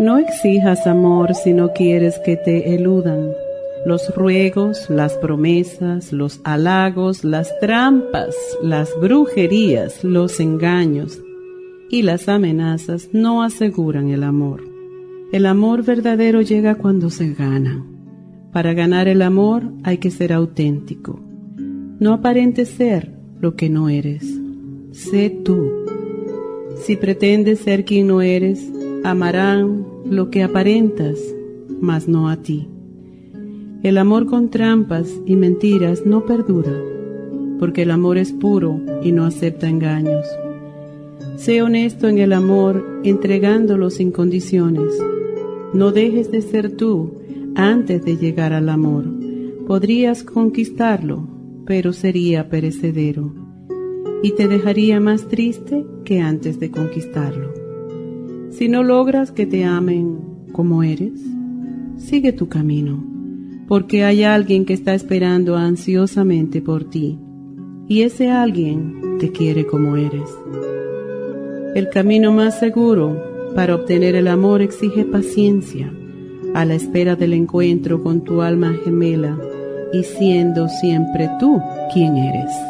No exijas amor si no quieres que te eludan. Los ruegos, las promesas, los halagos, las trampas, las brujerías, los engaños y las amenazas no aseguran el amor. El amor verdadero llega cuando se gana. Para ganar el amor hay que ser auténtico. No aparentes ser lo que no eres. Sé tú. Si pretendes ser quien no eres, amarán lo que aparentas, mas no a ti. El amor con trampas y mentiras no perdura, porque el amor es puro y no acepta engaños. Sé honesto en el amor, entregándolo sin condiciones. No dejes de ser tú antes de llegar al amor. Podrías conquistarlo, pero sería perecedero, y te dejaría más triste que antes de conquistarlo. Si no logras que te amen como eres, sigue tu camino, porque hay alguien que está esperando ansiosamente por ti, y ese alguien te quiere como eres. El camino más seguro para obtener el amor exige paciencia, a la espera del encuentro con tu alma gemela y siendo siempre tú quien eres.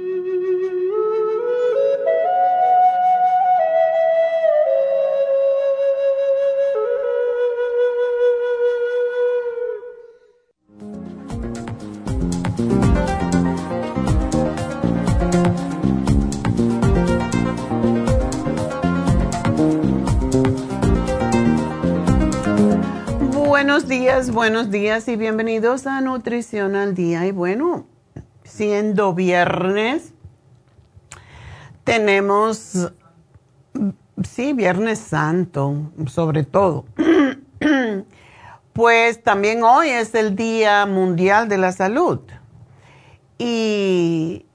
días, buenos días y bienvenidos a Nutrición al Día. Y bueno, siendo viernes, tenemos, sí, Viernes Santo, sobre todo. Pues también hoy es el Día Mundial de la Salud. Y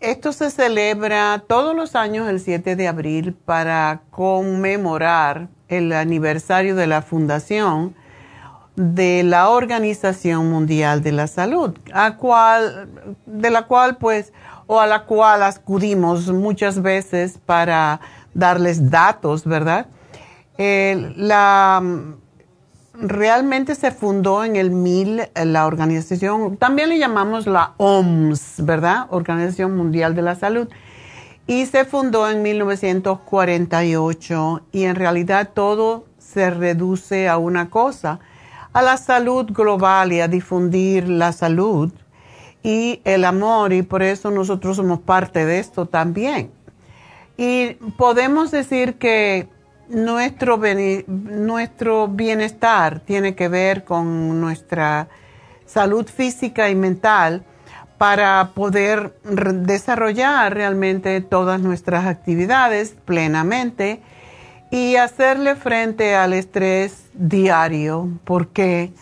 esto se celebra todos los años el 7 de abril para conmemorar el aniversario de la fundación de la Organización Mundial de la Salud, a cual, de la cual pues, o a la cual acudimos muchas veces para darles datos, ¿verdad? la, realmente se fundó en el 1000 la organización, también le llamamos la OMS, ¿verdad? Organización Mundial de la Salud. Y se fundó en 1948 y en realidad todo se reduce a una cosa, a la salud global y a difundir la salud. y el amor y por eso nosotros somos parte de esto también. Y podemos decir que nuestro, nuestro bienestar tiene que ver con nuestra salud física y mental para poder desarrollar realmente todas nuestras actividades plenamente y hacerle frente al estrés diario, porque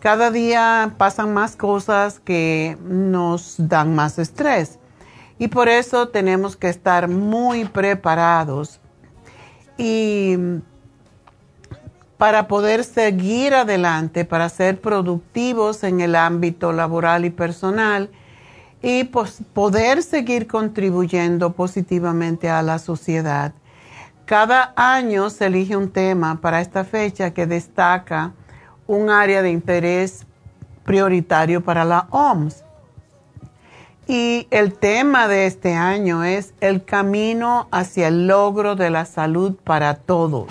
cada día pasan más cosas que nos dan más estrés. Y por eso tenemos que estar muy preparados y para poder seguir adelante, para ser productivos en el ámbito laboral y personal y poder seguir contribuyendo positivamente a la sociedad. Cada año se elige un tema para esta fecha que destaca un área de interés prioritario para la OMS. Y el tema de este año es el camino hacia el logro de la salud para todos.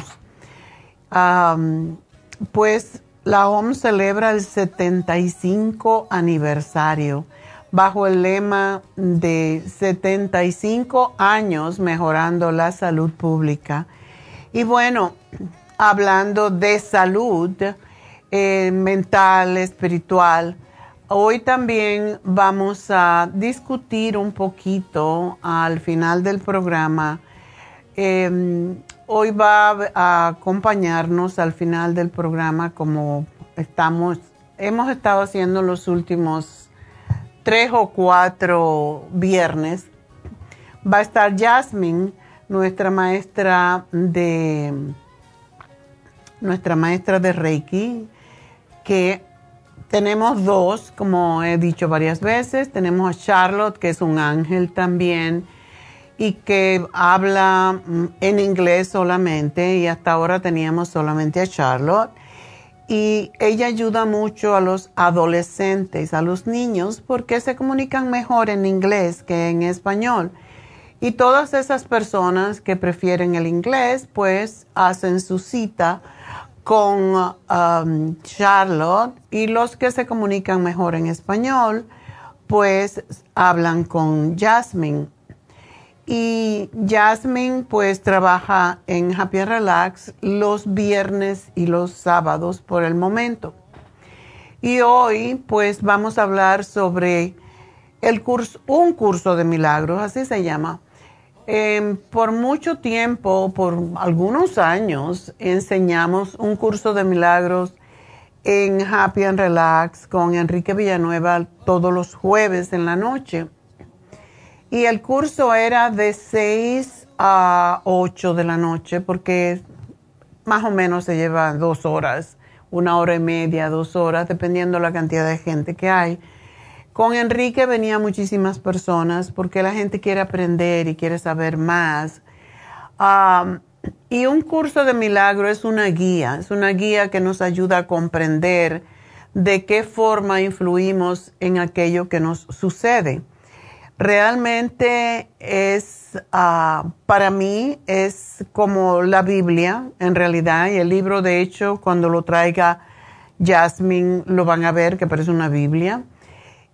pues la OMS celebra el 75 aniversario bajo el lema de 75 años mejorando la salud pública. Y bueno, hablando de salud eh, mental, espiritual, hoy también vamos a discutir un poquito al final del programa. Em, hoy va a acompañarnos al final del programa como estamos, hemos estado haciendo los últimos tres o cuatro viernes, va a estar Jasmine, nuestra maestra de nuestra maestra de Reiki, que tenemos dos, como he dicho varias veces, tenemos a Charlotte, que es un ángel también, y que habla mm, en inglés solamente, y hasta ahora teníamos solamente a Charlotte y ella ayuda mucho a los adolescentes, a los niños, porque se comunican mejor en inglés que en español. Y todas esas personas que prefieren el inglés, pues hacen su cita con um, Charlotte y los que se comunican mejor en español, pues hablan con Jasmine. Y Jasmine pues trabaja en Happy Relax los viernes y los sábados por el momento. Y hoy pues vamos a hablar sobre el curso, un curso de milagros, así se llama. Em, por mucho tiempo, por algunos años, enseñamos un curso de milagros en Happy and Relax con Enrique Villanueva todos los jueves en la noche. Y el curso era de 6 a 8 de la noche porque más o menos se lleva dos horas, una hora y media, dos horas, dependiendo la cantidad de gente que hay. Con Enrique venía muchísimas personas porque la gente quiere aprender y quiere saber más. y un curso de milagro es una guía, es una guía que nos ayuda a comprender de qué forma influimos en aquello que nos sucede realmente es, ah, para mí, es como la Biblia, en realidad, y el libro, de hecho, cuando lo traiga Jasmine, lo van a ver, que parece una Biblia.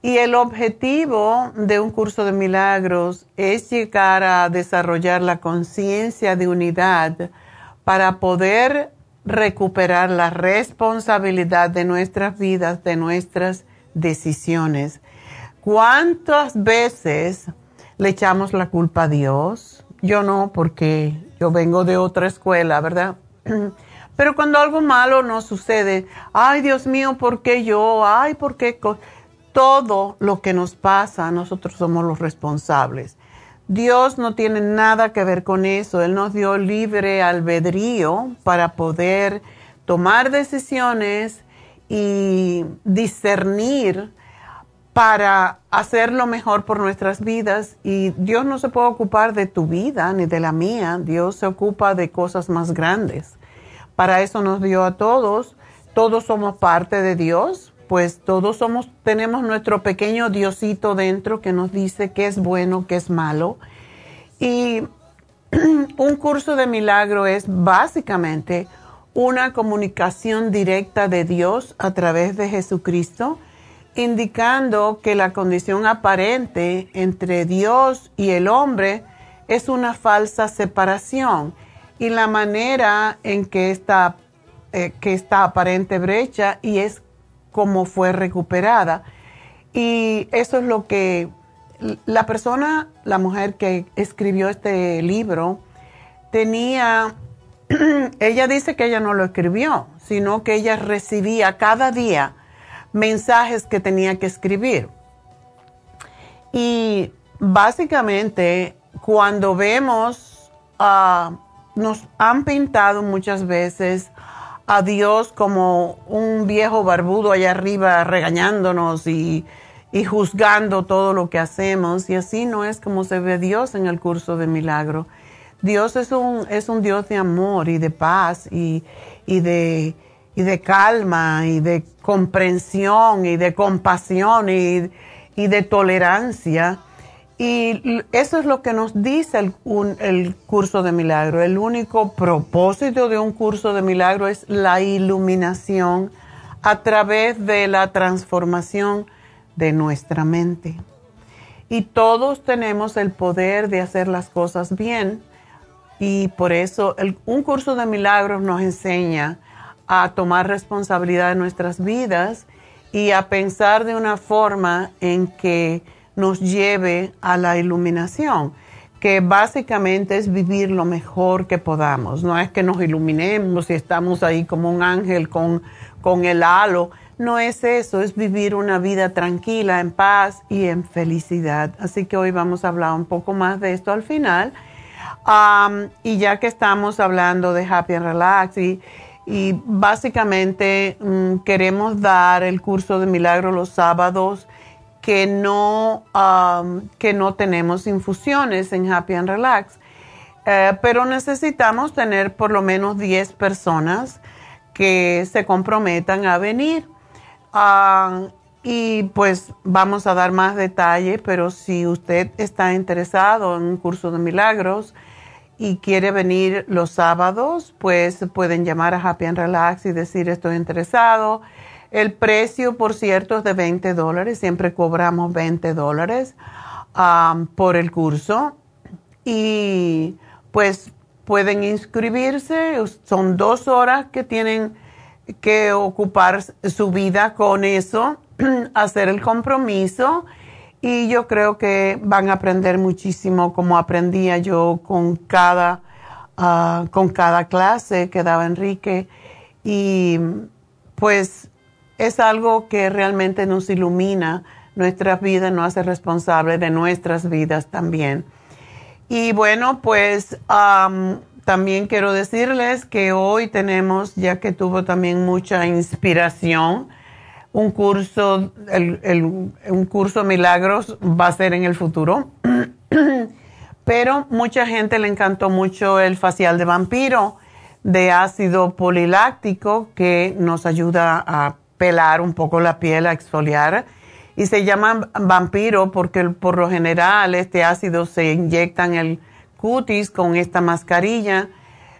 Y el objetivo de un curso de milagros es llegar a desarrollar la conciencia de unidad para poder recuperar la responsabilidad de nuestras vidas, de nuestras decisiones ¿Cuántas veces le echamos la culpa a Dios? Yo no, porque yo vengo de otra escuela, ¿verdad? Pero cuando algo malo nos sucede, ay Dios mío, ¿por qué yo? Ay, ¿por qué? Todo lo que nos pasa, nosotros somos los responsables. Dios no tiene nada que ver con eso. Él nos dio libre albedrío para poder tomar decisiones y discernir para hacer lo mejor por nuestras vidas y Dios no se puede ocupar de tu vida ni de la mía, Dios se ocupa de cosas más grandes. Para eso nos dio a todos, todos somos parte de Dios, pues todos somos tenemos nuestro pequeño diosito dentro que nos dice qué es bueno, qué es malo. Y un curso de milagro es básicamente una comunicación directa de Dios a través de Jesucristo indicando que la condición aparente entre Dios y el hombre es una falsa separación y la manera en que esta, eh, que aparente brecha y es como fue recuperada. Y eso es lo que la persona, la mujer que escribió este libro, tenía, ella dice que ella no lo escribió, sino que ella recibía cada día mensajes que tenía que escribir. Y básicamente cuando vemos, uh, nos han pintado muchas veces a Dios como un viejo barbudo allá arriba regañándonos y, y, juzgando todo lo que hacemos. Y así no es como se ve Dios en el curso de milagro. Dios es un, es un Dios de amor y de paz y, y, de, y de calma y de comprensión y de compasión y, y de tolerancia y eso es lo que nos dice el, curso de milagro. El único propósito de un curso de milagro es la iluminación a través de la transformación de nuestra mente. Y todos tenemos el poder de hacer las cosas bien. Y por eso un curso de milagros nos enseña a tomar responsabilidad de nuestras vidas y a pensar de una forma en que nos lleve a la iluminación, que básicamente es vivir lo mejor que podamos. No es que nos iluminemos y estamos ahí como un ángel con, con el halo. No es eso, es vivir una vida tranquila, en paz y en felicidad. Así que hoy vamos a hablar un poco más de esto al final. y ya que estamos hablando de Happy and Relax básicamente mm, queremos dar el curso de milagro los sábados que no, que no tenemos infusiones en Happy and Relax. Eh, pero necesitamos tener por lo menos 10 personas que se comprometan a venir. Y pues vamos a dar más detalle, pero si usted está interesado en un curso de milagros y quiere venir los sábados, pues pueden llamar a Happy and Relax y decir estoy interesado. El precio, por cierto, es de 20 dólares. Siempre cobramos 20 dólares um, por el curso. Y pues pueden inscribirse. Son dos horas que tienen que ocupar su vida con eso, hacer el compromiso. Y yo creo que van a aprender muchísimo como aprendía yo con cada, uh, con cada clase que daba Enrique. Y pues es algo que realmente nos ilumina nuestras vidas, nos hace responsables de nuestras vidas también. Y bueno, pues también quiero decirles que hoy tenemos, ya que tuvo también mucha inspiración, un curso, un curso Milagros va a ser en el futuro. Pero mucha gente le encantó mucho el facial de vampiro de ácido poliláctico que nos ayuda a pelar un poco la piel, a exfoliar. Y se llama vampiro porque por lo general este ácido se inyecta en el cutis con esta mascarilla.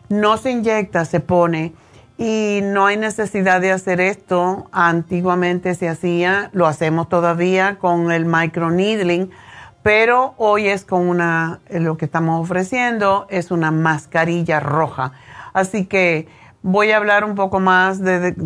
No se inyecta, se pone. Y no hay necesidad de hacer esto. Antiguamente se hacía, lo hacemos todavía con el microneedling, pero hoy es con una, lo que estamos ofreciendo es una mascarilla roja. Así que Voy a hablar un poco más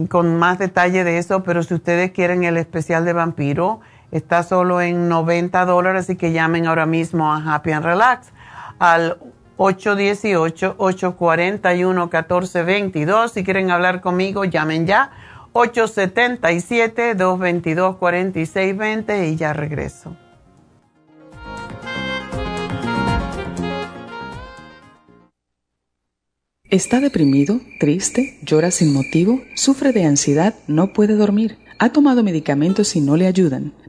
con más detalle de eso, pero si ustedes quieren el especial de vampiro, está solo en 90 dólares, así que llamen ahora mismo a Happy and Relax al 818-841-1422. Si quieren hablar conmigo, llamen ya. 877-222-4620 y ya regreso. ¿Está deprimido, triste, llora sin motivo, sufre de ansiedad, no puede dormir? ¿Ha tomado medicamentos y no le ayudan?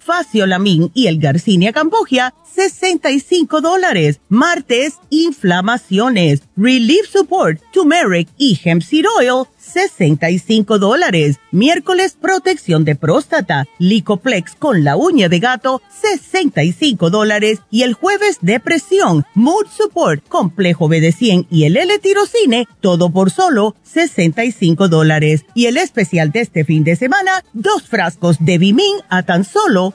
Faciolamin y el Garcinia Cambogia, 65 dólares. Martes, inflamaciones, Relief Support, Turmeric y Hemp Seed Oil, 65 dólares. Miércoles, protección de próstata, Licoplex con la uña de gato, 65 dólares. Y el jueves, depresión, Mood Support, complejo BD100 y el L-tirocine, todo por solo 65 dólares. Y el especial de este fin de semana, dos frascos de Bimin a tan solo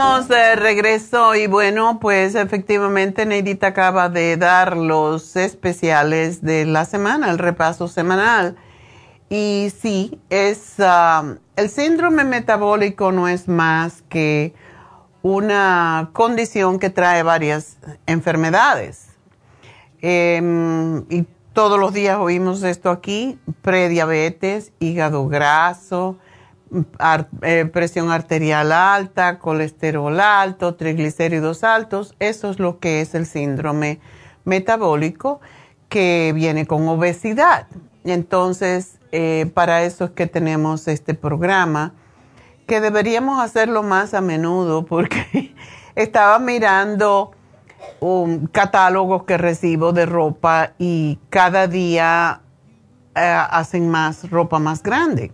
Estamos de regreso y bueno, pues efectivamente Neidita acaba de dar los especiales de la semana, el repaso semanal. Y sí, es um, el síndrome metabólico no es más que una condición que trae varias enfermedades. Em, y todos los días oímos esto aquí, prediabetes, hígado graso, eh, presión arterial alta, colesterol alto, triglicéridos altos. Eso es lo que es el síndrome metabólico que viene con obesidad. Entonces, eh, para eso es que tenemos este programa, que deberíamos hacerlo más a menudo porque estaba mirando un catálogo que recibo de ropa y cada día eh, hacen más ropa más grande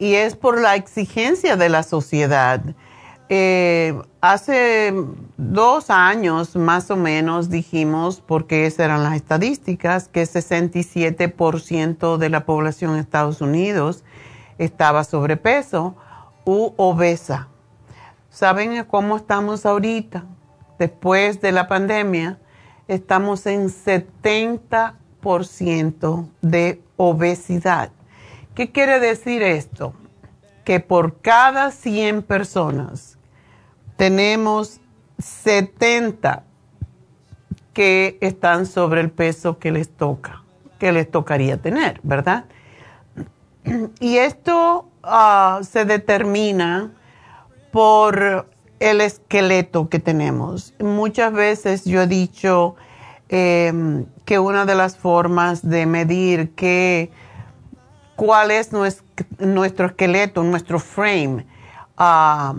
y es por la exigencia de la sociedad. Eh, hace dos años más o menos dijimos, porque esas eran las estadísticas, que 67% de la población de Estados Unidos estaba sobrepeso u obesa. ¿Saben cómo estamos ahorita? Después de la pandemia, estamos en 70% de obesidad. ¿Qué quiere decir esto? Que por cada 100 personas tenemos 70 que están sobre el peso que les toca, que les tocaría tener, ¿verdad? Y esto ah, se determina por el esqueleto que tenemos. Muchas veces yo he dicho em, que una de las formas de medir que cuál es nuestro esqueleto, nuestro frame. Ah,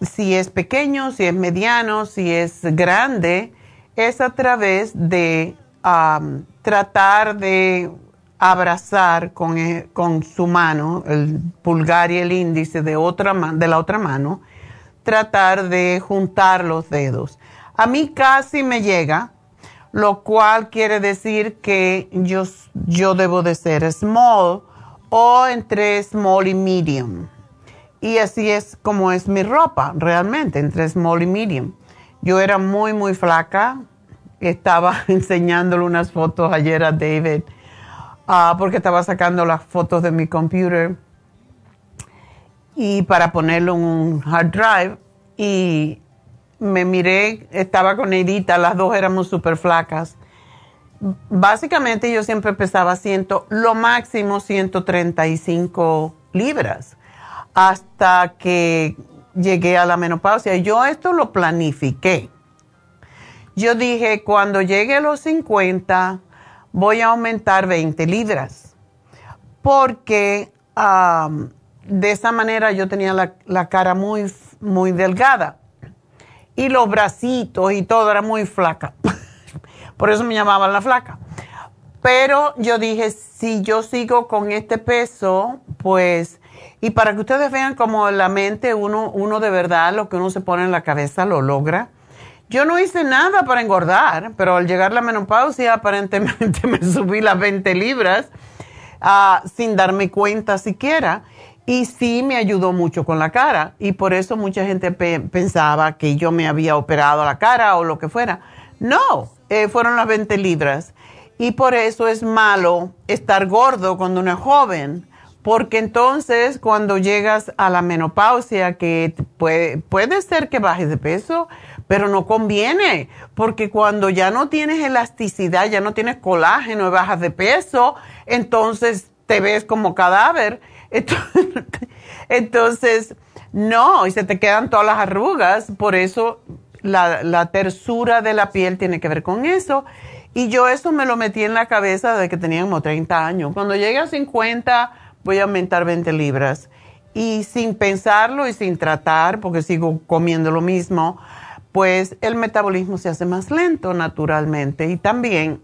si es pequeño, si es mediano, si es grande, es a través de ah, tratar de abrazar con, e, con, su mano, el pulgar y el índice de, otra, de la otra mano, tratar de juntar los dedos. A mí casi me llega, lo cual quiere decir que yo, yo debo de ser small o entre small y medium. Y así es como es mi ropa, realmente, entre small y medium. Yo era muy, muy flaca. Estaba enseñándole unas fotos ayer a David ah, porque estaba sacando las fotos de mi computer y para ponerlo en un hard drive y me miré, estaba con Edita, las dos éramos súper flacas. Básicamente yo siempre pesaba ciento, lo máximo 135 libras hasta que llegué a la menopausia. Yo esto lo planifiqué. Yo dije, cuando llegue a los 50, voy a aumentar 20 libras. Porque de esa manera yo tenía la, la, cara muy, muy delgada. Y los bracitos y todo era muy flaca. Por eso me llamaban la flaca. Pero yo dije, si yo sigo con este peso, pues, y para que ustedes vean como la mente, uno, uno de verdad, lo que uno se pone en la cabeza lo logra. Yo no hice nada para engordar, pero al llegar la menopausia aparentemente me subí las 20 libras uh, sin darme cuenta siquiera. Y sí me ayudó mucho con la cara. Y por eso mucha gente pensaba que yo me había operado la cara o lo que fuera. No, eh, fueron las 20 libras. Y por eso es malo estar gordo cuando uno es joven. Porque entonces cuando llegas a la menopausia, que puede, puede ser que bajes de peso, pero no conviene, porque cuando ya no tienes elasticidad, ya no tienes colágeno y bajas de peso, entonces te ves como cadáver. Entonces, no, y se te quedan todas las arrugas, por eso la, tersura de la piel tiene que ver con eso. Y yo eso me lo metí en la cabeza de que tenía como 30 años. Cuando llegue a 50 voy a aumentar 20 libras. Y sin pensarlo y sin tratar, porque sigo comiendo lo mismo, pues el metabolismo se hace más lento naturalmente. Y también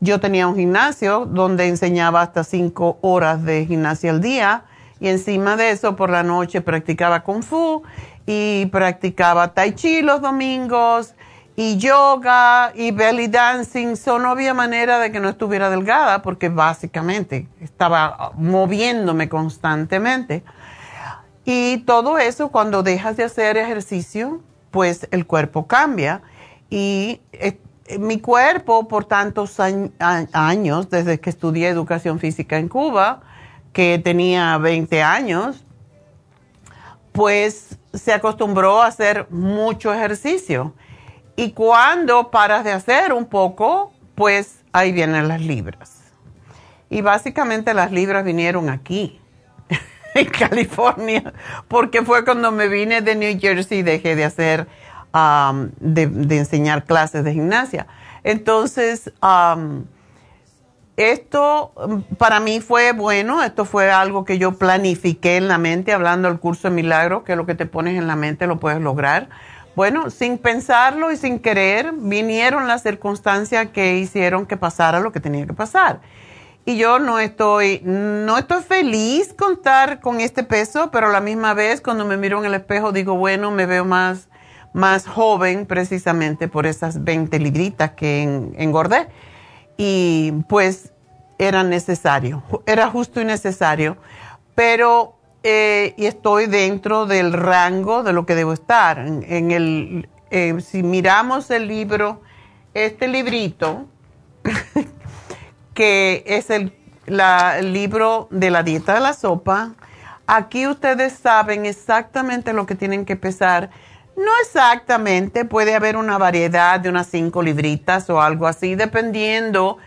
yo tenía un gimnasio donde enseñaba hasta cinco horas de gimnasia al día y encima de eso por la noche practicaba kung fu y practicaba tai chi los domingos y yoga y belly dancing. So no había manera de que no estuviera delgada porque básicamente estaba moviéndome constantemente. Y todo eso cuando dejas de hacer ejercicio pues el cuerpo cambia. Y eh, mi cuerpo, por tantos años, desde que estudié educación física en Cuba, que tenía 20 años, pues se acostumbró a hacer mucho ejercicio. Y cuando paras de hacer un poco, pues ahí vienen las libras. Y básicamente las libras vinieron aquí en California, porque fue cuando me vine de New Jersey y dejé de hacer, de, enseñar clases de gimnasia. Entonces, esto um, para mí fue bueno, esto fue algo que yo planifiqué en la mente, hablando del curso de milagro, que lo que te pones en la mente lo puedes lograr. Bueno, sin pensarlo y sin querer, vinieron las circunstancias que hicieron que pasara lo que tenía que pasar y yo no estoy, no estoy feliz con estar con este peso, pero a la misma vez cuando me miro en el espejo digo, bueno, me veo más, más joven precisamente por esas 20 libritas que engordé. Y pues era necesario, era justo y necesario, pero eh, y estoy dentro del rango de lo que debo estar. En, el, eh, si miramos el libro, este librito, que es el, libro de la dieta de la sopa. Aquí ustedes saben exactamente lo que tienen que pesar. No exactamente, puede haber una variedad de unas cinco libritas o algo así, dependiendo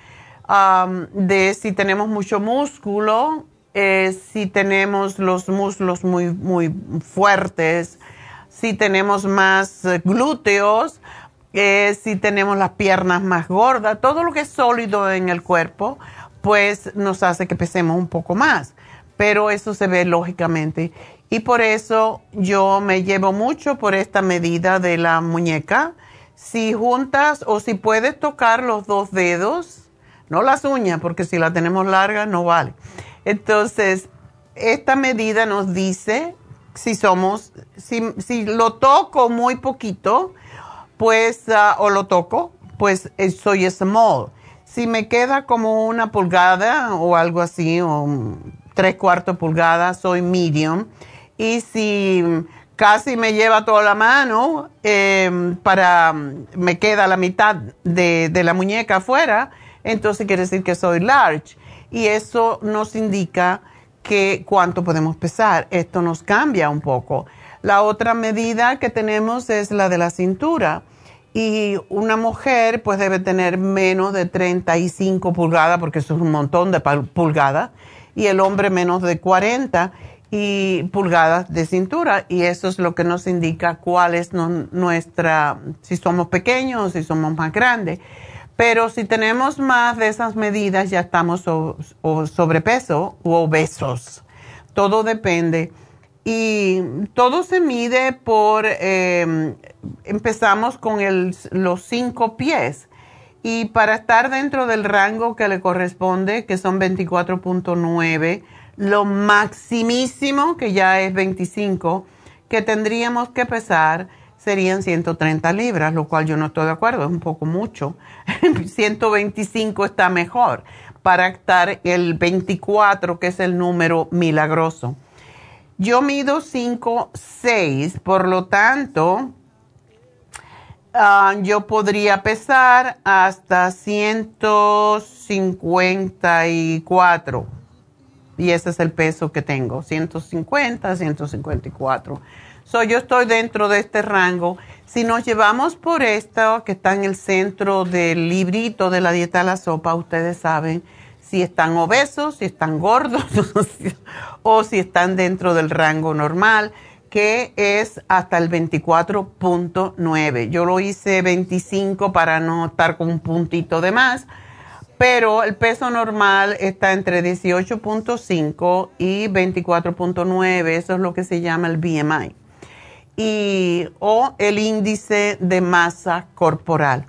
de si tenemos mucho músculo, eh, si tenemos los músculos muy, muy fuertes, si tenemos más eh, glúteos, si tenemos las piernas más gordas, todo lo que es sólido en el cuerpo, pues nos hace que pesemos un poco más. Pero eso se ve lógicamente. Y por eso yo me llevo mucho por esta medida de la muñeca. Si juntas o si puedes tocar los dos dedos, no las uñas, porque si la tenemos larga no vale. Entonces, esta medida nos dice si somos, si, si lo toco muy poquito, pues, ah, o lo toco, pues eh, soy small. Si me queda como una pulgada o algo así, o tres cuartos pulgadas, soy medium. Y si casi me lleva toda la mano, em, para, me queda la mitad de, de la muñeca afuera, entonces quiere decir que soy large. y eso nos indica que cuánto podemos pesar. Esto nos cambia un poco. La otra medida que tenemos es la de la cintura. Y una mujer pues debe tener menos de 35 pulgadas, porque eso es un montón de pulgadas, y el hombre menos de 40 y pulgadas de cintura. Y eso es lo que nos indica cuál es nuestra, si somos pequeños o si somos más grandes. Pero si tenemos más de esas medidas, ya estamos sobrepeso u obesos. Todo depende. Y todo se mide por, em, empezamos con los cinco pies. Y para estar dentro del rango que le corresponde, que son 24.9, lo maximísimo, que ya es 25, que tendríamos que pesar serían 130 libras, lo cual yo no estoy de acuerdo, es un poco mucho. 125 está mejor para estar el 24, que es el número milagroso. Yo mido 5, 6, por lo tanto, ah, yo podría pesar hasta 154. Y ese es el peso que tengo, 150, 154. So, yo estoy dentro de este rango. Si nos llevamos por esto, que está en el centro del librito de la dieta de la sopa, ustedes saben si están obesos, si están gordos o si están dentro del rango normal, que es hasta el 24.9. Yo lo hice 25 para no estar con un puntito de más, pero el peso normal está entre 18.5 y 24.9. Eso es lo que se llama el BMI. Y, o el índice de masa corporal.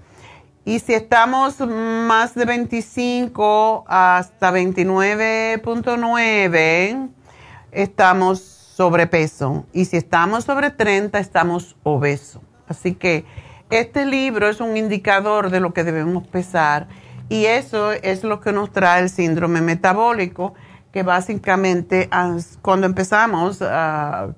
Y si estamos más de 25 hasta 29.9, estamos sobrepeso. Y si estamos sobre 30, estamos obeso. Así que este libro es un indicador de lo que debemos pesar. Y eso es lo que nos trae el síndrome metabólico, que básicamente cuando empezamos ah,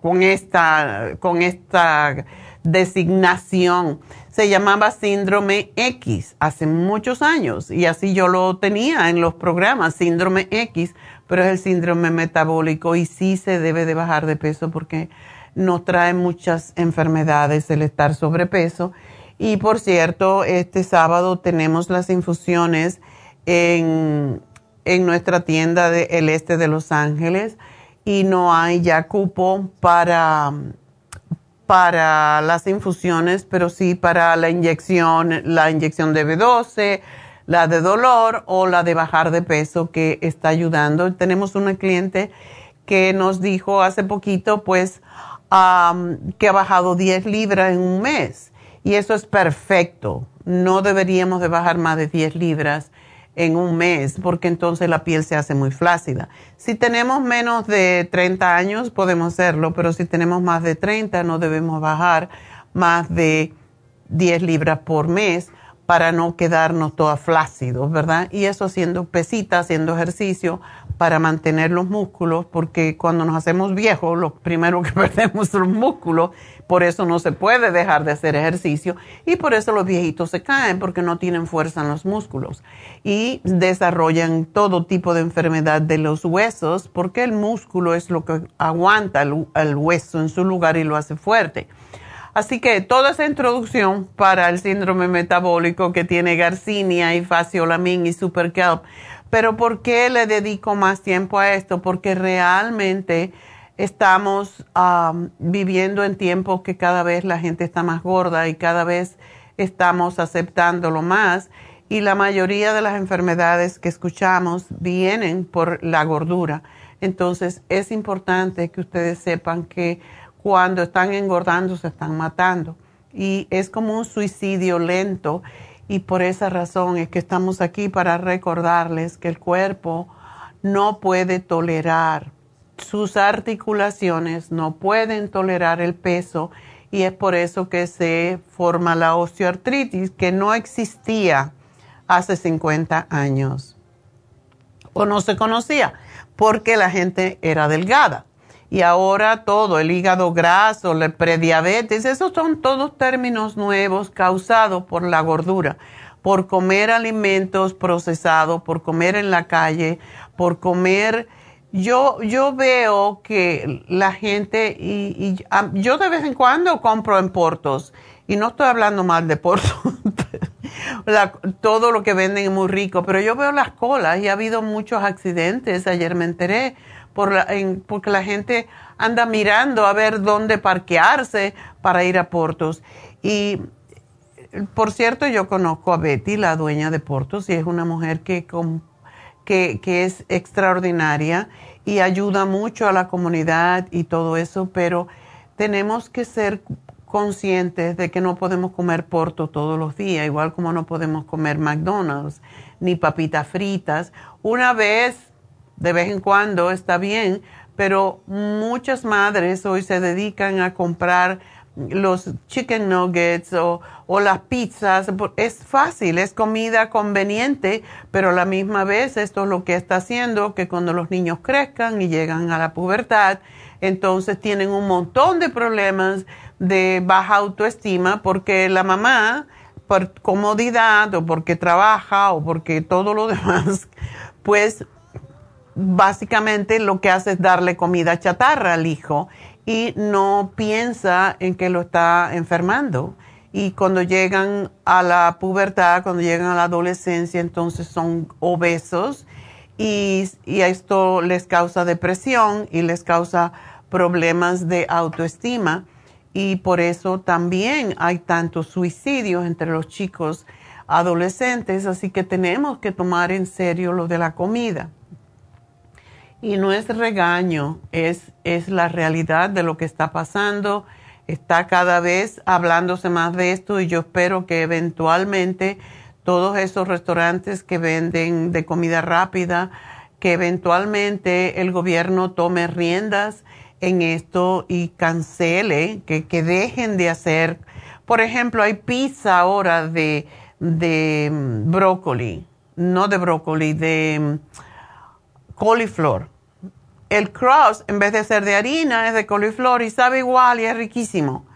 con, esta, con esta designación, se llamaba síndrome X hace muchos años y así yo lo tenía en los programas, síndrome X, pero es el síndrome metabólico y sí se debe de bajar de peso porque nos trae muchas enfermedades el estar sobrepeso. Y por cierto, este sábado tenemos las infusiones en, en nuestra tienda del este de Los Ángeles y no hay ya cupo para para las infusiones, pero sí para la inyección, la inyección de B12, la de dolor o la de bajar de peso que está ayudando. Tenemos una cliente que nos dijo hace poquito, pues, que ha bajado 10 libras en un mes. Y eso es perfecto. No deberíamos de bajar más de 10 libras en un mes, porque entonces la piel se hace muy flácida. Si tenemos menos de 30 años, podemos hacerlo, pero si tenemos más de 30, no debemos bajar más de 10 libras por mes para no quedarnos todas flácidos, ¿verdad? Y eso haciendo pesitas, haciendo ejercicio para mantener los músculos, porque cuando nos hacemos viejos, lo primero que perdemos son los músculos, por eso no se puede dejar de hacer ejercicio y por eso los viejitos se caen, porque no tienen fuerza en los músculos y desarrollan todo tipo de enfermedad de los huesos, porque el músculo es lo que aguanta el hueso en su lugar y lo hace fuerte. Así que toda esa introducción para el síndrome metabólico que tiene Garcinia y Faciolamin y Super Kelp. Pero ¿por qué le dedico más tiempo a esto? Porque realmente estamos viviendo en tiempos que cada vez la gente está más gorda y cada vez estamos aceptándolo más. Y la mayoría de las enfermedades que escuchamos vienen por la gordura. Entonces es importante que ustedes sepan que cuando están engordando se están matando. Y es como un suicidio lento. Y por esa razón es que estamos aquí para recordarles que el cuerpo no puede tolerar, sus articulaciones no pueden tolerar el peso. Y es por eso que se forma la osteoartritis que no existía hace 50 años. O no se conocía porque la gente era delgada y ahora todo, el hígado graso, la prediabetes, esos son todos términos nuevos causados por la gordura. por comer alimentos procesados, por comer en la calle, por comer... Yo, yo veo que la gente, y, yo de vez en cuando compro en Portos, y no estoy hablando mal de Portos, todo lo que venden es muy rico, pero yo veo las colas y ha habido muchos accidentes, ayer me enteré, por porque la gente anda mirando a ver dónde parquearse para ir a Portos. Y por cierto, yo conozco a Betty, la dueña de Portos, y es una mujer que, que, es extraordinaria y ayuda mucho a la comunidad y todo eso, pero tenemos que ser conscientes de que no podemos comer porto todos los días, igual como no podemos comer McDonald's ni papitas fritas. Una vez, de vez en cuando, está bien, pero muchas madres hoy se dedican a comprar los chicken nuggets o, las pizzas. Es fácil, es comida conveniente, pero a la misma vez esto es lo que está haciendo que cuando los niños crezcan y llegan a la pubertad, entonces tienen un montón de problemas de baja autoestima porque la mamá, por comodidad o porque trabaja o porque todo lo demás, pues básicamente lo que hace es darle comida chatarra al hijo y no piensa en que lo está enfermando. Y cuando llegan a la pubertad, cuando llegan a la adolescencia, entonces son obesos y, esto les causa depresión y les causa problemas de autoestima. Y por eso también hay tantos suicidios entre los chicos adolescentes, así que tenemos que tomar en serio lo de la comida. Y no es regaño, es, es la realidad de lo que está pasando. Está cada vez hablándose más de esto y yo espero que eventualmente todos esos restaurantes que venden de comida rápida, que eventualmente el gobierno tome riendas en esto y cancele, que, que dejen de hacer. Por ejemplo, hay pizza ahora de, de mm, brócoli, no de brócoli, de mm, coliflor. El cross, en vez de ser de harina, es de coliflor y sabe igual y es riquísimo.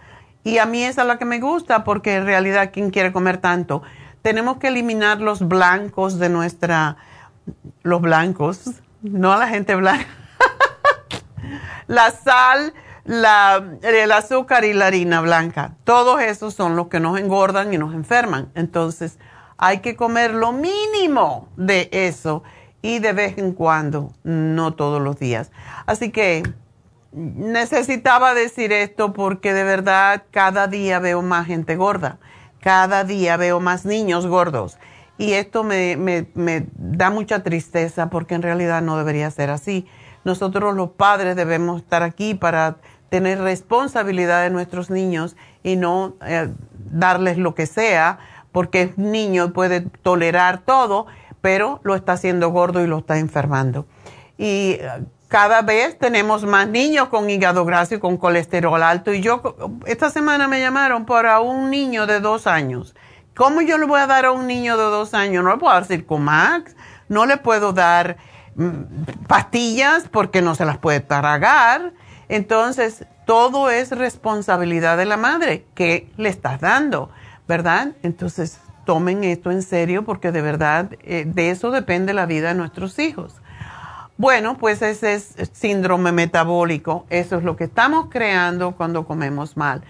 Y a mí esa es la que me gusta porque en realidad, ¿quién quiere comer tanto? Tenemos que eliminar los blancos de nuestra, los blancos, no a la gente blanca. la sal, la, el azúcar y la harina blanca. Todos esos son los que nos engordan y nos enferman. Entonces, hay que comer lo mínimo de eso y de vez en cuando, no todos los días. Así que necesitaba decir esto porque de verdad cada día veo más gente gorda, cada día veo más niños gordos y esto me, me, me da mucha tristeza porque en realidad no debería ser así. Nosotros los padres debemos estar aquí para tener responsabilidad de nuestros niños y no eh, darles lo que sea porque es niño puede tolerar todo pero lo está haciendo gordo y lo está enfermando. Y eh, cada vez tenemos más niños con hígado graso y con colesterol alto. Y yo, esta semana me llamaron para un niño de dos años. ¿Cómo yo le voy a dar a un niño de dos años? No le puedo dar Circumax, no le puedo dar mm, pastillas porque no se las puede tragar. Entonces, todo es responsabilidad de la madre que le estás dando, ¿verdad? Entonces, tomen esto en serio porque de verdad eh, de eso depende la vida de nuestros hijos. Bueno, pues ese es síndrome metabólico. Eso es lo que estamos creando cuando comemos mal.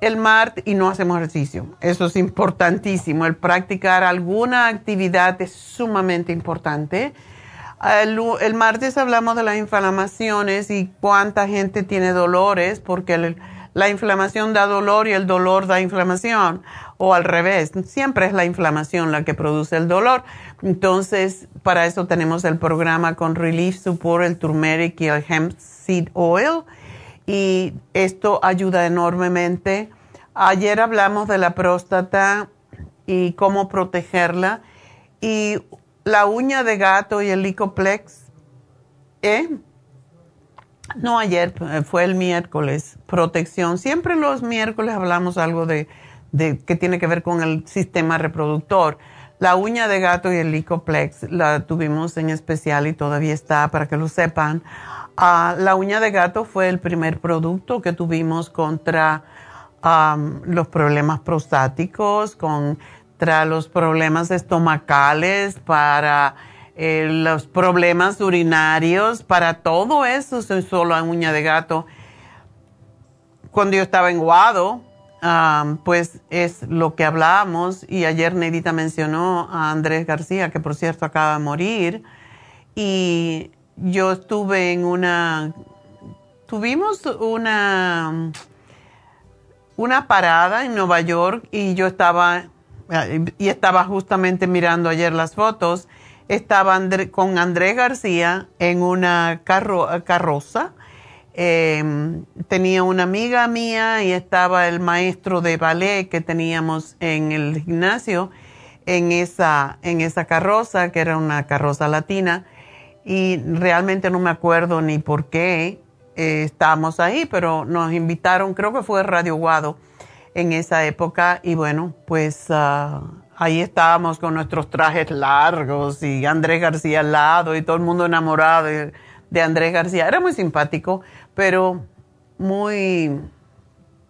El MART y no hacemos ejercicio. Eso es importantísimo. El practicar alguna actividad es sumamente importante. El, martes hablamos de las inflamaciones y cuánta gente tiene dolores porque la inflamación da dolor y el dolor da inflamación, o al revés, siempre es la inflamación la que produce el dolor. Entonces, para eso tenemos el programa con Relief Support, el turmeric y el hemp seed oil, y esto ayuda enormemente. Ayer hablamos de la próstata y cómo protegerla, y la uña de gato y el licoplex, ¿eh? No, ayer eh, fue el miércoles, protección. Siempre los miércoles hablamos algo de, de que tiene que ver con el sistema reproductor. La uña de gato y el licoplex la tuvimos en especial y todavía está para que lo sepan. Ah, la uña de gato fue el primer producto que tuvimos contra los problemas prostáticos, con para los problemas estomacales, para eh, los problemas urinarios, para todo eso solo a uña de gato. Cuando yo estaba en Guado, pues es lo que hablábamos y ayer Neidita mencionó a Andrés García, que por cierto acaba de morir, y yo estuve en una, tuvimos una, una parada en Nueva York y yo estaba, y estaba justamente mirando ayer las fotos, estaba con Andrés García en una carroza Em, tenía una amiga mía y estaba el maestro de ballet que teníamos en el gimnasio en esa, en esa carroza, que era una carroza latina, y realmente no me acuerdo ni por qué eh, estábamos ahí, pero nos invitaron, creo que fue Radio Guado en esa época, y bueno, pues ah, ahí estábamos con nuestros trajes largos y Andrés García al lado y todo el mundo enamorado de Andrés García. Era muy simpático pero muy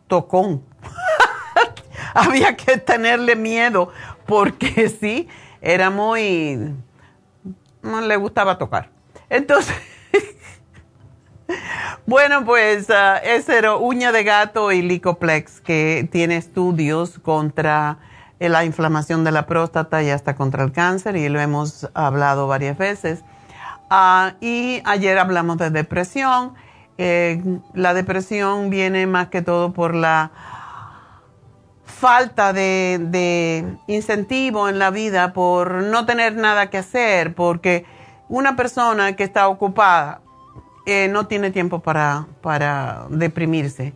tocón. Había que tenerle miedo porque sí, era muy... No le gustaba tocar. Entonces, bueno, pues uh, ese era uña de gato y licoplex que tiene estudios contra la inflamación de la próstata y hasta contra el cáncer y lo hemos hablado varias veces. Ah, y ayer hablamos de depresión eh, la depresión viene más que todo por la falta de, incentivo en la vida, por no tener nada que hacer, porque una persona que está ocupada eh, no tiene tiempo para, para deprimirse.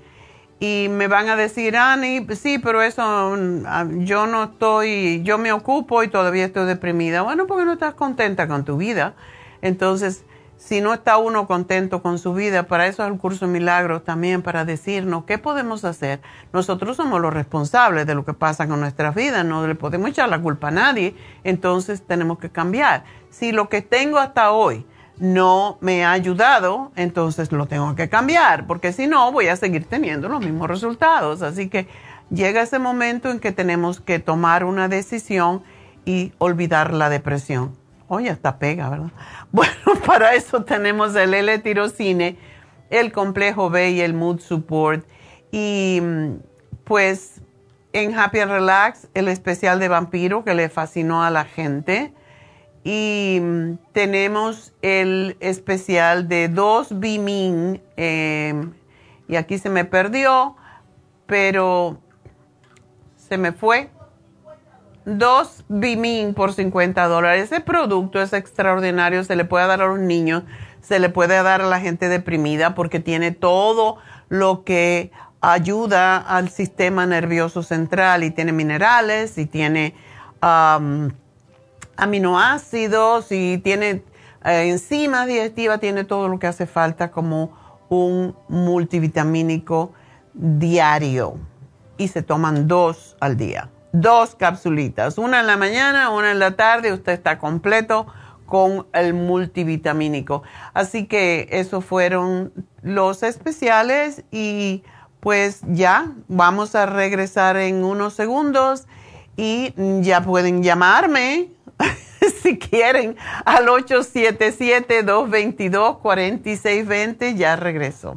Y me van a decir, Ani, sí, pero eso, ah, yo no estoy, yo me ocupo y todavía estoy deprimida. Bueno, porque no estás contenta con tu vida. Entonces, si no está uno contento con su vida, para eso es el curso milagros también, para decirnos qué podemos hacer. Nosotros somos los responsables de lo que pasa con nuestra vida, no le podemos echar la culpa a nadie, entonces tenemos que cambiar. Si lo que tengo hasta hoy no me ha ayudado, entonces lo tengo que cambiar, porque si no voy a seguir teniendo los mismos resultados. Así que llega ese momento en que tenemos que tomar una decisión y olvidar la depresión. Oye, está pega, ¿verdad? Bueno, para eso tenemos el L-tirocine, el complejo B y el Mood Support. Y mm, pues en Happy and Relax, el especial de vampiro que le fascinó a la gente. Y mm, tenemos el especial de dos Bimin. Em, y aquí se me perdió, pero se me fue dos Bimin por 50 dólares. Ese producto es extraordinario, se le puede dar a los niños, se le puede dar a la gente deprimida porque tiene todo lo que ayuda al sistema nervioso central y tiene minerales y tiene aminoácidos y tiene eh, enzimas digestivas, tiene todo lo que hace falta como un multivitamínico diario. Y se toman dos al día dos capsulitas, una en la mañana, una en la tarde, usted está completo con el multivitamínico. Así que esos fueron los especiales y pues ya vamos a regresar en unos segundos y ya pueden llamarme si quieren al 877-222-4620. Ya regreso.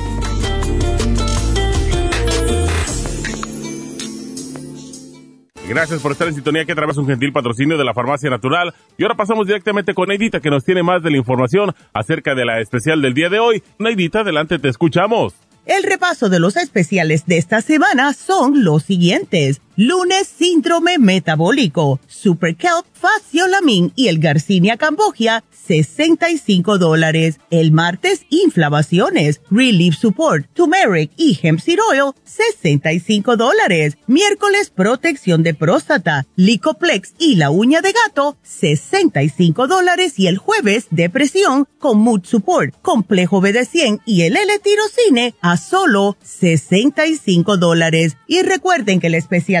Gracias por estar en sintonía que través un gentil patrocinio de la Farmacia Natural. Y ahora pasamos directamente con Neidita que nos tiene más de la información acerca de la especial del día de hoy. Neidita, adelante, te escuchamos. El repaso de los especiales de esta semana son los siguientes. Lunes, síndrome metabólico, Super Kelp, Faciolamin y el Garcinia Cambogia, 65 dólares. El martes, inflamaciones, Relief Support, Turmeric y Hemp Seed Oil, 65 dólares. Miércoles, protección de próstata, Licoplex y la uña de gato, 65 dólares. Y el jueves, depresión con Mood Support, complejo BD100 y el L-tirocine a solo 65 dólares. Y recuerden que el especial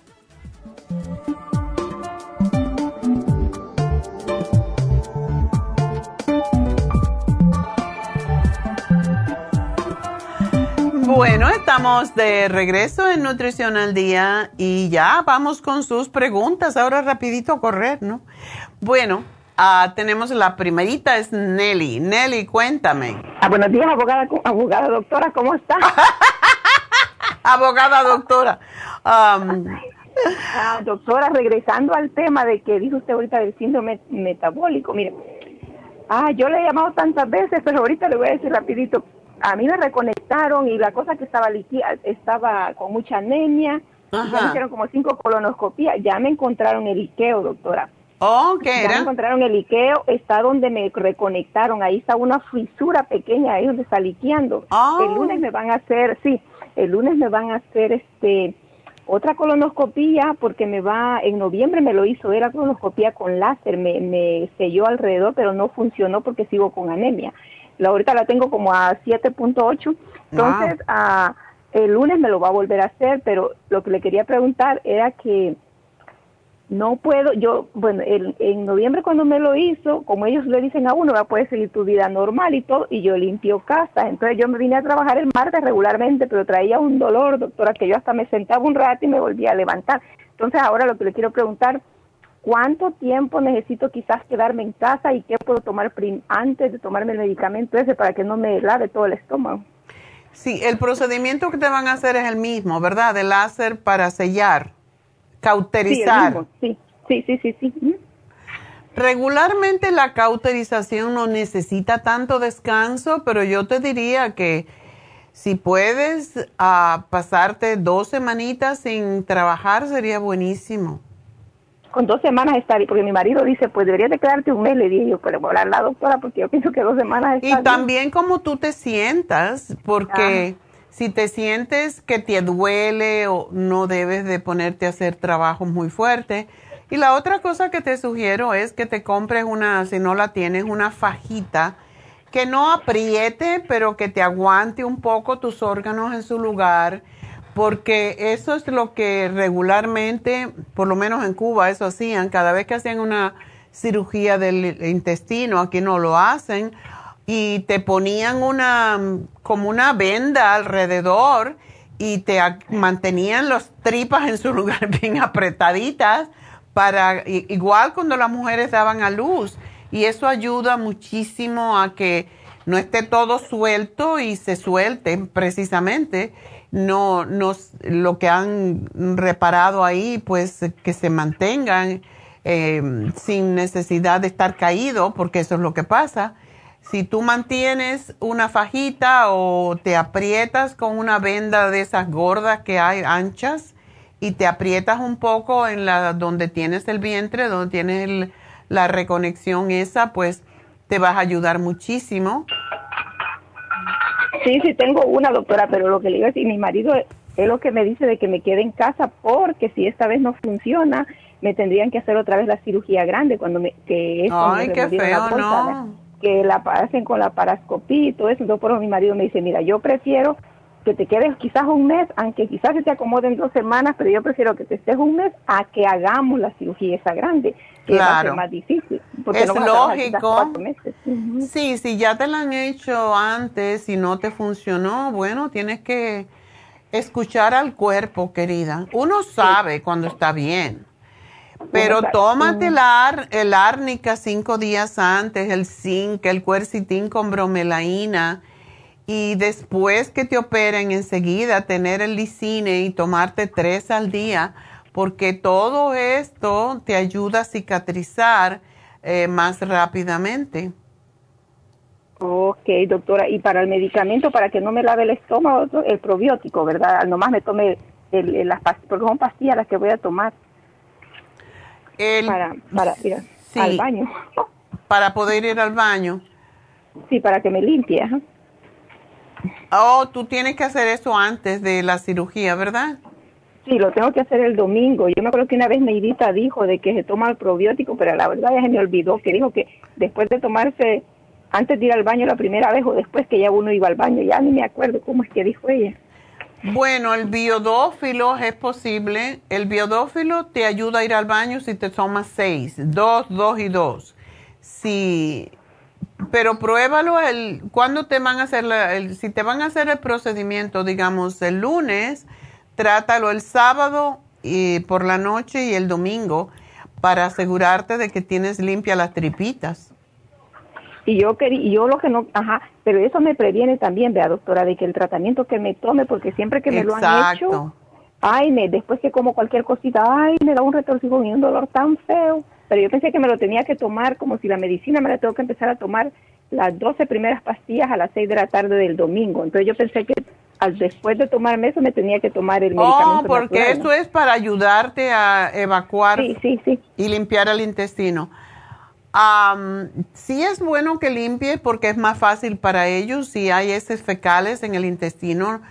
Bueno, estamos de regreso en Nutrición al Día y ya vamos con sus preguntas. Ahora rapidito a correr, ¿no? Bueno, ah, tenemos la primerita, es Nelly. Nelly, cuéntame. Ah, buenos días, abogada, abogada doctora, ¿cómo está? abogada doctora. Um, Ah, doctora, regresando al tema de que dijo usted ahorita del síndrome metabólico, mire, ah, yo le he llamado tantas veces, pero ahorita le voy a decir rapidito, a mí me reconectaron y la cosa que estaba estaba con mucha anemia, ya me hicieron como cinco colonoscopías, ya me encontraron el Iqueo, doctora. Oh, ¿qué ya me encontraron el Iqueo, está donde me reconectaron, ahí está una fisura pequeña, ahí donde está liqueando. Oh. El lunes me van a hacer, sí, el lunes me van a hacer este otra colonoscopía porque me va, en noviembre me lo hizo, era colonoscopía con láser, me, me selló alrededor, pero no funcionó porque sigo con anemia. La, ahorita la tengo como a 7.8, entonces a, el lunes me lo va a volver a hacer, pero lo que le quería preguntar era que no puedo, yo, bueno, en noviembre cuando me lo hizo, como ellos le dicen a uno, va a poder seguir tu vida normal y todo, y yo limpio casa. Entonces yo me vine a trabajar el martes regularmente, pero traía un dolor, doctora, que yo hasta me sentaba un rato y me volvía a levantar. Entonces ahora lo que le quiero preguntar, ¿cuánto tiempo necesito quizás quedarme en casa y qué puedo tomar antes de tomarme el medicamento ese para que no me lave todo el estómago? Sí, el procedimiento que te van a hacer es el mismo, ¿verdad? De láser para sellar cauterizar. Sí, sí, sí, sí, sí. Regularmente la cauterización no necesita tanto descanso, pero yo te diría que si puedes uh, pasarte dos semanitas sin trabajar sería buenísimo. Con dos semanas estaría, porque mi marido dice, pues deberías de quedarte un mes, le dije yo, pero hablar la doctora, porque yo pienso que dos semanas está Y también como tú te sientas, porque... Si te sientes que te duele o no debes de ponerte a hacer trabajos muy fuertes. Y la otra cosa que te sugiero es que te compres una, si no la tienes, una fajita que no apriete, pero que te aguante un poco tus órganos en su lugar, porque eso es lo que regularmente, por lo menos en Cuba, eso hacían, cada vez que hacían una cirugía del intestino, aquí no lo hacen, y te ponían una como una venda alrededor y te mantenían las tripas en su lugar bien apretaditas para igual cuando las mujeres daban a luz y eso ayuda muchísimo a que no esté todo suelto y se suelte precisamente. No, no, lo que han reparado ahí, pues que se mantengan eh, sin necesidad de estar caído, porque eso es lo que pasa. Si tú mantienes una fajita o te aprietas con una venda de esas gordas que hay anchas y te aprietas un poco en la donde tienes el vientre, donde tienes la reconexión esa, pues te vas a ayudar muchísimo. Sí, sí tengo una doctora, pero lo que le digo es, y mi marido es lo que me dice de que me quede en casa porque si esta vez no funciona, me tendrían que hacer otra vez la cirugía grande cuando me que es Ay, qué feo, no. Que la hacen con la parascopía y todo eso. Entonces, por eso mi marido me dice, mira, yo prefiero que te quedes quizás un mes, aunque quizás se te acomoden dos semanas, pero yo prefiero que te estés un mes a que hagamos la cirugía esa grande, que va a ser más difícil. Porque es lógico. Sí, si ya te la han hecho antes y no te funcionó, bueno, tienes que escuchar al cuerpo, querida. Uno sabe cuando está bien. Pero tómate el, el árnica cinco días antes, el zinc, el cuercitín con bromelaína y después que te operen enseguida tener el licine y tomarte tres al día porque todo esto te ayuda a cicatrizar eh, más rápidamente. Ok, doctora, y para el medicamento, para que no me lave el estómago, el probiótico, ¿verdad? Nomás me tome las pastillas, porque son pastillas las que voy a tomar. Para, para ir al baño. Para poder ir al baño. Sí, para que me limpie. Oh, tú tienes que hacer eso antes de la cirugía, ¿verdad? Sí, lo tengo que hacer el domingo. Yo me acuerdo que una vez Neidita dijo de que se toma el probiótico, pero la verdad ya se me olvidó que dijo que después de tomarse, antes de ir al baño la primera vez o después que ya uno iba al baño, ya ni me acuerdo cómo es que dijo ella. Bueno, el biodófilo es posible. El biodófilo te ayuda a ir al baño si te tomas seis, dos, dos y dos. Si pero pruébalo el, cuando te van a hacer el, si te van a hacer el procedimiento, digamos, el lunes, trátalo el sábado y por la noche y el domingo para asegurarte de que tienes limpia las tripitas. Y yo quería, yo lo que no, ajá, pero eso me previene también, vea doctora, de que el tratamiento que me tome, porque siempre que me lo han hecho, ay, me, después que como cualquier cosita, ay, me da un retorcijón y un dolor tan feo pero yo pensé que me lo tenía que tomar como si la medicina me la tengo que empezar a tomar las 12 primeras pastillas a las 6 de la tarde del domingo. Entonces yo pensé que al, después de tomarme eso me tenía que tomar el medicamento. Oh, porque eso es para ayudarte a evacuar y limpiar el intestino. Sí es bueno que limpie porque es más fácil para ellos. Si hay heces fecales en el intestino,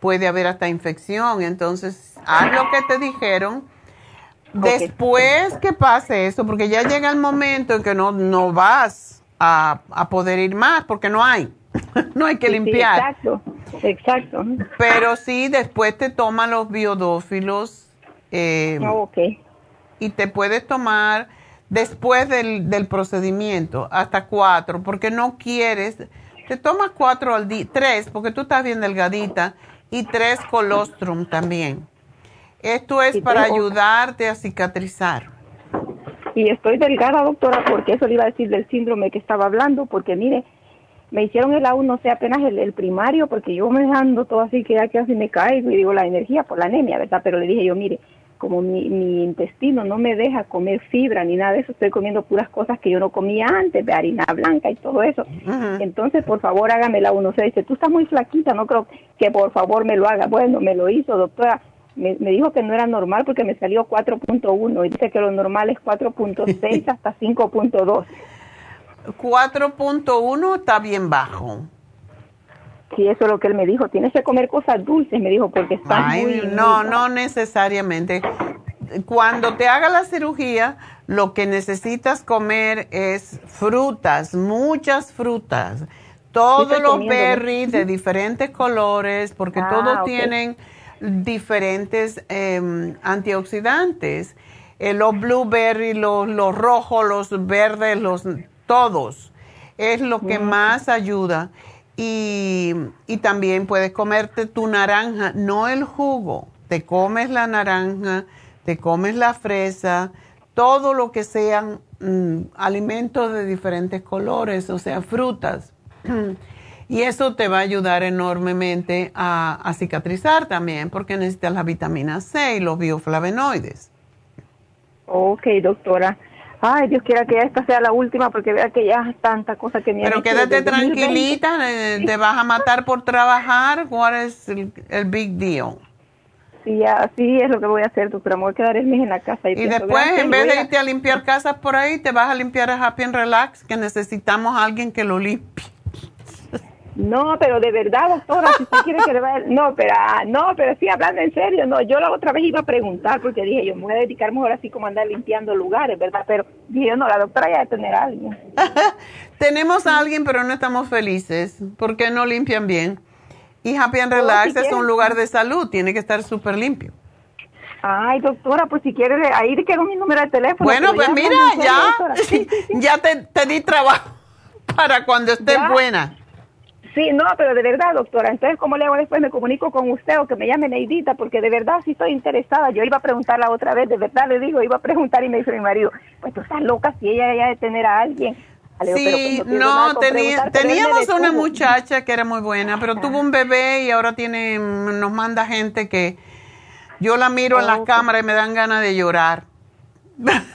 puede haber hasta infección. Entonces, haz lo que te dijeron Después que pase eso, porque ya llega el momento en que no, no vas a, poder ir más porque no hay. no hay que limpiar. exacto, exacto. Pero sí, después te toman los biodófilos. Eh, oh, y te puedes tomar después del, del procedimiento hasta cuatro, porque no quieres. Te tomas cuatro al día, tres, porque tú estás bien delgadita, y tres colostrum también. Esto es para ayudarte a cicatrizar. Y estoy delgada, doctora, porque eso le iba a decir del síndrome que estaba hablando, porque mire, me hicieron el aún, no sé, apenas el, primario, porque yo me ando todo así que ya casi me caigo y digo la energía por la anemia, ¿verdad? Pero le dije yo, mire, como mi, mi, intestino no me deja comer fibra ni nada de eso, estoy comiendo puras cosas que yo no comía antes, de harina blanca y todo eso. Entonces, por favor, hágame la uno. Se dice, tú estás muy flaquita, no creo que por favor me lo haga. Bueno, me lo hizo, doctora me, dijo que no era normal porque me salió 4.1 y dice que lo normal es 4.6 hasta 5.2. 4.1 está bien bajo. Sí, eso es lo que él me dijo. Tienes que comer cosas dulces, me dijo, porque está muy... No, no necesariamente. Cuando te haga la cirugía, lo que necesitas comer es frutas, muchas frutas. Todos los berries de diferentes colores, porque ah, todos tienen diferentes em, antioxidantes. Eh, los blueberries, los, los, rojos, los verdes, los todos. Es lo que más ayuda. Y, también puedes comerte tu naranja, no el jugo. Te comes la naranja, te comes la fresa, todo lo que sean mm, alimentos de diferentes colores, o sea, frutas. Y eso te va a ayudar enormemente a, cicatrizar también, porque necesitas la vitamina C y los bioflavonoides. Ok, doctora. Ay, Dios quiera que esta sea la última porque vea que ya es tanta cosa que me Pero quédate tranquilita, te vas a matar por trabajar. ¿Cuál es el, big deal? Sí, así es lo que voy a hacer, doctora. Me voy a quedar en la casa. Y, después, en vez de irte a limpiar casas por ahí, te vas a limpiar a Happy and Relax, que necesitamos a alguien que lo limpie. No, pero de verdad, doctora, si usted quiere que le vaya... No, pero, ah, no, pero sí, hablando en serio, no, yo la otra vez iba a preguntar porque dije, yo me voy a dedicar mejor así como andar limpiando lugares, ¿verdad? Pero dije, no, la doctora ya debe tener a alguien. Tenemos a alguien, pero no estamos felices porque no limpian bien. Y Happy and Relax es un lugar de salud, tiene que estar súper limpio. Ay, doctora, pues si quiere, ahí quiero mi número de teléfono. Bueno, pues mira, ya, ya te, te, di trabajo para cuando estés buena. Sí, no, pero de verdad, doctora. Entonces, ¿cómo le hago después? Me comunico con usted o que me llame Neidita, porque de verdad sí estoy interesada. Yo iba a preguntarla otra vez, de verdad le digo, iba a preguntar y me dice mi marido, pues tú estás loca si ella ya de tener a alguien. sí, pues, no, teníamos una muchacha que era muy buena, pero tuvo un bebé y ahora tiene, nos manda gente que yo la miro en las cámaras y me dan ganas de llorar.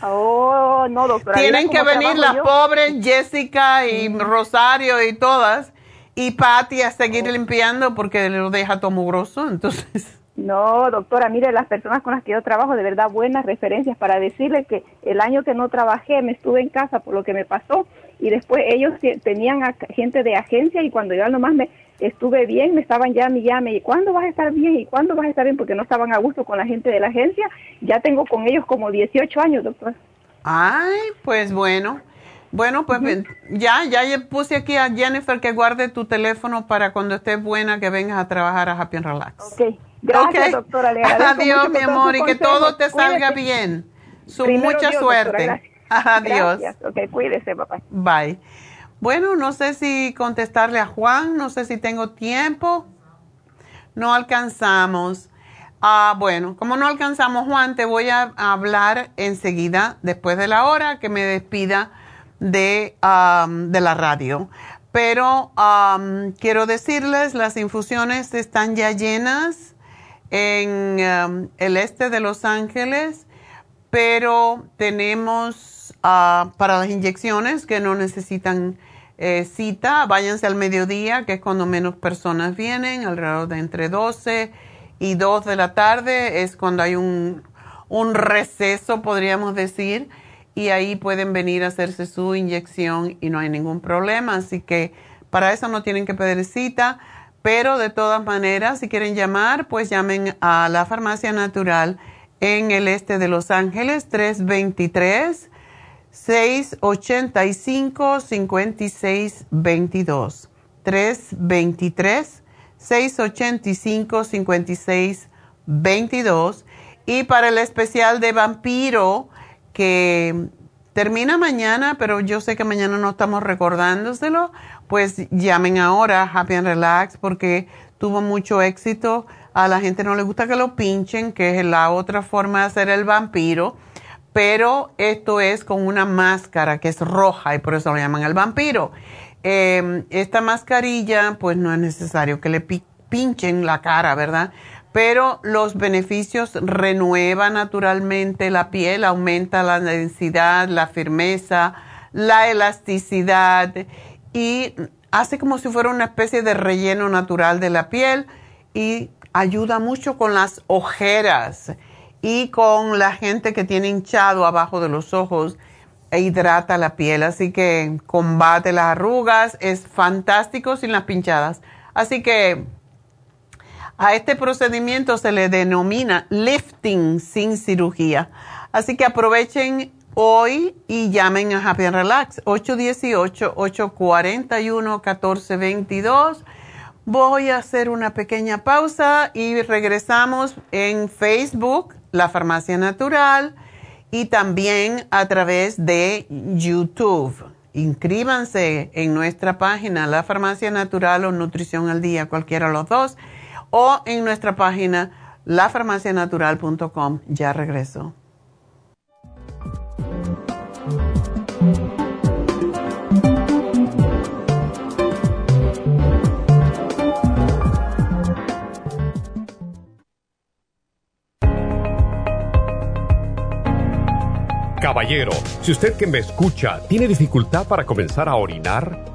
Oh, no, doctora. Tienen que venir las pobres, Jessica y Rosario y todas y Patti a seguir limpiando porque lo deja todo mugroso, entonces... No, doctora, mire, las personas con las que yo trabajo, de verdad, buenas referencias para decirle que el año que no trabajé me estuve en casa por lo que me pasó y después ellos tenían gente de agencia y cuando yo nomás me estuve bien, me estaban ya y llame, ¿y cuándo vas a estar bien? ¿Y cuándo vas a estar bien? Porque no estaban a gusto con la gente de la agencia. Ya tengo con ellos como 18 años, doctora. Ay, pues bueno. Bueno, pues ya, ya puse aquí a Jennifer que guarde tu teléfono para cuando estés buena que vengas a trabajar a Happy and Relax. Ok, gracias doctora. Adiós mi amor y que todo te salga bien. Su mucha suerte. Adiós. Ok, cuídese papá. Bye. Bueno, no sé si contestarle a Juan, no sé si tengo tiempo. No alcanzamos. Ah, bueno, como no alcanzamos Juan, te voy a hablar enseguida, después de la hora, que me despida de, de la radio. Pero quiero decirles, las infusiones están ya llenas en el este de Los Ángeles, pero tenemos ah, para las inyecciones que no necesitan eh, cita, váyanse al mediodía, que es cuando menos personas vienen, alrededor de entre 12 y 2 de la tarde, es cuando hay un, un receso, podríamos decir y ahí pueden venir a hacerse su inyección y no hay ningún problema. Así que para eso no tienen que pedir cita, pero de todas maneras, si quieren llamar, pues llamen a la Farmacia Natural en el este de Los Ángeles, 323. 685-5622. 323-685-5622. Y para el especial de vampiro, que termina mañana, pero yo sé que mañana no estamos recordándoselo, pues llamen ahora Happy and Relax porque tuvo mucho éxito. A la gente no le gusta que lo pinchen, que es la otra forma de hacer el vampiro, pero esto es con una máscara que es roja y por eso lo llaman el vampiro. Em, esta mascarilla, pues no es necesario que le pinchen la cara, ¿verdad? Pero los beneficios renueva naturalmente la piel, aumenta la densidad, la firmeza, la elasticidad y hace como si fuera una especie de relleno natural de la piel y ayuda mucho con las ojeras y con la gente que tiene hinchado abajo de los ojos e hidrata la piel, así que combate las arrugas, es fantástico sin las pinchadas. Así que a este procedimiento se le denomina lifting sin cirugía. Así que aprovechen hoy y llamen a Happy Relax 818-841-1422. Voy a hacer una pequeña pausa y regresamos en Facebook, La Farmacia Natural, y también a través de YouTube. Inscríbanse en nuestra página, La Farmacia Natural o Nutrición al Día, cualquiera de los dos o en nuestra página lafarmacianatural.com. Ya regreso. Caballero, si usted que me escucha tiene dificultad para comenzar a orinar,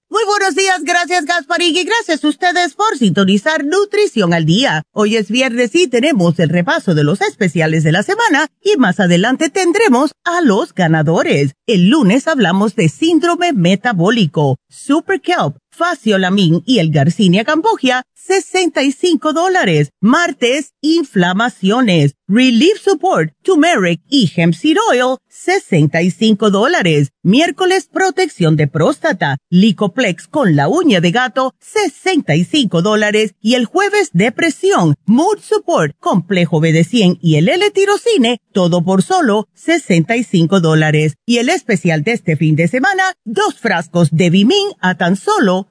Muy buenos días, gracias Gasparín y gracias a ustedes por sintonizar Nutrición al Día. Hoy es viernes y tenemos el repaso de los especiales de la semana y más adelante tendremos a los ganadores. El lunes hablamos de síndrome metabólico, Super Kelp, Faciolamin y el Garcinia Cambogia, 65 dólares. Martes, inflamaciones, Relief Support, Turmeric y Hemp Seed Oil, 65 dólares. Miércoles, protección de próstata, Licoplex con la uña de gato, 65 dólares. Y el jueves, depresión, Mood Support, complejo BD100 y el L-tirocine, todo por solo 65 dólares. Y el especial de este fin de semana, dos frascos de Bimin a tan solo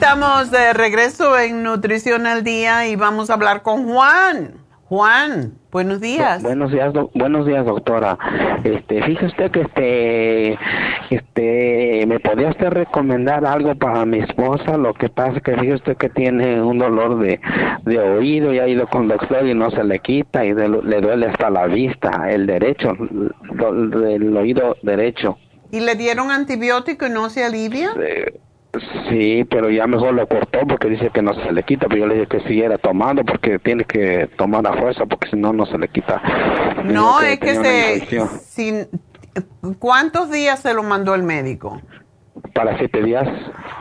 Estamos de regreso en Nutrición al Día y vamos a hablar con Juan. Juan, buenos días. buenos días, buenos días, doctora. Este, fíjese usted que este, este, me podría usted recomendar algo para mi esposa. Lo que pasa es que fíjese usted que tiene un dolor de, de oído y ha ido con el doctor y no se le quita y le duele hasta la vista, el derecho, el, oído derecho. ¿Y le dieron antibiótico y no se alivia? Sí, pero ya mejor lo cortó porque dice que no se le quita, pero yo le dije que siguiera tomando porque tiene que tomar la fuerza porque si no, no se le quita. No, es que se... Sin, ¿Cuántos días se lo mandó el médico? Para siete días.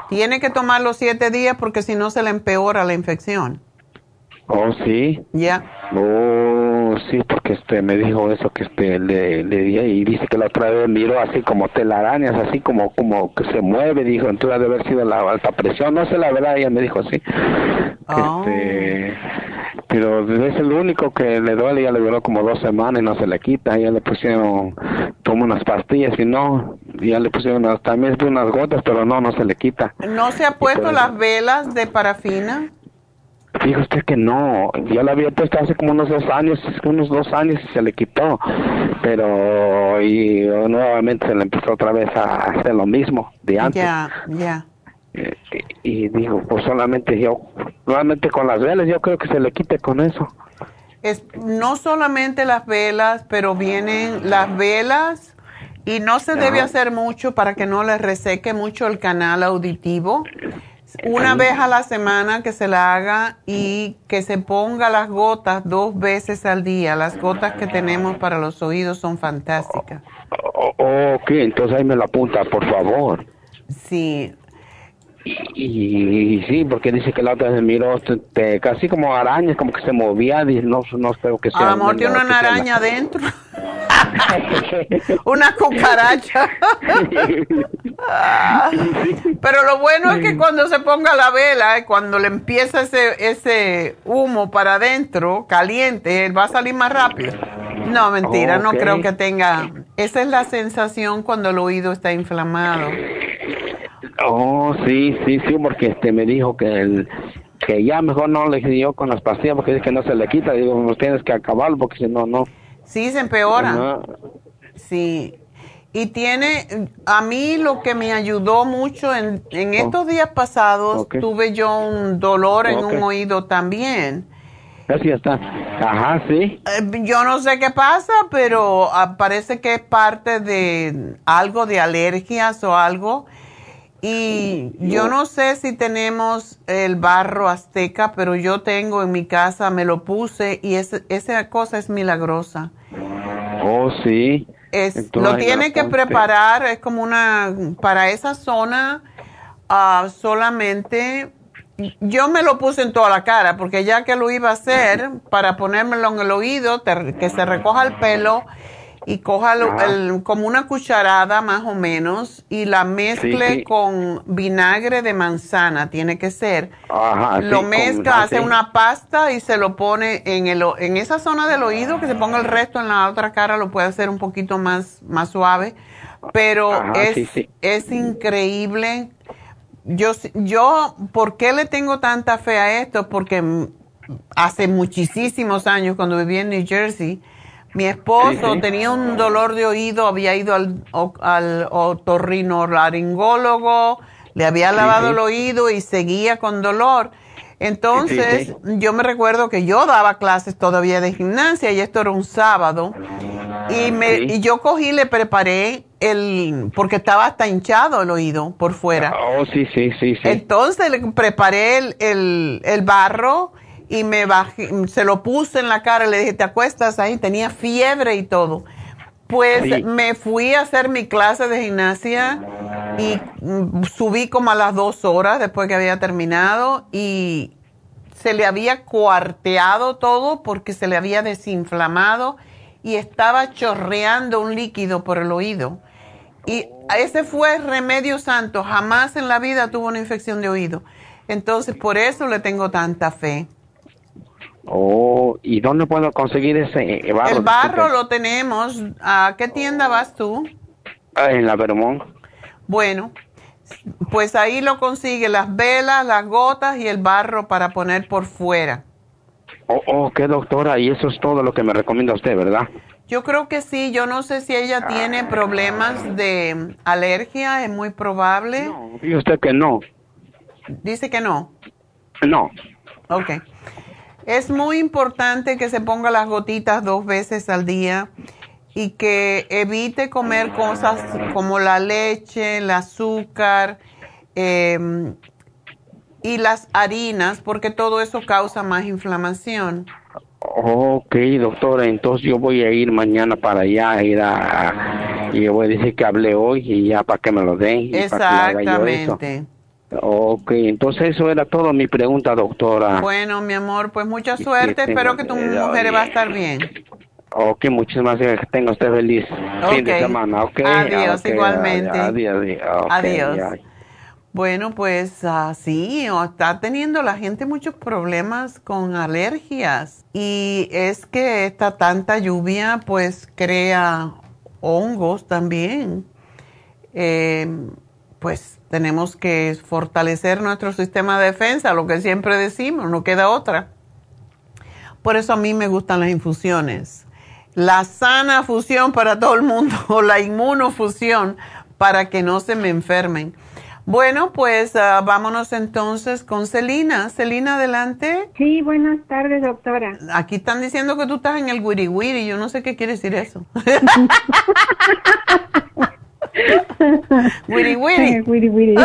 Tiene que tomar los siete días porque si no se le empeora la infección. Oh, sí. Ya. Oh, sí, porque este me dijo eso que este le, le di y dice que la otra vez miró así como telarañas, así como como que se mueve, dijo, entonces ha de haber sido la alta presión, no sé la verdad, ella me dijo así. Oh. Este, pero es el único que le duele, ya le duró como dos semanas y no se le quita, ya le pusieron, toma unas pastillas y no, ya le pusieron también unas gotas, pero no, no se le quita. ¿No se ha puesto las velas de parafina? Dijo usted que no, ya la había puesto hace como unos dos años, unos dos años y se le quitó, pero y nuevamente se le empezó otra vez a hacer lo mismo de antes. Ya, ya. Eh, Y, y dijo, pues solamente yo, solamente con las velas, yo creo que se le quite con eso. Es no solamente las velas, pero vienen las velas y no se debe hacer mucho para que no le reseque mucho el canal auditivo. Una vez a la semana que se la haga y que se ponga las gotas dos veces al día. Las gotas que tenemos para los oídos son fantásticas. O- ok, entonces ahí me la apunta, por favor. Sí, Y, y sí, porque dice que la otra vez miró casi como arañas, como que se movía, dice, no, no creo que sea. a lo mejor tiene una araña adentro. una cucaracha. Pero lo bueno es que cuando se ponga la vela, cuando le empieza ese, ese humo para adentro, caliente, él va a salir más rápido. No, mentira, no creo que tenga. Esa es la sensación cuando el oído está inflamado. Oh, sí, sí, sí, porque este me dijo que el, que ya mejor no le dio con las pastillas porque dice que no se le quita. Digo, pues tienes que acabarlo porque si no, no. Sí, se empeora. Sí. Y tiene, a mí lo que me ayudó mucho en, en estos días pasados, Oh. Tuve yo un dolor en un oído también. Así está. Ajá, sí. Eh, Yo no sé qué pasa, pero ah, parece que es parte de algo de alergias o algo. Y yo no sé si tenemos el barro azteca, pero yo tengo en mi casa, me lo puse y esa cosa es milagrosa. Oh, sí. Es, Entonces, lo tiene que preparar, es como una, para esa zona ah, solamente, yo me lo puse en toda la cara, porque ya que lo iba a hacer, para ponérmelo en el oído, te- que se recoja el pelo y coja el- como una cucharada más o menos y la mezcle sí. con vinagre de manzana, tiene que ser. Ajá, lo sí, mezcla, con- hace una pasta y se lo pone en, el, en esa zona del oído, que se ponga el resto en la otra cara, lo puede hacer un poquito más, más suave. Pero Ajá, es, es increíble. Yo, yo, ¿por qué le tengo tanta fe a esto? Porque hace muchísimos años, cuando vivía en New Jersey, mi esposo Sí, sí. tenía un dolor de oído, había ido al, al otorrinolaringólogo, le había lavado sí. el oído y seguía con dolor. Entonces, yo me recuerdo que yo daba clases todavía de gimnasia y esto era un sábado. Y, me, y yo cogí y le preparé el, porque estaba hasta hinchado el oído por fuera. Oh, sí, sí, sí, sí. Entonces le preparé el, el, el barro y me bajé, se lo puse en la cara y le dije, ¿te acuestas ahí? Tenía fiebre y todo. Pues me fui a hacer mi clase de gimnasia y mm, subí como a las dos horas después que había terminado y se le había cuarteado todo porque se le había desinflamado y estaba chorreando un líquido por el oído. Y ese fue el remedio santo. Jamás en la vida tuvo una infección de oído. Entonces, por eso le tengo tanta fe. Oh, ¿y dónde puedo conseguir ese eh, barro? el barro lo tenemos. ¿A qué tienda vas tú? Ah, En la Vermont. Bueno, pues ahí lo consigue las velas, las gotas y el barro para poner por fuera. Oh, oh, qué doctora, y eso es todo lo que me recomienda usted, ¿verdad? Yo creo que sí, yo no sé si ella tiene problemas de alergia, es muy probable. No, dice usted que no. Dice que no. No. Ok. Es muy importante que se ponga las gotitas dos veces al día y que evite comer cosas como la leche, el azúcar em, y las harinas, porque todo eso causa más inflamación. Ok, doctora, entonces yo voy a ir mañana para allá, a ir a... Y yo voy a decir que hablé hoy y ya para que me lo den. Exactamente. Ok, entonces eso era todo mi pregunta, doctora. Bueno, mi amor, pues mucha suerte. Espero que tu mujer va a estar bien. Ok, muchísimas gracias. Que tenga usted feliz fin de semana. Okay. Adiós, igualmente. Adiós. Adiós. adiós. Bueno, pues así, está teniendo la gente muchos problemas con alergias y es que esta tanta lluvia pues crea hongos también. Em, pues tenemos que fortalecer nuestro sistema de defensa, lo que siempre decimos, no queda otra. Por eso a mí me gustan las infusiones. La sana fusión para todo el mundo o la inmunofusión para que no se me enfermen. Bueno, pues ah, vámonos entonces con Celina. Celina, adelante. Sí, buenas tardes, doctora. Aquí están diciendo que tú estás en el wiri wiri. Yo no sé qué quiere decir eso. wiri wiri. wiri wiri.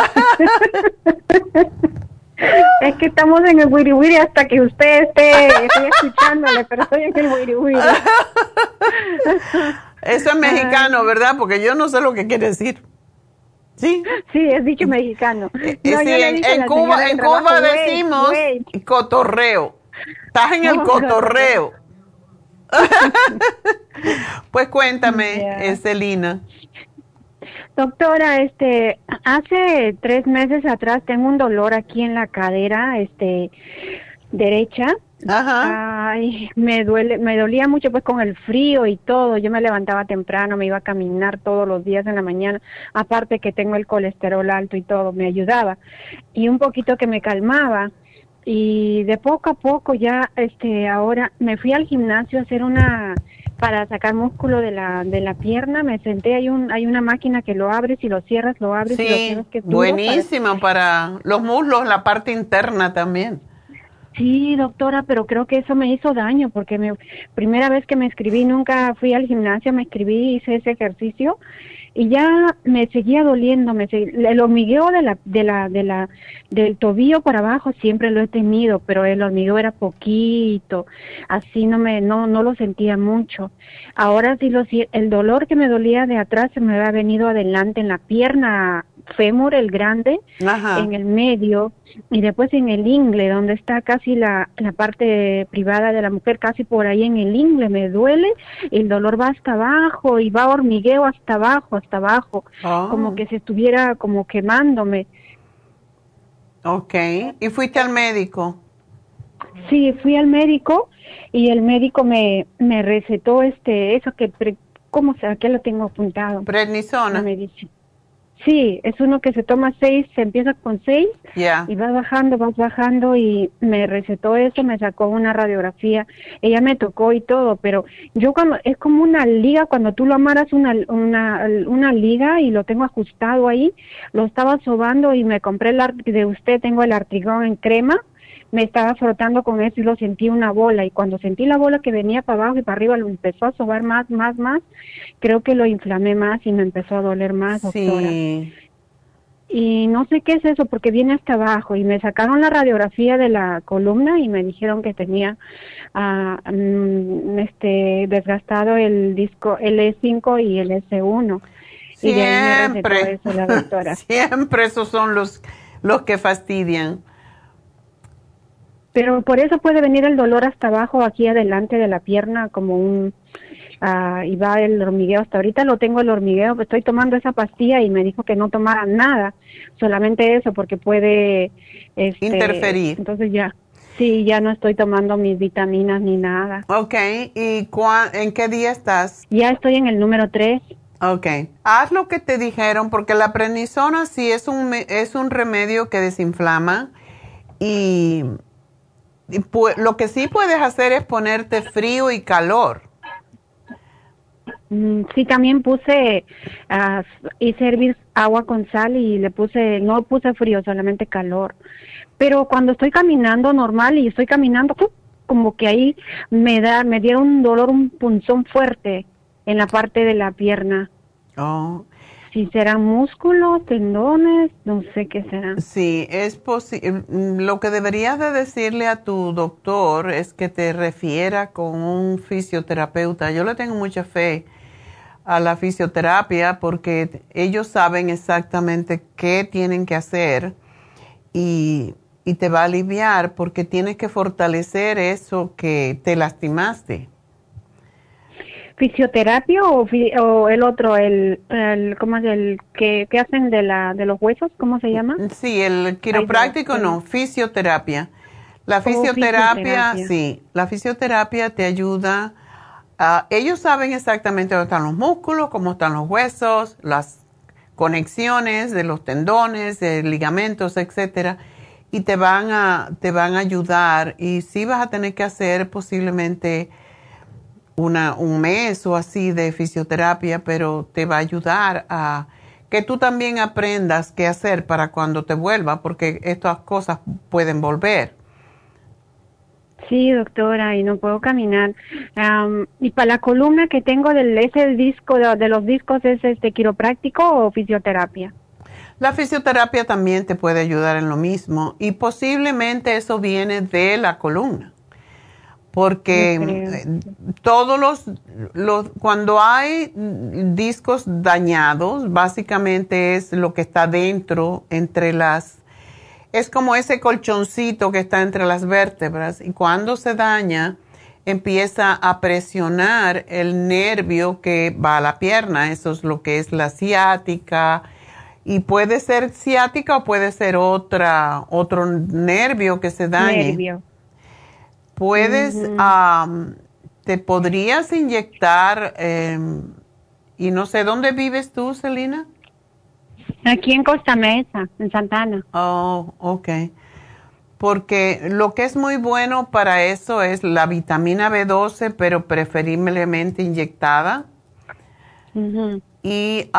es que estamos en el wiri wiri hasta que usted esté, escuchándole, pero estoy en el wiri wiri. Eso es mexicano, ¿verdad? Porque yo no sé lo que quiere decir. Sí. Sí, es dicho mexicano. Eh, eh, en, Cuba, en Cuba decimos cotorreo. Estás en el cotorreo. pues cuéntame, Celina. Doctora, este, hace tres meses atrás tengo un dolor aquí en la cadera, este, derecha Ajá. Ay, me duele, me dolía mucho pues con el frío y todo. Yo me levantaba temprano, me iba a caminar todos los días en la mañana. Aparte que tengo el colesterol alto y todo, me ayudaba. Y un poquito que me calmaba. Y de poco a poco ya, este, ahora me fui al gimnasio a hacer una, para sacar músculo de la, de la pierna, me senté, hay un, hay una máquina que lo abres y lo cierras, lo abres y lo cierras. Que buenísimo para... para los muslos, la parte interna también. Sí, doctora, pero creo que eso me hizo daño porque me primera vez que me escribí, nunca fui al gimnasio, me escribí, hice ese ejercicio y ya me seguía doliendo, me el hormigueo de la de la de la del tobillo para abajo siempre lo he tenido, pero el hormigueo era poquito, así no me no no lo sentía mucho. Ahora sí lo el dolor que me dolía de atrás se me había venido adelante en la pierna fémur, el grande, en el medio, y después en el ingle, donde está casi la, la parte privada de la mujer, casi por ahí en el ingle, me duele, el dolor va hasta abajo y va hormigueo hasta abajo, hasta abajo, ah. como que se estuviera como quemándome. Ok, ¿y fuiste al médico? Sí, fui al médico y el médico me, me recetó este, eso que, ¿cómo se, aquí lo tengo apuntado? Prednisona. Me dice, Sí, es uno que se toma seis, se empieza con seis y vas bajando, vas bajando y me recetó eso, me sacó una radiografía, ella me tocó y todo, pero yo cuando, es como una liga, cuando tú lo amaras una, una, una liga y lo tengo ajustado ahí, lo estaba sobando y me compré el de usted, tengo el artrigón en crema, me estaba frotando con eso y lo sentí una bola y cuando sentí la bola que venía para abajo y para arriba lo empezó a sobar más, más, más, creo que lo inflamé más y me empezó a doler más, doctora. Y no sé qué es eso porque viene hasta abajo y me sacaron la radiografía de la columna y me dijeron que tenía uh, este desgastado el disco L5 y el S1. Siempre, y la doctora. siempre esos son los los que fastidian. Pero por eso puede venir el dolor hasta abajo, aquí adelante de la pierna, como un... Uh, y va el hormigueo. Hasta ahorita lo tengo el hormigueo, estoy tomando esa pastilla y me dijo que no tomara nada, solamente eso, porque puede... Este, Interferir. Entonces ya, sí, ya no estoy tomando mis vitaminas ni nada. Ok, ¿y en qué día estás? Ya estoy en el número 3. Ok, haz lo que te dijeron, porque la prednisona sí es un, es un remedio que desinflama y lo que sí puedes hacer es ponerte frío y calor. Mm, sí, también puse, uh, hice hervir agua con sal y le puse, no puse frío, solamente calor. Pero cuando estoy caminando normal y estoy caminando, como que ahí me da, me dieron un dolor, un punzón fuerte en la parte de la pierna. Oh, si serán músculos, tendones, no sé qué serán. Sí, es posible. Mm, lo que deberías de decirle a tu doctor es que te refiera con un fisioterapeuta. Yo le tengo mucha fe a la fisioterapia porque ellos saben exactamente qué tienen que hacer y, y te va a aliviar porque tienes que fortalecer eso que te lastimaste. ¿Fisioterapia o, o el otro, el, el ¿cómo es el que, hacen de, la, de los huesos? ¿Cómo se llama? Sí, el quiropráctico no, fisioterapia. La oh, fisioterapia, sí, la fisioterapia te ayuda. ellos saben exactamente dónde están los músculos, cómo están los huesos, las conexiones de los tendones, de ligamentos, etcétera, y te van a te van a ayudar y sí vas a tener que hacer posiblemente una, un mes o así de fisioterapia, pero te va a ayudar a que tú también aprendas qué hacer para cuando te vuelva, porque estas cosas pueden volver. Sí, doctora, y no puedo caminar. y para la columna que tengo del ese disco de, los discos es este quiropráctico o fisioterapia. La fisioterapia también te puede ayudar en lo mismo y posiblemente eso viene de la columna porque eh, todos los, los, cuando hay discos dañados, básicamente es lo que está dentro, entre las, es como ese colchoncito que está entre las vértebras y cuando se daña, empieza a presionar el nervio que va a la pierna, eso es lo que es la ciática, y puede ser ciática o puede ser otra, otro nervio que se dañe. Nervio puedes, te podrías inyectar, em, y no sé, ¿dónde vives tú, Celina? Aquí en Costa Mesa, en Santana. Oh, ok. Porque lo que es muy bueno para eso es la vitamina B12, pero preferiblemente inyectada. Y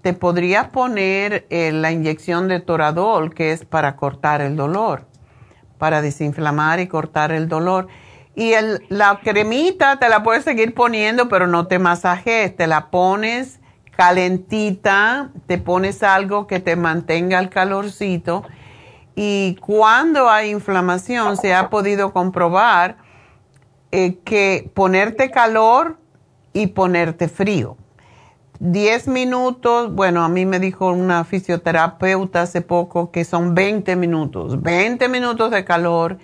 te podrías poner eh, la inyección de Toradol, que es para cortar el dolor para desinflamar y cortar el dolor. Y el, la cremita te la puedes seguir poniendo, pero no te masajes, te la pones calentita, te pones algo que te mantenga el calorcito. Y cuando hay inflamación, se ha podido comprobar eh, que ponerte calor y ponerte frío. 10 minutos, bueno, a mí me dijo una fisioterapeuta hace poco que son 20 minutos, 20 minutos de calor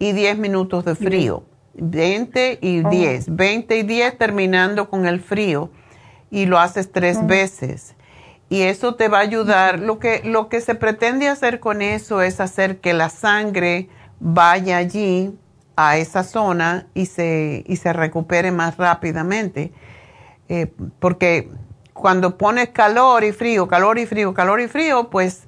y 10 minutos de frío. 20 y 10, 20 y 10 terminando con el frío y lo haces tres veces. Y eso te va a ayudar. Lo que, lo que se pretende hacer con eso es hacer que la sangre vaya allí a esa zona y se, y se recupere más rápidamente. Eh, porque cuando pones calor y frío, calor y frío, calor y frío, pues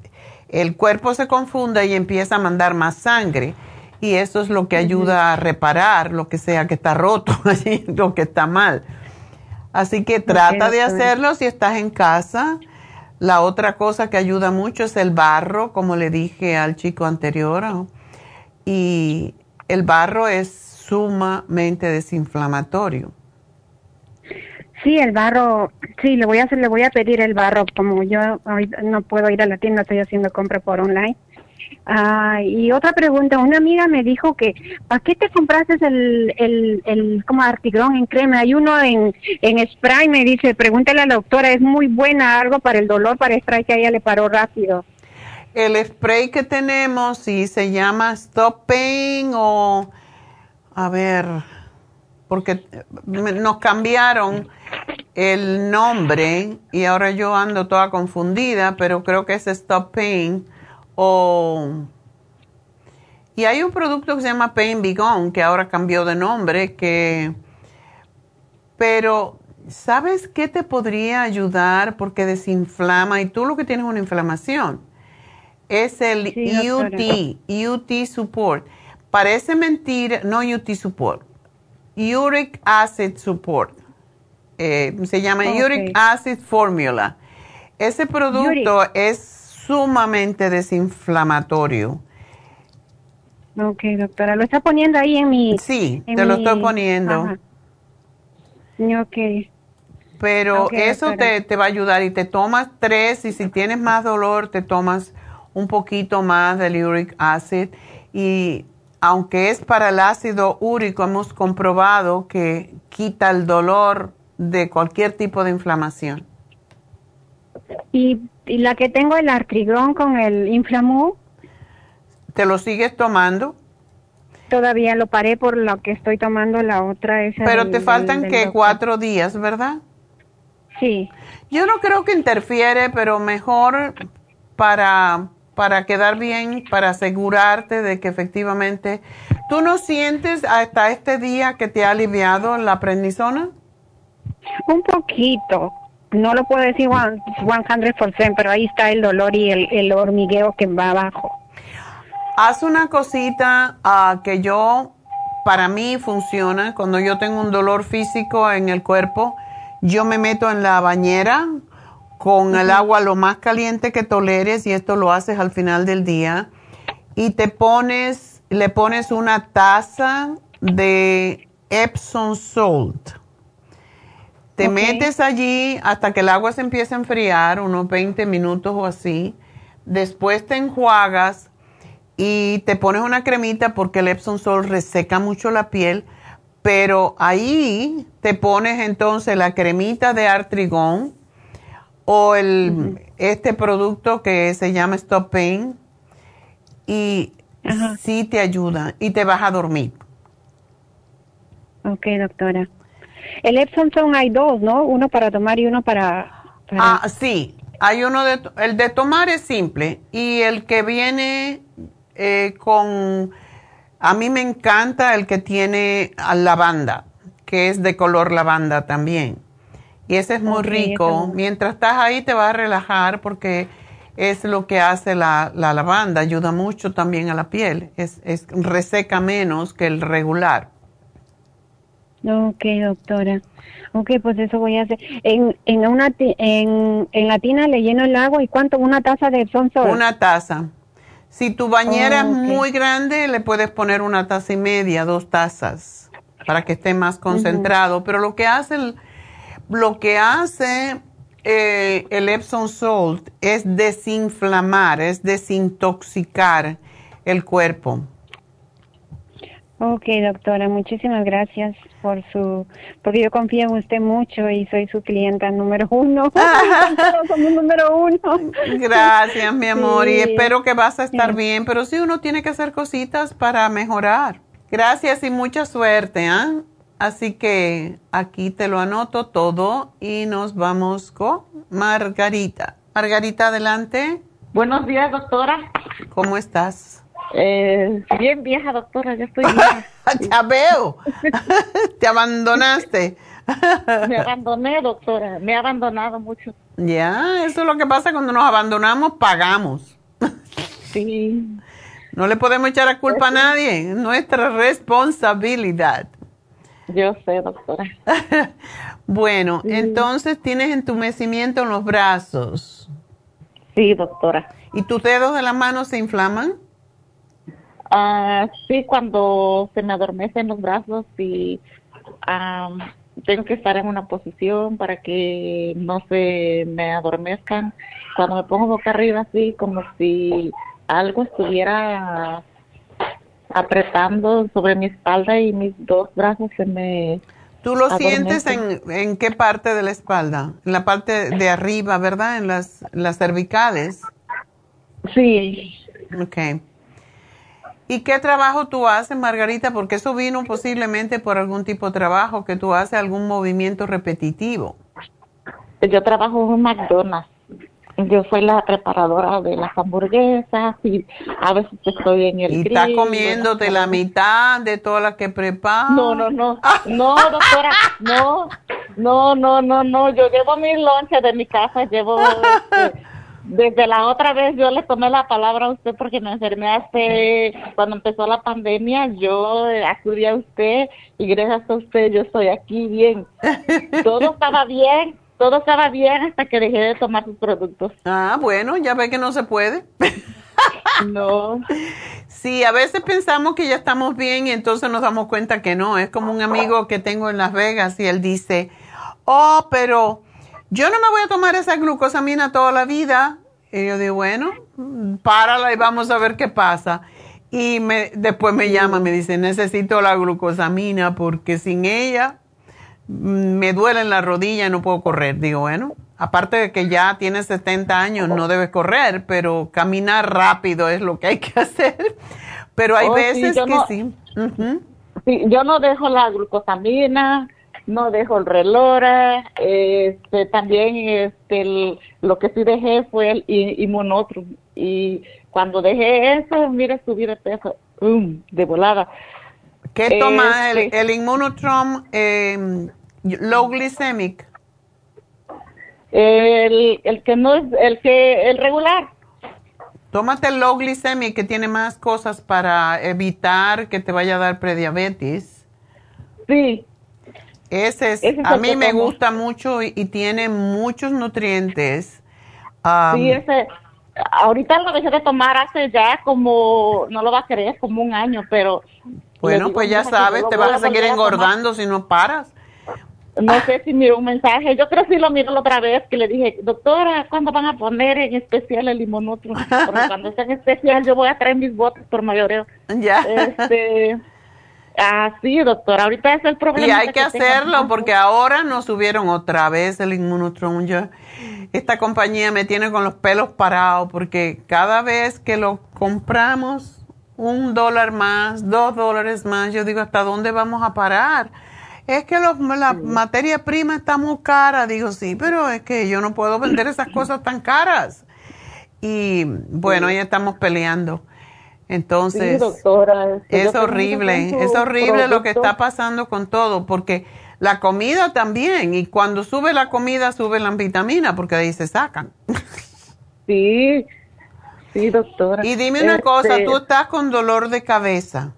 el cuerpo se confunda y empieza a mandar más sangre. Y eso es lo que ayuda a reparar lo que sea que está roto, lo que está mal. Así que trata de hacerlo si estás en casa. La otra cosa que ayuda mucho es el barro, como le dije al chico anterior. Y el barro es sumamente desinflamatorio. Sí, el barro, sí, le voy a hacer, le voy a pedir el barro, como yo no puedo ir a la tienda, estoy haciendo compra por online. Ah, y otra pregunta, una amiga me dijo que, ¿para qué te compraste el, el, el como artigrón en crema? Hay uno en, en spray, me dice, pregúntale a la doctora, es muy buena, algo para el dolor, para spray que a ella le paró rápido. El spray que tenemos, sí, se llama Stop Pain o, a ver, porque nos cambiaron el nombre y ahora yo ando toda confundida, pero creo que es Stop Pain o... Y hay un producto que se llama Pain Begone que ahora cambió de nombre, que... Pero, ¿sabes qué te podría ayudar porque desinflama y tú lo que tienes es una inflamación? Es el UT, UT Support. Parece mentir, no UT Support Uric Acid Support. Eh, se llama Uric Acid Formula. Ese producto es sumamente desinflamatorio. Ok, doctora, lo está poniendo ahí en mi... Sí, te lo estoy poniendo. Ok. Pero eso te, te, va a ayudar y te tomas tres y si tienes más dolor te tomas un poquito más del uric acid y aunque es para el ácido úrico, hemos comprobado que quita el dolor de cualquier tipo de inflamación. ¿Y, la que tengo el artrigrón con el inflamú? ¿Te lo sigues tomando? Todavía lo paré por lo que estoy tomando la otra. Esa Pero te faltan que cuatro días, ¿verdad? Sí. Yo no creo que interfiere, pero mejor para, para quedar bien, para asegurarte de que efectivamente... ¿Tú no sientes hasta este día que te ha aliviado la prednisona? Un poquito. No lo puedo decir 100%, pero ahí está el dolor y el, el hormigueo que va abajo. Haz una cosita uh, que yo, para mí funciona, cuando yo tengo un dolor físico en el cuerpo, yo me meto en la bañera con el agua lo más caliente que toleres y esto lo haces al final del día y te pones, le pones una taza de Epsom Salt. Te metes allí hasta que el agua se empiece a enfriar, unos 20 minutos o así. Después te enjuagas y te pones una cremita porque el Epsom Salt reseca mucho la piel pero ahí te pones entonces la cremita de artrigón o el, este producto que se llama Stop Pain y sí te ayuda y te vas a dormir. Ok, doctora. El Epsom son hay dos, ¿no? Uno para tomar y uno para... Ah, sí. Hay uno de... El de tomar es simple y el que viene eh, con a mí me encanta el que tiene lavanda, que es de color lavanda también. Y ese es muy rico. Mientras estás ahí te vas a relajar porque es lo que hace la, lavanda. Ayuda mucho también a la piel. Es, es, reseca menos que el regular. Ok, doctora. Ok, pues eso voy a hacer. En, en, una, en, en la tina le lleno el agua y cuánto, una taza de Epsom Una taza. Si tu bañera es muy grande, le puedes poner una taza y media, dos tazas, para que esté más concentrado. Pero lo que hace el, lo que hace eh, el Epsom Salt es desinflamar, es desintoxicar el cuerpo. Ok, doctora, muchísimas gracias por su, porque yo confío en usted mucho y soy su clienta número uno. Número uno. Gracias, mi amor, y espero que vas a estar bien, pero sí uno tiene que hacer cositas para mejorar. Gracias y mucha suerte, ¿ah? Así que aquí te lo anoto todo y nos vamos con Margarita. Margarita, adelante. Buenos días, doctora. ¿Cómo estás? Eh, bien vieja, doctora, ya estoy vieja. ya veo. Te abandonaste. Me abandoné, doctora. Me he abandonado mucho. Ya, eso es lo que pasa cuando nos abandonamos, pagamos. sí. No le podemos echar la culpa a nadie, es nuestra responsabilidad. Yo sé, doctora. bueno, entonces tienes entumecimiento en los brazos. Sí, doctora. ¿Y tus dedos de la mano se inflaman? Ah, sí, cuando se me adormecen los brazos y tengo que estar en una posición para que no se me adormezcan. Cuando me pongo boca arriba, así como si algo estuviera apretando sobre mi espalda y mis dos brazos se me... ¿Tú lo sientes en, en qué parte de la espalda? En la parte de arriba, ¿verdad? En las, las cervicales. Sí. Okay. ¿Y qué trabajo tú haces, Margarita? Porque eso vino posiblemente por algún tipo de trabajo que tú haces, algún movimiento repetitivo. Yo trabajo en McDonald's. Yo soy la preparadora de las hamburguesas y a veces estoy en el ¿Y está comiéndote la mitad de todas las que preparas? No, no, no. No, doctora, no. No, no, no, no. Yo llevo mi lonche de mi casa, llevo... Este, desde la otra vez yo le tomé la palabra a usted porque me enfermé hace, cuando empezó la pandemia, yo acudí a usted y gracias a usted yo estoy aquí bien. Todo estaba bien, todo estaba bien hasta que dejé de tomar sus productos. Ah, bueno, ya ve que no se puede. no. Sí, a veces pensamos que ya estamos bien y entonces nos damos cuenta que no. Es como un amigo que tengo en Las Vegas y él dice, oh, pero yo no me voy a tomar esa glucosamina toda la vida. Y yo digo, bueno, párala y vamos a ver qué pasa. Y me, después me llama, me dice, necesito la glucosamina porque sin ella mm, me duele en la rodilla y no puedo correr. Digo, bueno, aparte de que ya tienes 70 años, no debes correr, pero caminar rápido es lo que hay que hacer. Pero hay oh, veces que sí. sí. Yo no dejo la glucosamina, no dejo el reloj, este, también este, lo que sí dejé fue el inmunotrum. Y cuando dejé eso, mire, subí de peso, um, de volada. ¿Qué toma el, este el inmunotrum eh, low glycemic? El, el que no es, el que, el regular. Tómate el low glycemic que tiene más cosas para evitar que te vaya a dar prediabetes. Sí. Ese es, a mí me gusta mucho y, tiene muchos nutrientes. sí, ese, ahorita lo dejé de tomar hace ya como, no lo va a creer, como un año, pero... Bueno, pues ya sabes, te vas a seguir engordando si no paras no sé si miró un mensaje, yo creo que sí lo miró la otra vez, que le dije, doctora, ¿cuándo van a poner en especial el limonotro? Porque cuando sea en especial yo voy a traer mis botes por mayoreo. Ya. Este, ah, sí, doctora, ahorita es el problema. Y hay que, hacerlo porque ahora nos subieron otra vez el inmunotron. Yo, esta compañía me tiene con los pelos parados porque cada vez que lo compramos, un dólar más, dos dólares más, yo digo, ¿hasta dónde vamos a parar? es que la materia prima está muy cara. Digo, sí, pero es que yo no puedo vender esas cosas tan caras. Y bueno, ahí estamos peleando. Entonces, es horrible, es horrible lo que está pasando con todo, porque la comida también, y cuando sube la comida, sube la vitamina, porque ahí se sacan. Sí, sí, doctora. Y dime una cosa, este ¿tú estás con dolor de cabeza?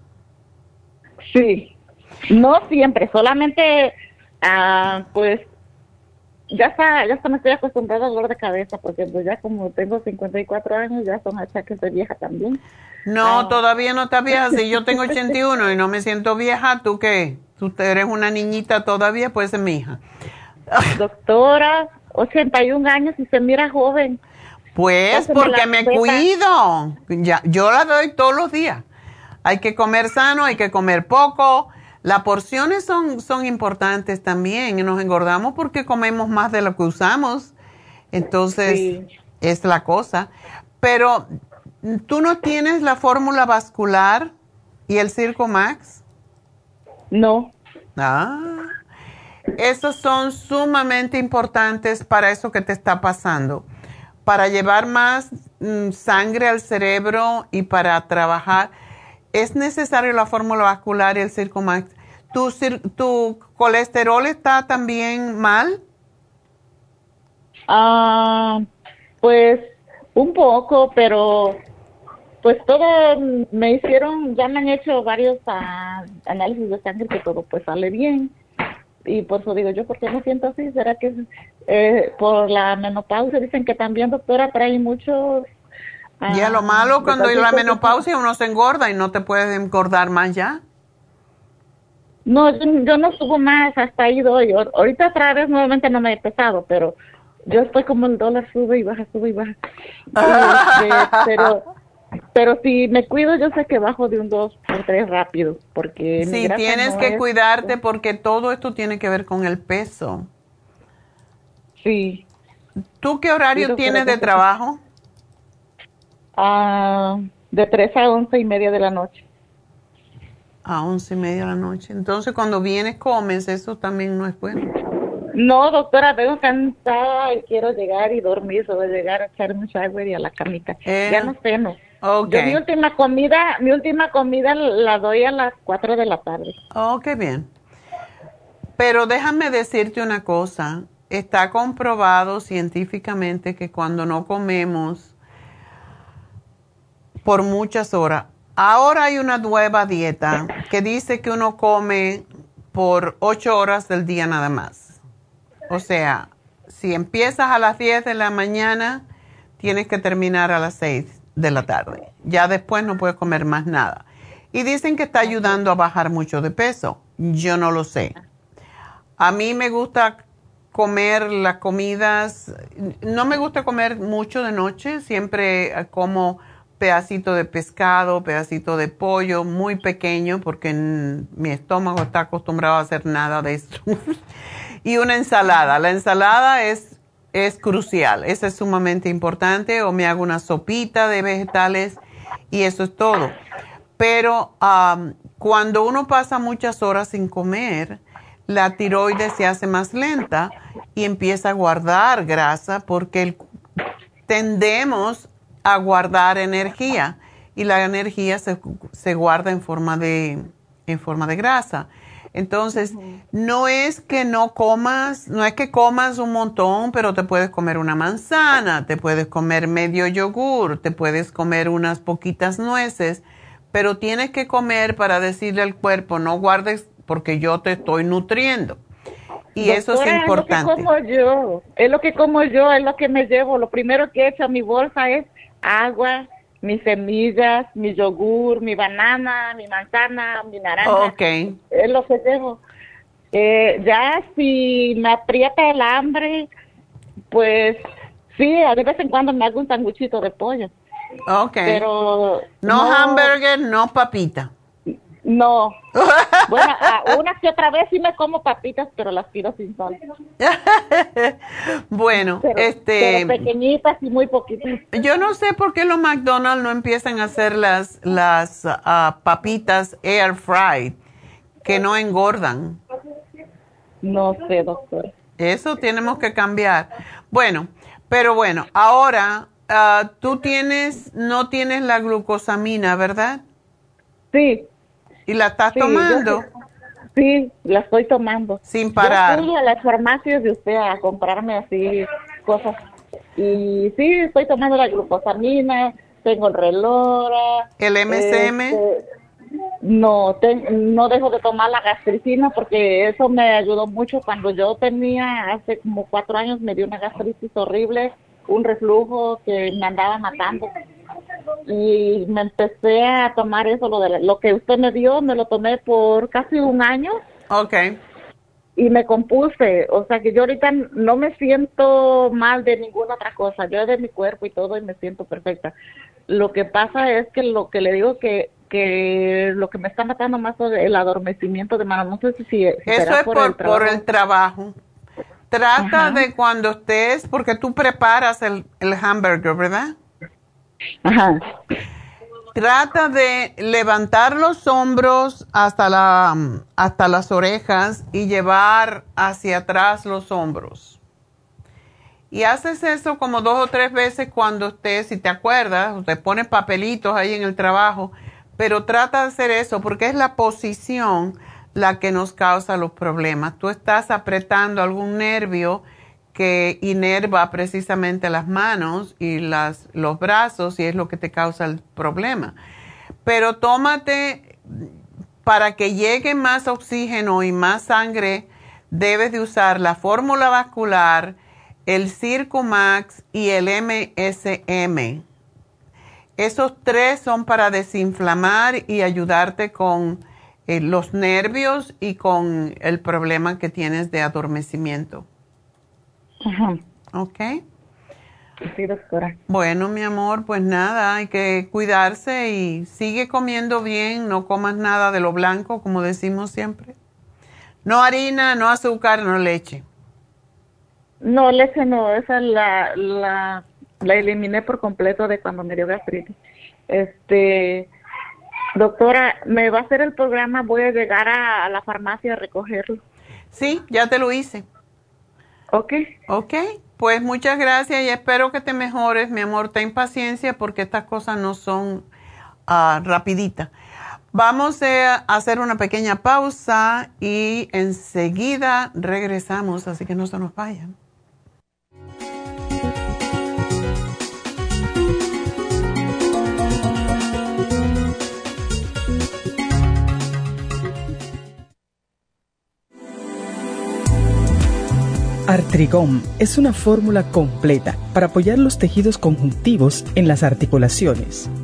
Sí. No siempre, solamente, ah, pues, ya está, ya está, me estoy acostumbrada al dolor de cabeza, porque pues ya como tengo 54 años, ya son achaques de vieja también. No, ah. todavía no estás vieja. Si yo tengo 81 y no me siento vieja, ¿tú qué? Tú eres una niñita todavía, pues es mi hija. Doctora, 81 años y se mira joven. Pues porque me cuido. Ya, yo la doy todos los días. Hay que comer sano, hay que comer poco las porciones son, son importantes también y nos engordamos porque comemos más de lo que usamos. Entonces, es la cosa. Pero, ¿tú no tienes la fórmula vascular y el Circo Max? No. Ah, esos son sumamente importantes para eso que te está pasando. Para llevar más mm, sangre al cerebro y para trabajar es necesario la fórmula vascular y el Circumax. ¿Tu, ¿Tu colesterol está también mal? Ah, pues un poco, pero pues todo me hicieron, ya me han hecho varios ah, análisis de sangre que todo pues sale bien. Y por eso digo yo, ¿por qué me siento así? ¿Será que eh, por la menopausia? Dicen que también, doctora, trae muchos ya lo malo ah, cuando hay la menopausia uno se engorda y no te puedes engordar más ya. No, yo, no subo más, hasta ahí doy. Ahorita otra vez nuevamente no me he pesado, pero yo estoy como el dólar sube y baja, sube y baja. Este, pero pero si me cuido, yo sé que bajo de un 2 por 3 rápido, porque... Sí, tienes que cuidarte porque todo esto tiene que ver con el peso. Sí. ¿Tú qué horario tienes de trabajo? Ah, de 3 a 11 y media de la noche. A 11 y media de la noche. Entonces, cuando vienes, comes, eso también no es bueno. No, doctora, tengo cansada y quiero llegar y dormir, solo llegar a echarme un shower y a la camita. Eh, ya no sé, no. Okay. mi última comida, mi última comida la doy a las 4 de la tarde. Oh, qué bien. Pero déjame decirte una cosa. Está comprobado científicamente que cuando no comemos por muchas horas. Ahora hay una nueva dieta que dice que uno come por ocho horas del día nada más. O sea, si empiezas a las 10 de la mañana, tienes que terminar a las 6 de la tarde. Ya después no puedes comer más nada. Y dicen que está ayudando a bajar mucho de peso. Yo no lo sé. A mí me gusta comer las comidas, no me gusta comer mucho de noche, siempre como pedacito de pescado, pedacito de pollo, muy pequeño, porque mi estómago está acostumbrado a hacer nada de esto. y una ensalada. La ensalada es es crucial, eso es sumamente importante, o me hago una sopita de vegetales y eso es todo. Pero cuando uno pasa muchas horas sin comer, la tiroides se hace más lenta y empieza a guardar grasa porque tendemos a guardar energía y la energía se, se guarda en forma, de, en forma de grasa. Entonces, no es que no comas, no es que comas un montón, pero te puedes comer una manzana, te puedes comer medio yogur, te puedes comer unas poquitas nueces, pero tienes que comer para decirle al cuerpo, no guardes porque yo te estoy nutriendo. Y eso es importante. Es lo que como yo, es lo que como yo, es lo que me llevo. Lo primero que he hecho a mi bolsa es agua, mis semillas, mi yogur, mi banana, mi manzana, mi naranja. Ok. Es lo que tengo. Eh, ya si me aprieta el hambre, pues sí, de vez en cuando me hago un sanguchito de pollo. Ok. Pero. No, no hamburger, no papita. No. bueno, una que otra vez sí me como papitas, pero las tiro sin sal. bueno, este. pequeñitas y muy poquitas. Yo no sé por qué los McDonald's no empiezan a hacer las, las ah, papitas air fried, que no engordan. No sé, doctor. Eso tenemos que cambiar. Bueno, pero bueno, ahora uh, tú tienes, no tienes la glucosamina, ¿verdad? Sí. ¿Y la estás tomando? sí, la estoy tomando. Sin parar. Yo fui a las farmacias de usted a comprarme así cosas. Y sí, estoy tomando la glucosamina, tengo el relora. ¿El MSM? Este, no, no dejo de tomar la gastricina porque eso me ayudó mucho cuando yo tenía, hace como cuatro años, me dio una gastritis horrible, un reflujo que me andaba matando y me empecé a tomar eso, lo, de, lo que usted me dio, me lo tomé por casi un año. Ok. Y me compuse, o sea que yo ahorita no me siento mal de ninguna otra cosa, yo de mi cuerpo y todo y me siento perfecta. Lo que pasa es que lo que le digo que que lo que me está matando más es el adormecimiento de mano, no sé si, eso es por, el por el trabajo. Trata de cuando estés, porque tú preparas el, el hamburger, ¿verdad? Trata de levantar los hombros hasta, la, hasta las orejas y llevar hacia atrás los hombros. Y haces eso como dos o tres veces cuando estés, si te acuerdas, usted pone papelitos ahí en el trabajo, pero trata de hacer eso porque es la posición la que nos causa los problemas. Tú estás apretando algún nervio que inerva precisamente las manos y las, los brazos y es lo que te causa el problema. Pero tómate, para que llegue más oxígeno y más sangre, debes de usar la fórmula vascular, el Circumax y el MSM. Esos tres son para desinflamar y ayudarte con eh, los nervios y con el problema que tienes de adormecimiento. Ajá. ¿Ok? Sí, doctora. Bueno, mi amor, pues nada, hay que cuidarse y sigue comiendo bien, no comas nada de lo blanco, como decimos siempre. No harina, no azúcar, no leche. No, leche no, esa la, la, la eliminé por completo de cuando me dio gastritis. Este, doctora, ¿me va a hacer el programa? Voy a llegar a la farmacia a recogerlo. Sí, ya te lo hice. Ok. Ok, pues muchas gracias y espero que te mejores, mi amor. Ten paciencia porque estas cosas no son uh, rapiditas. Vamos a hacer una pequeña pausa y enseguida regresamos, así que no se nos vayan. Artrigón es una fórmula completa para apoyar los tejidos conjuntivos en las articulaciones.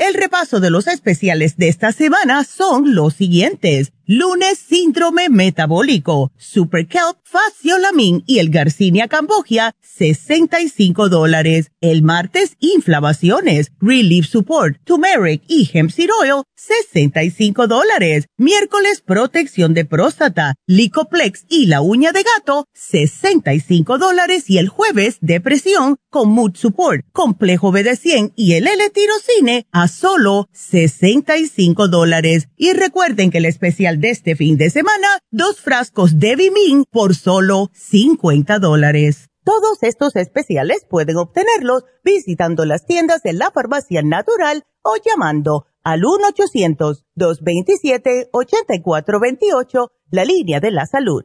El repaso de los especiales de esta semana son los siguientes. Lunes, síndrome metabólico, Super Kelp, Faciolamin y el Garcinia Cambogia, 65 dólares. El martes, inflamaciones, Relief Support, Turmeric y Hemp Seed Oil, 65 dólares. Miércoles, protección de próstata, Licoplex y la uña de gato, 65 dólares. Y el jueves, depresión, con Mood Support, Complejo BD100 y el L-Tirocine, a solo 65 dólares. Y recuerden que el especial de este fin de semana, dos frascos de Bimin por solo 50 dólares. Todos estos especiales pueden obtenerlos visitando las tiendas de la farmacia natural o llamando al 1-800-227-8428, la línea de la salud.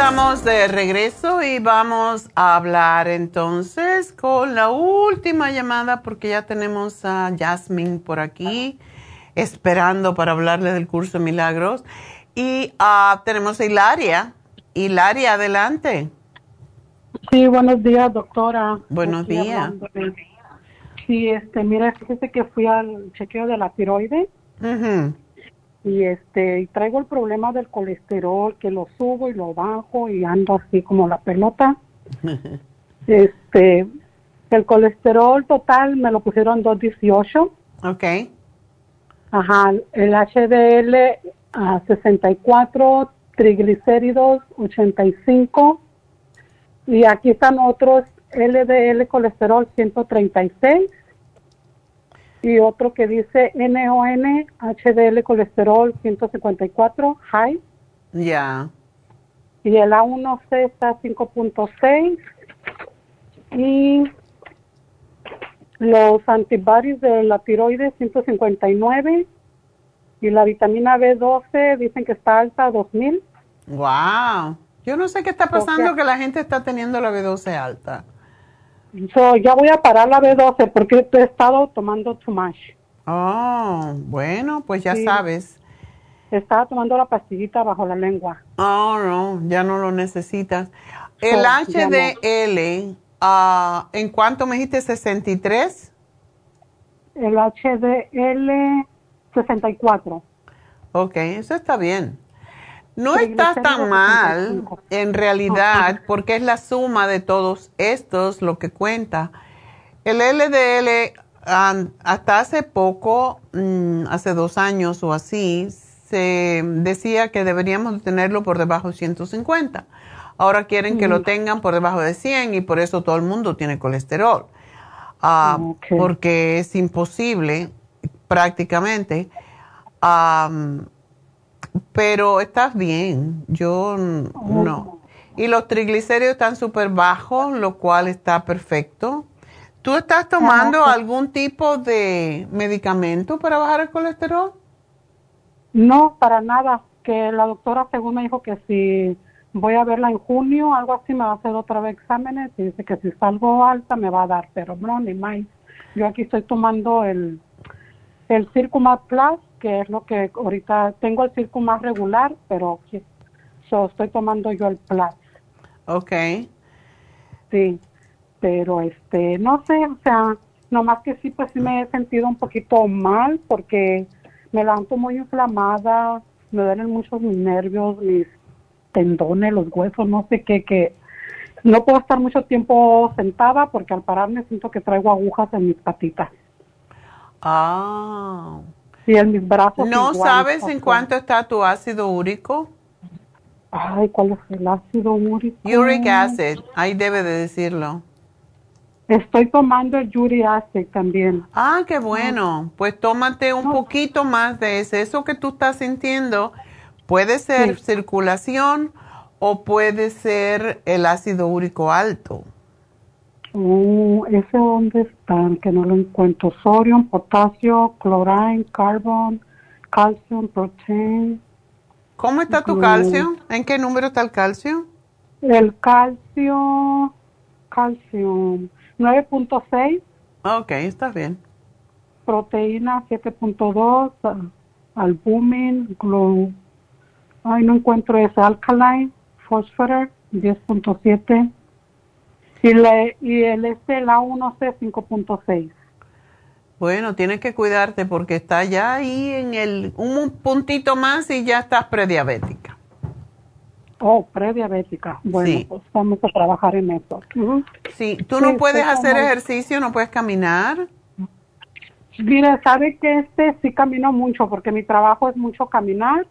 Estamos de regreso y vamos a hablar entonces con la última llamada porque ya tenemos a Jasmine por aquí esperando para hablarle del curso de milagros. Y uh, tenemos a Hilaria. Hilaria, adelante. Sí, buenos días, doctora. Buenos días. Sí, este, mira, fíjese que fui al chequeo de la tiroides y este y traigo el problema del colesterol que lo subo y lo bajo y ando así como la pelota. Este el colesterol total me lo pusieron 218 Ok. ajá el HDL a 64 triglicéridos 85 y aquí están otros LDL colesterol 136 y otro que dice NON, HDL colesterol 154, high. Ya. Y el A1C está 5.6. Y los antibodies de la tiroides 159. Y la vitamina B12 dicen que está alta a 2000. Wow. Yo no sé qué está pasando que la gente está teniendo la B12 alta. So, ya voy a parar la B12 porque he estado tomando too much. Oh, bueno, pues ya sabes. Estaba tomando la pastillita bajo la lengua. Oh, no, ya no lo necesitas. El HDL, ah, ¿en cuánto me dijiste? ¿63? El HDL, 64. Ok, eso está bien. No está tan mal en realidad porque es la suma de todos estos lo que cuenta. El LDL hasta hace poco, mm, hace dos años o así, se decía que deberíamos tenerlo por debajo de 150. Ahora quieren que lo tengan por debajo de 100 y por eso todo el mundo tiene colesterol. Ah, porque es imposible prácticamente pero estás bien, yo no. Y los triglicéridos están súper bajos, lo cual está perfecto. ¿Tú estás tomando algún tipo de medicamento para bajar el colesterol? No, para nada. Que la doctora según me dijo que si voy a verla en junio, algo así, me va a hacer otra vez exámenes y dice que si salgo alta me va a dar, pero no, ni más. Yo aquí estoy tomando el, el Circumat Plus que es lo que ahorita tengo el circo más regular, pero estoy tomando yo el Plus. Ok. Sí, pero este, no sé, o sea, nomás que sí, pues sí me he sentido un poquito mal porque me levanto muy inflamada, me duelen mucho mis nervios, mis, tendones, los huesos, no sé qué, que no puedo estar mucho tiempo sentada porque al pararme siento que traigo agujas en mis patitas. Ah. Sí, en mis brazos. ¿No sabes en cuánto está tu ácido úrico? Ay, ¿cuál es el ácido úrico? Uric acid, ahí debe de decirlo. Estoy tomando el uric acid también. Ah, qué bueno. Pues tómate un poquito más de ese. Eso que tú estás sintiendo puede ser circulación o puede ser el ácido úrico alto. Oh, ¿Ese dónde están? Que no lo encuentro. Sodio, potasio, chlorine, carbon, calcium, protein. ¿Cómo está tu calcio? ¿En qué número está el calcio? El calcio, calcio 9.6. Ok, está bien. Proteína 7.2, albumin, glu ay, no encuentro ese, alkaline, fósforo 10.7 y, le, y el este, la 1C 5.6. Bueno, tienes que cuidarte porque está ya ahí en el un puntito más y ya estás prediabética. Oh, prediabética. Bueno, pues vamos a trabajar en eso. Sí, tú no puedes hacer ejercicio, no puedes caminar. Mira, sabe que este sí camino mucho porque mi trabajo es mucho caminar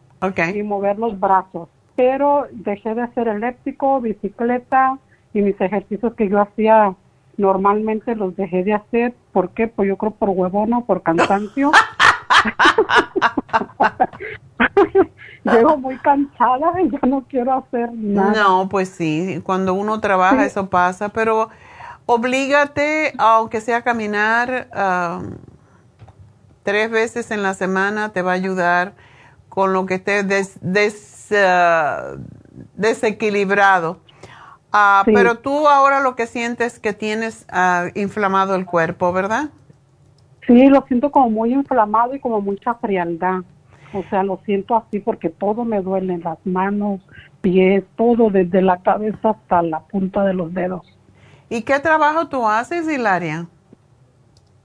y mover los brazos. Pero dejé de hacer eléptico, bicicleta y mis ejercicios que yo hacía normalmente los dejé de hacer. ¿Por qué? Pues yo creo por huevono, por cansancio. Llego muy cansada y ya no quiero hacer nada. No, pues sí, cuando uno trabaja eso pasa, pero oblígate, aunque sea caminar tres veces en la semana, te va a ayudar con lo que esté ah, desequilibrado. Ah, pero tú ahora lo que sientes es que tienes ah, inflamado el cuerpo, ¿verdad? Sí, lo siento como muy inflamado y como mucha frialdad. O sea, lo siento así porque todo me duele, las manos, pies, todo, desde la cabeza hasta la punta de los dedos. ¿Y qué trabajo tú haces, Hilaria?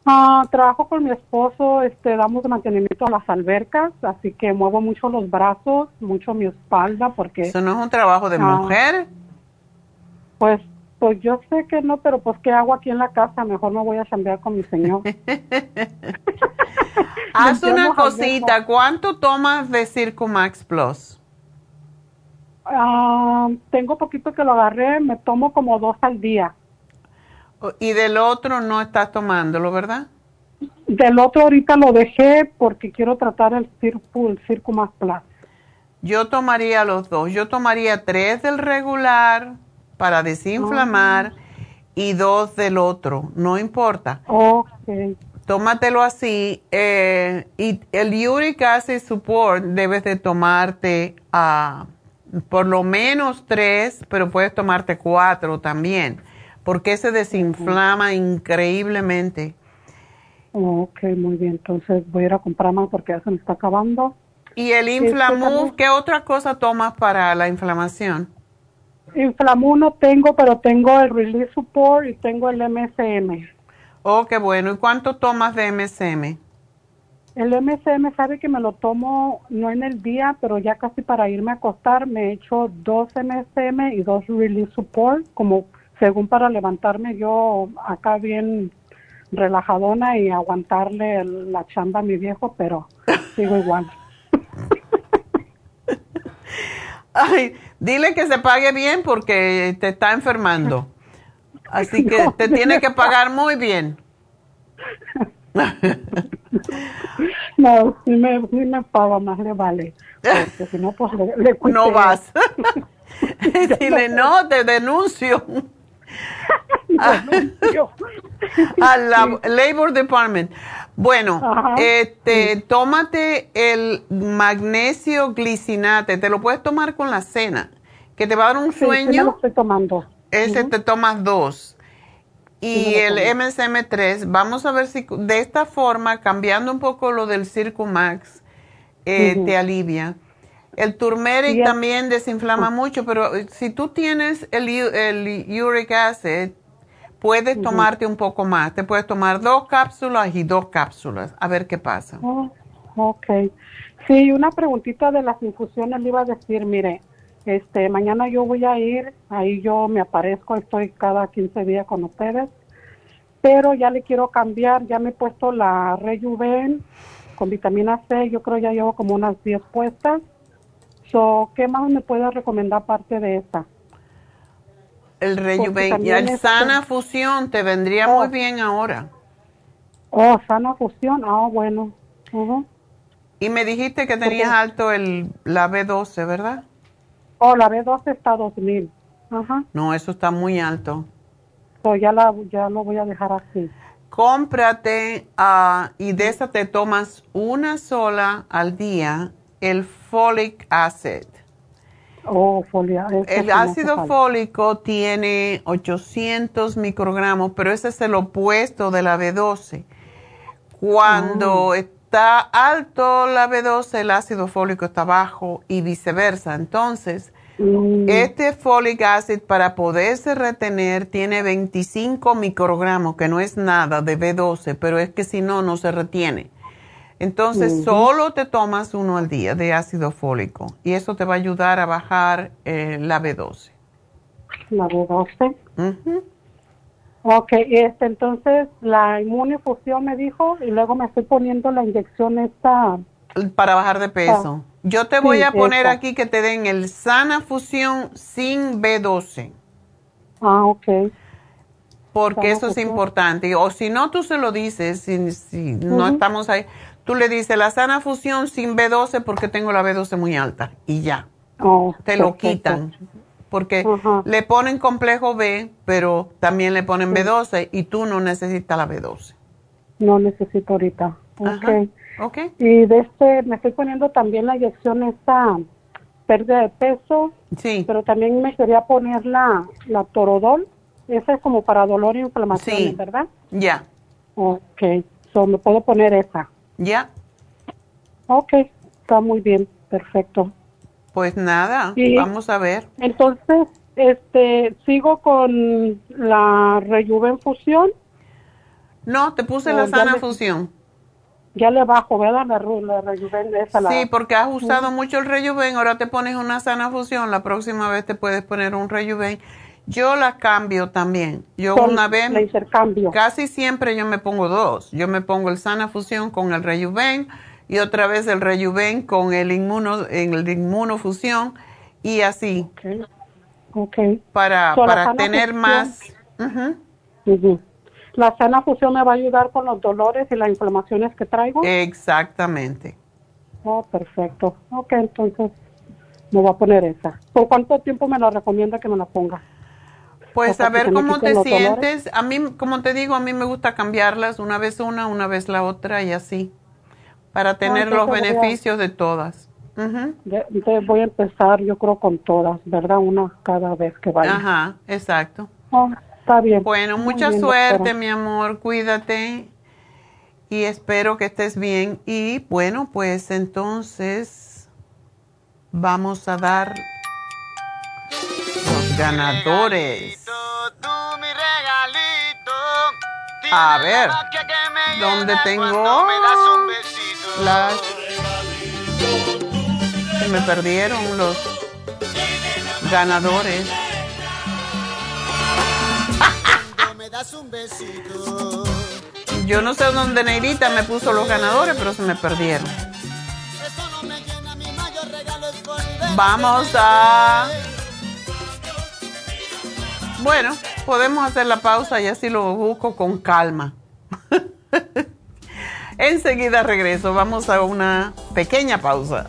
Ah, trabajo con mi esposo, este, damos mantenimiento a las albercas, así que muevo mucho los brazos, mucho mi espalda, porque... ¿Eso no es un trabajo de ah, mujer? Pues, pues yo sé que no, pero pues ¿qué hago aquí en la casa? Mejor me voy a cambiar con mi señor. Haz una cosita, ¿cuánto tomas de Circumax Plus? Ah, tengo poquito que lo agarré, me tomo como dos al día. Y del otro no estás tomándolo, ¿verdad? Del otro ahorita lo dejé porque quiero tratar el Circo, el Circo más Plus. Yo tomaría los dos. Yo tomaría tres del regular para desinflamar ah. y dos del otro. No importa. Ok. Tómatelo así. Eh, y el Uric Acid Support debes de tomarte a por lo menos tres, pero puedes tomarte cuatro también porque se desinflama increíblemente. ok, muy bien. Entonces voy a ir a comprar más porque ya se me está acabando. ¿Y el este, Inflamuf, qué otra cosa tomas para la inflamación? Inflamuf no tengo, pero tengo el Release Support y tengo el MSM. Oh, qué bueno. ¿Y cuánto tomas de MSM? El MSM sabe que me lo tomo no en el día, pero ya casi para irme a acostar me echo dos MSM y dos Release Support, como según para levantarme yo acá bien relajadona y aguantarle la chamba a mi viejo, pero sigo igual. Ay, dile que se pague bien porque te está enfermando. Así que te tiene que pagar muy bien. no, si me, si me paga más le vale. Porque si no, pues le, le No vas. Dile, no, te denuncio. a la Labor Department. Bueno, este, tómate el magnesio glicinate, te lo puedes tomar con la cena, que te va a dar un sueño. lo estoy tomando. Ese te tomas dos. Y el MSM3, vamos a ver si de esta forma, cambiando un poco lo del Circumax, eh, te alivia. El turmeric también desinflama mucho, pero eh, si tú tienes el, el uric acid, puedes tomarte un poco más. Te puedes tomar dos cápsulas y dos cápsulas, a ver qué pasa. Oh, ok. Sí, una preguntita de las infusiones le iba a decir, mire, Este, mañana yo voy a ir, ahí yo me aparezco, estoy cada 15 días con ustedes, pero ya le quiero cambiar, ya me he puesto la Rejuven con vitamina C, yo creo ya llevo como unas 10 puestas. So, ¿Qué más me puede recomendar aparte de esa? El Rejuven y el Sana Fusión te vendría muy oh. bien ahora. Oh, Sana Fusión, ah, bueno. Y me dijiste que tenías alto el, la B12, ¿verdad? Oh, la B12 está 2000. Ajá. No, eso está muy alto. So, ya, la, ya lo voy a dejar así. Cómprate uh, y de esa te tomas una sola al día el folic acid. Oh, folia. El ácido fólico tiene 800 microgramos, pero ese es el opuesto de la B12. Cuando oh está alto la B12, el ácido fólico está bajo y viceversa. Entonces, mm. este folic acid para poderse retener tiene 25 microgramos, que no es nada de B12, pero es que si no, no se retiene. Entonces, solo te tomas uno al día de ácido fólico y eso te va a ayudar a bajar eh, la B12. La B12. Ok, este, entonces la inmunifusión me dijo y luego me estoy poniendo la inyección esta. Para bajar de peso. Ah, Yo te voy a poner aquí que te den el Sana Fusión sin B12. Ah, ok. Porque eso es importante. O si no, tú se lo dices, si, si no estamos ahí, tú le dices la Sana Fusión sin B12 porque tengo la B12 muy alta y ya. Oh, te lo quitan porque le ponen complejo B, pero también le ponen B12 y tú no necesitas la B12. No necesito ahorita. Okay. ok. Y de este, me estoy poniendo también la inyección esta pérdida de peso. Sí. Pero también me quería poner la, la torodol. Esa es como para dolor e inflamación, ¿verdad? Ya. Ok. So, me puedo poner esa. Ya. Ok. Está muy bien. Perfecto. Pues nada, vamos a ver. Entonces, este, sigo con la Rejuven Fusión. No, te puse la sana fusión. Ya le bajo, ¿verdad? La, la Rejuven esa Sí, porque has usado mucho el Rejuven, ahora te pones una sana fusión, la próxima vez te puedes poner un Rejuven. Yo la cambio también. Yo una vez, casi siempre yo me pongo dos. Yo me pongo el sana fusión con el Rejuven y otra vez el rejuven con el inmuno, en el inmunofusión y así. Okay. Para, para tener más. La sana fusión me va a ayudar con los dolores y las inflamaciones que traigo. Exactamente. Oh, perfecto. Ok, entonces me voy a poner esa. ¿Por cuánto tiempo me la recomienda que me la ponga? Pues a ver cómo te sientes. A mí, como te digo, a mí me gusta cambiarlas una vez una, una vez la otra y así para tener los beneficios de todas. Entonces voy a empezar, yo creo, con todas, ¿verdad? Una cada vez que vaya. Ajá, exacto. Oh, está bien. Bueno, mucha suerte, mi amor, cuídate y espero que estés bien. Y bueno, pues entonces vamos a dar ganadores. A ver, ¿dónde tengo? las me perdieron los ganadores. Yo no sé dónde Neirita me puso los ganadores, pero se me perdieron. Vamos a... Bueno, podemos hacer la pausa y así lo busco con calma. Enseguida regreso, vamos a una pequeña pausa.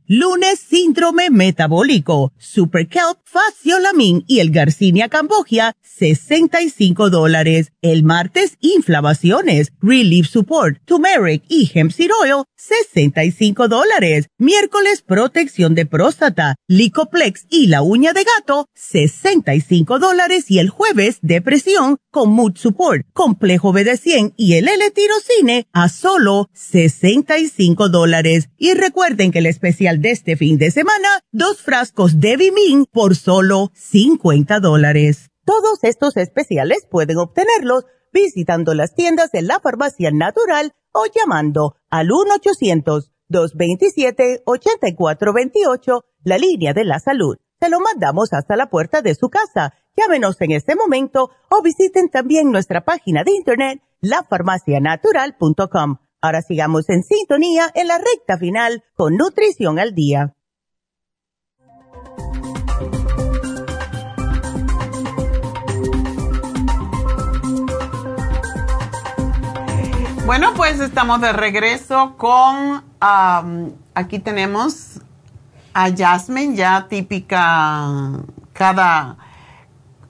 Lunes, síndrome metabólico, Super Kelp, Faciolamin y el Garcinia Cambogia, 65 dólares. El martes, inflamaciones, Relief Support, Turmeric y Hemp Seed Oil, 65 dólares. Miércoles, protección de próstata, Licoplex y la uña de gato, 65 dólares. Y el jueves, depresión, con Mood Support, complejo BD100 y el L-tirocine a solo 65 dólares. Y recuerden que el especial de este fin de semana, dos frascos de Bimin por solo 50 dólares. Todos estos especiales pueden obtenerlos visitando las tiendas de la farmacia natural o llamando al 1-800-227-8428, la línea de la salud. Se lo mandamos hasta la puerta de su casa. Llámenos en este momento o visiten también nuestra página de internet, lafarmacianatural.com Ahora sigamos en sintonía en la recta final con Nutrición al Día. Bueno, pues estamos de regreso con, aquí tenemos a Jasmine, ya típica cada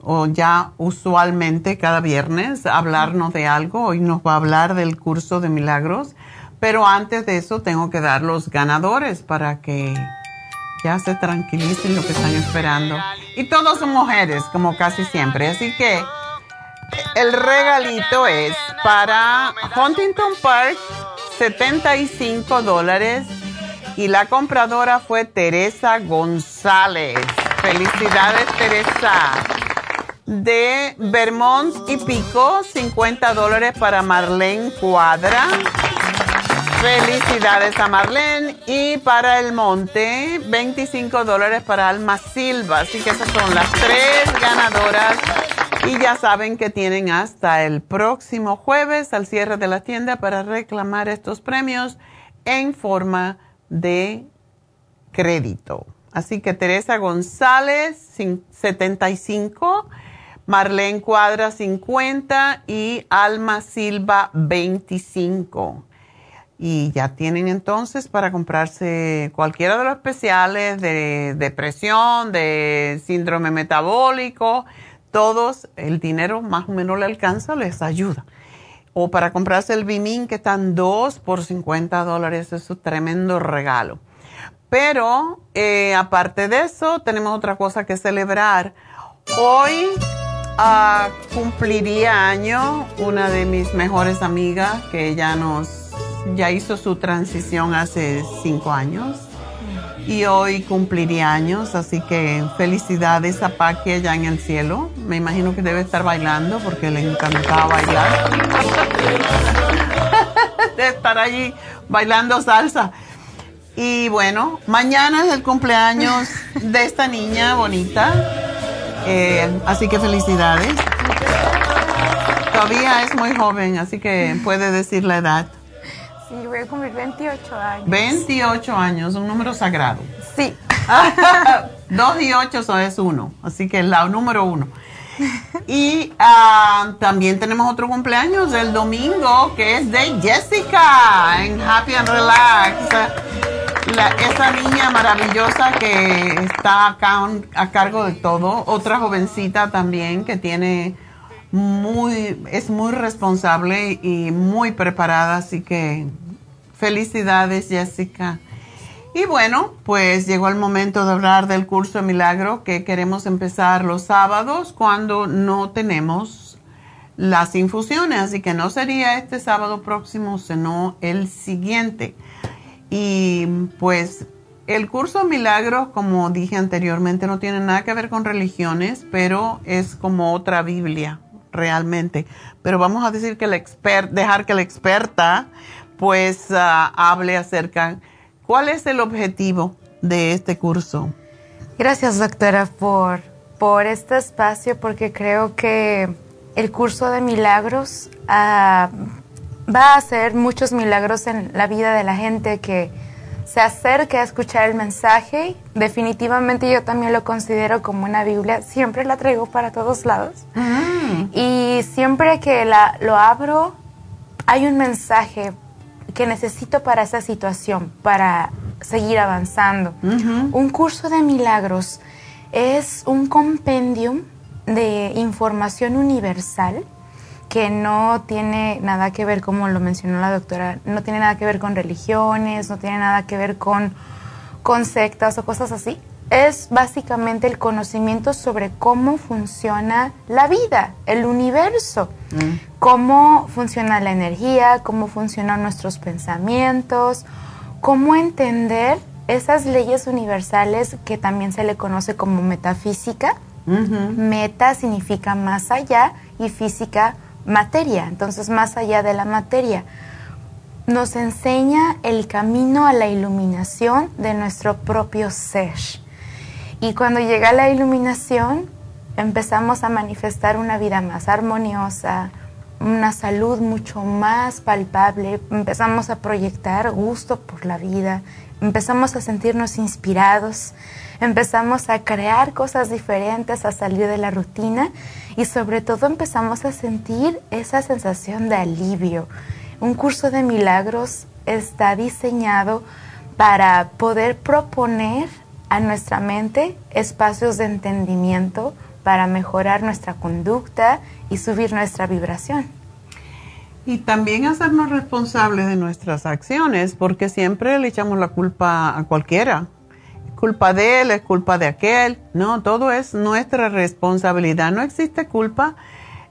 o ya usualmente cada viernes hablarnos de algo. Hoy nos va a hablar del curso de milagros. Pero antes de eso tengo que dar los ganadores para que ya se tranquilicen lo que están esperando. Y todos son mujeres, como casi siempre. Así que el regalito es para Huntington Park, 75 dólares. Y la compradora fue Teresa González. Felicidades, Teresa de Vermont y Pico, 50 dólares para Marlene Cuadra. Felicidades a Marlene. Y para el monte, 25 dólares para Alma Silva. Así que esas son las tres ganadoras. Y ya saben que tienen hasta el próximo jueves al cierre de la tienda para reclamar estos premios en forma de crédito. Así que Teresa González, 75 Marlene Cuadra 50 y Alma Silva 25. Y ya tienen entonces para comprarse cualquiera de los especiales de depresión, de síndrome metabólico, todos, el dinero más o menos le alcanza, les ayuda. O para comprarse el Bimin, que están dos por 50 dólares, es un tremendo regalo. Pero eh, aparte de eso, tenemos otra cosa que celebrar. Hoy cumpliría año una de mis mejores amigas que ya nos, ya hizo su transición hace cinco años y hoy cumpliría años, así que felicidades a Paqui allá en el cielo. Me imagino que debe estar bailando porque le encantaba bailar. de estar allí bailando salsa. Y bueno, mañana es el cumpleaños de esta niña bonita eh, así que felicidades. Todavía es muy joven, así que puede decir la edad. Sí, voy a cumplir 28 años. 28 años, un número sagrado. Sí. 2 y 8 es uno, así que la número uno. Y ah, también tenemos otro cumpleaños el domingo que es de Jessica en Happy and Relax esa niña maravillosa que está acá a cargo de todo, otra jovencita también que tiene muy, es muy responsable y muy preparada, así que felicidades Jessica. Y bueno, pues llegó el momento de hablar del curso de milagro que queremos empezar los sábados cuando no tenemos las infusiones, así que no sería este sábado próximo, sino el siguiente. Y pues el curso de milagros, como dije anteriormente, no tiene nada que ver con religiones, pero es como otra Biblia realmente. Pero vamos a decir que la dejar que la experta pues ah, hable acerca cuál es el objetivo de este curso. Gracias doctora por, por este espacio porque creo que el curso de milagros ah, va a hacer muchos milagros en la vida de la gente que se acerque a escuchar el mensaje. Definitivamente yo también lo considero como una Biblia. Siempre la traigo para todos lados. Mm. Y siempre que la, lo abro, hay un mensaje que necesito para esa situación, para seguir avanzando. Un curso de milagros es un compendium de información universal que no tiene nada que ver, como lo mencionó la doctora, no tiene nada que ver con religiones, no tiene nada que ver con, con sectas o cosas así. Es básicamente el conocimiento sobre cómo funciona la vida, el universo, mm. cómo funciona la energía, cómo funcionan nuestros pensamientos, cómo entender esas leyes universales que también se le conoce como metafísica. Meta significa más allá y física materia, entonces más allá de la materia. Nos enseña el camino a la iluminación de nuestro propio ser. Y cuando llega la iluminación, empezamos a manifestar una vida más armoniosa, una salud mucho más palpable, empezamos a proyectar gusto por la vida, empezamos a sentirnos inspirados, empezamos a crear cosas diferentes, a salir de la rutina. Y sobre todo empezamos a sentir esa sensación de alivio. Un curso de milagros está diseñado para poder proponer a nuestra mente espacios de entendimiento para mejorar nuestra conducta y subir nuestra vibración. Y también hacernos responsables de nuestras acciones, porque siempre le echamos la culpa a cualquiera culpa de él, es culpa de aquel. No, todo es nuestra responsabilidad. No existe culpa,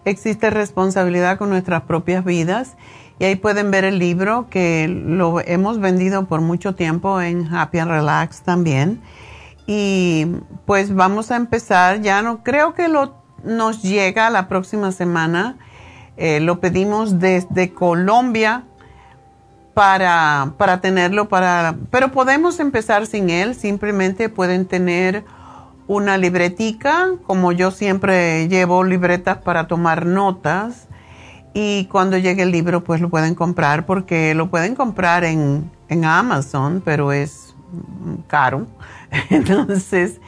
existe responsabilidad con nuestras propias vidas. Y ahí pueden ver el libro que lo hemos vendido por mucho tiempo en Happy and Relax también. Y pues vamos a empezar, ya no creo que lo nos llega la próxima semana. Eh, lo pedimos desde Colombia para, para tenerlo, para, pero podemos empezar sin él, simplemente pueden tener una libretica, como yo siempre llevo libretas para tomar notas y cuando llegue el libro pues lo pueden comprar porque lo pueden comprar en, en Amazon, pero es caro. Entonces,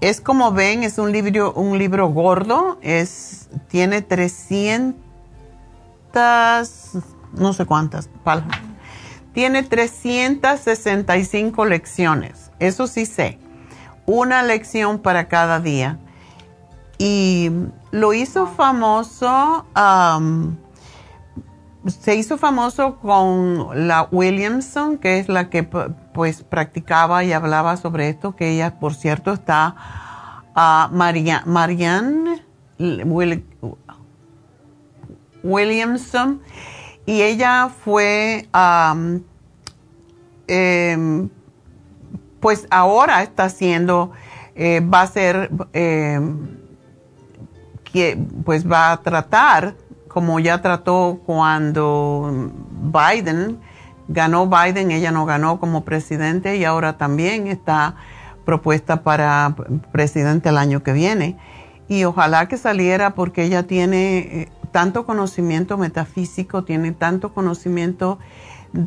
es como ven, es un libro, un libro gordo, es, tiene 300 no sé cuántas palmas. Tiene 365 lecciones, eso sí sé. Una lección para cada día. Y lo hizo famoso, se hizo famoso con la Williamson, que es la que pues practicaba y hablaba sobre esto, que ella, por cierto, está a Marianne Williamson y ella fue, em, pues ahora está haciendo, eh, va a ser, em, que, pues va a tratar, como ya trató cuando Biden, ganó Biden, ella no ganó como presidente y ahora también está propuesta para presidente el año que viene. Y ojalá que saliera porque ella tiene eh, tanto conocimiento metafísico, tiene tanto conocimiento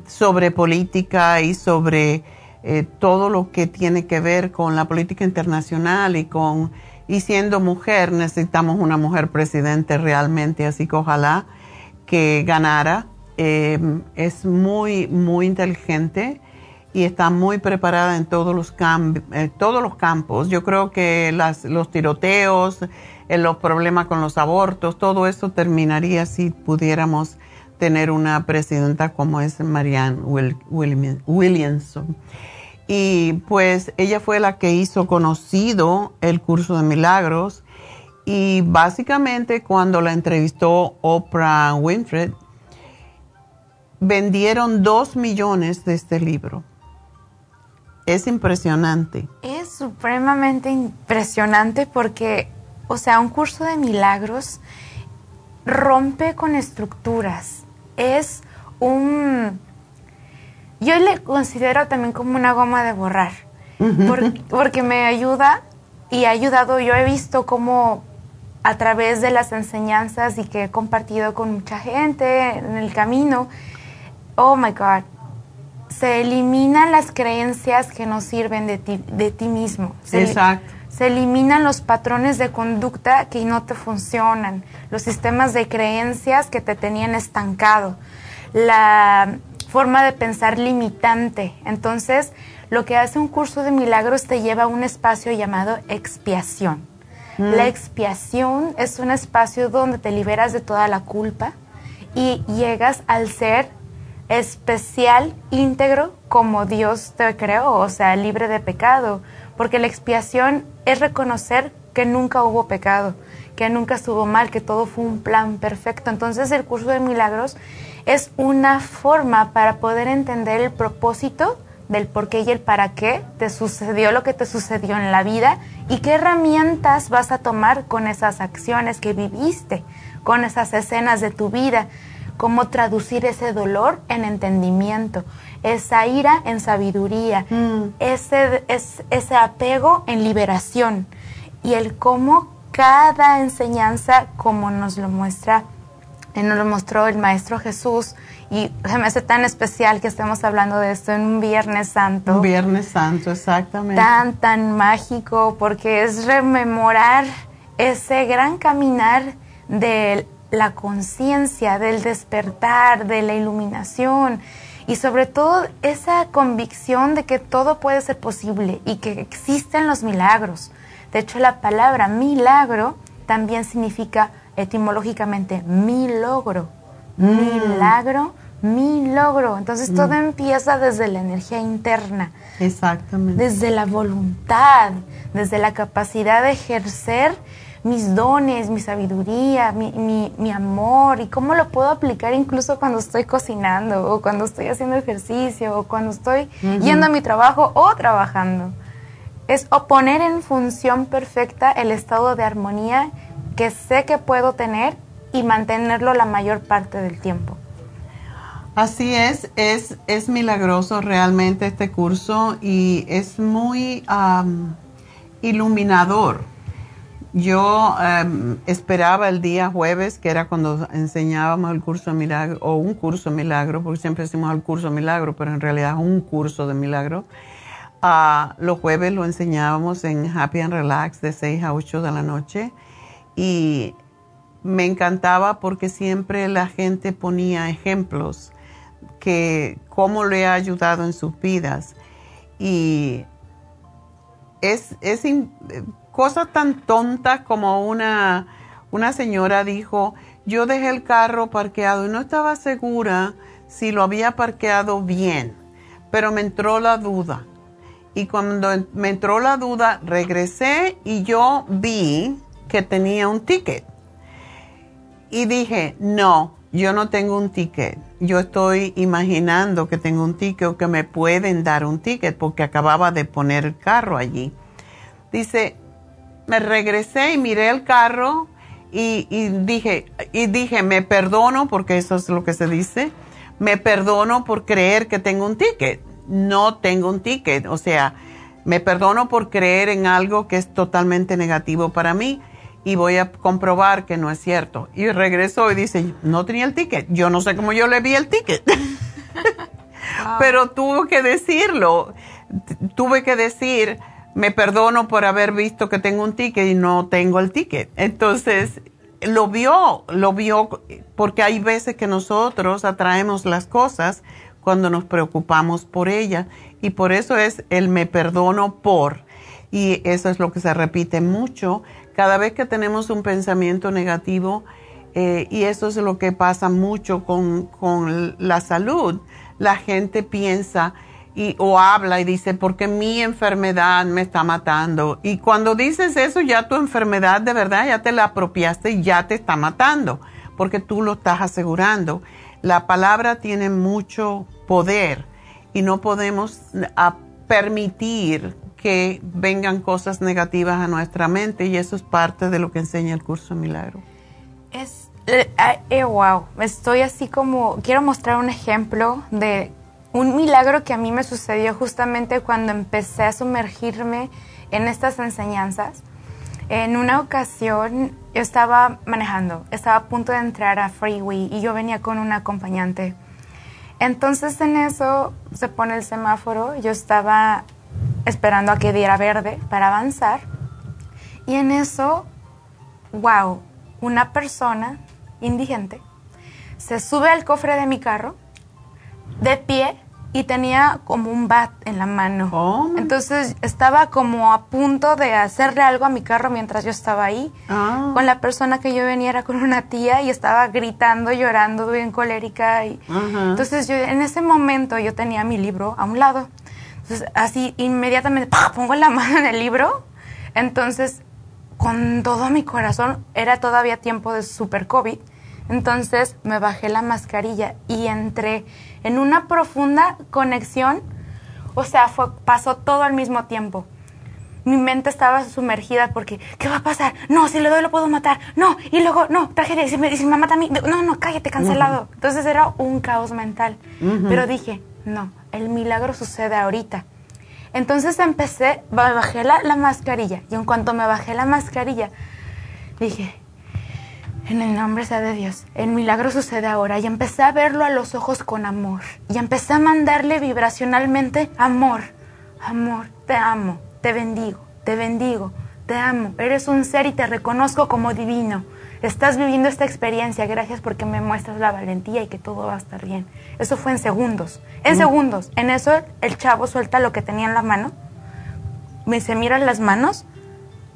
sobre política y sobre eh, todo lo que tiene que ver con la política internacional y con y siendo mujer necesitamos una mujer presidente realmente, así que ojalá que ganara. Eh, es muy, muy inteligente y está muy preparada en todos los, eh, todos los campos. Yo creo que las, los tiroteos, los problemas con los abortos, todo eso terminaría si pudiéramos tener una presidenta como es Marianne Williamson. Y pues ella fue la que hizo conocido el curso de milagros y básicamente cuando la entrevistó Oprah Winfrey, vendieron dos millones de este libro. Es impresionante. Es supremamente impresionante porque, o sea, un curso de milagros rompe con estructuras. Es un... Yo le considero también como una goma de borrar, porque me ayuda y ha ayudado, yo he visto cómo a través de las enseñanzas y que he compartido con mucha gente en el camino, oh my God, se eliminan las creencias que no sirven de ti, de ti mismo. Exacto. Se eliminan los patrones de conducta que no te funcionan, los sistemas de creencias que te tenían estancado, la forma de pensar limitante. Entonces, lo que hace un curso de milagros te lleva a un espacio llamado expiación. Mm. La expiación es un espacio donde te liberas de toda la culpa y llegas al ser especial, íntegro, como Dios te creó, o sea, libre de pecado, porque la expiación es reconocer que nunca hubo pecado, que nunca estuvo mal, que todo fue un plan perfecto. Entonces el curso de milagros es una forma para poder entender el propósito del por qué y el para qué te sucedió lo que te sucedió en la vida y qué herramientas vas a tomar con esas acciones que viviste, con esas escenas de tu vida cómo traducir ese dolor en entendimiento, esa ira en sabiduría, mm. ese, ese apego en liberación y el cómo cada enseñanza, como nos lo muestra, nos lo mostró el Maestro Jesús, y se me hace tan especial que estemos hablando de esto en un Viernes Santo. Un Viernes Santo, exactamente. Tan, tan mágico, porque es rememorar ese gran caminar del la conciencia, del despertar, de la iluminación y sobre todo esa convicción de que todo puede ser posible y que existen los milagros. De hecho, la palabra milagro también significa etimológicamente mi logro. Mm. Milagro, mi logro. Entonces todo mm. empieza desde la energía interna. Exactamente. Desde la voluntad, desde la capacidad de ejercer mis dones, mi sabiduría, mi, mi, amor y cómo lo puedo aplicar incluso cuando estoy cocinando o cuando estoy haciendo ejercicio o cuando estoy yendo a mi trabajo o trabajando. Es poner en función perfecta el estado de armonía que sé que puedo tener y mantenerlo la mayor parte del tiempo. Así es, es, es milagroso realmente este curso y es muy iluminador yo em, esperaba el día jueves, que era cuando enseñábamos el curso de milagro, o un curso de milagro, porque siempre decimos el curso de milagro, pero en realidad es un curso de milagro. Uh, los jueves lo enseñábamos en Happy and Relax de 6 a 8 de la noche y me encantaba porque siempre la gente ponía ejemplos que cómo le ha ayudado en sus vidas y es, es cosas tan tontas como una, una señora dijo, yo dejé el carro parqueado y no estaba segura si lo había parqueado bien, pero me entró la duda. Y cuando me entró la duda, regresé y yo vi que tenía un ticket. Y dije, no, yo no tengo un ticket. Yo estoy imaginando que tengo un ticket o que me pueden dar un ticket porque acababa de poner el carro allí. Dice, me regresé y miré el carro y, dije, y dije, me perdono, porque eso es lo que se dice, me perdono por creer que tengo un ticket. No tengo un ticket, o sea, me perdono por creer en algo que es totalmente negativo para mí y voy a comprobar que no es cierto. Y regresó y dice, no tenía el ticket. Yo no sé cómo yo le vi el ticket. Pero tuve que decirlo. Tuve que decir, me perdono por haber visto que tengo un ticket y no tengo el ticket. Entonces, lo vio, lo vio, porque hay veces que nosotros atraemos las cosas cuando nos preocupamos por ellas y por eso es el me perdono por. Y eso es lo que se repite mucho. Cada vez que tenemos un pensamiento negativo, Eh, y eso es lo que pasa mucho con, la salud. La gente piensa y, o habla y dice, porque mi enfermedad me está matando. Y cuando dices eso, ya tu enfermedad de verdad ya te la apropiaste y ya te está matando, porque tú lo estás asegurando. La palabra tiene mucho poder y no podemos permitir que vengan cosas negativas a nuestra mente y eso es parte de lo que enseña el curso Milagro. Es, eh, eh, wow, estoy así como, quiero mostrar un ejemplo de un milagro que a mí me sucedió justamente cuando empecé a sumergirme en estas enseñanzas. En una ocasión yo estaba manejando, estaba a punto de entrar a Freeway y yo venía con un acompañante. Entonces en eso se pone el semáforo, yo estaba esperando a que diera verde para avanzar y en eso, wow, una persona indigente se sube al cofre de mi carro de pie y tenía como un bat en la mano. Oh, Entonces estaba como a punto de hacerle algo a mi carro mientras yo estaba ahí. Ah. Con la persona que yo venía era con una tía y estaba gritando, llorando, bien colérica. Y, Entonces yo en ese momento yo tenía mi libro a un lado. Entonces así inmediatamente pongo la mano en el libro. Entonces con todo mi corazón era todavía tiempo de super COVID entonces me bajé la mascarilla y entré en una profunda conexión. O sea, fue, pasó todo al mismo tiempo. Mi mente estaba sumergida porque, ¿qué va a pasar? No, si le doy lo puedo matar. No, y luego, no, tragedia, si me, si me mata a mí, no, no, cállate, cancelado. Entonces era un caos mental. Pero dije, no, el milagro sucede ahorita. Entonces empecé, bajé la, la mascarilla y en cuanto me bajé la mascarilla, dije, en el nombre sea de Dios, el milagro sucede ahora y empecé a verlo a los ojos con amor y empecé a mandarle vibracionalmente amor, amor, te amo, te bendigo, te bendigo, te amo, eres un ser y te reconozco como divino. Estás viviendo esta experiencia, gracias porque me muestras la valentía y que todo va a estar bien. Eso fue en segundos, en mm. segundos. En eso el chavo suelta lo que tenía en la mano, me se mira las manos,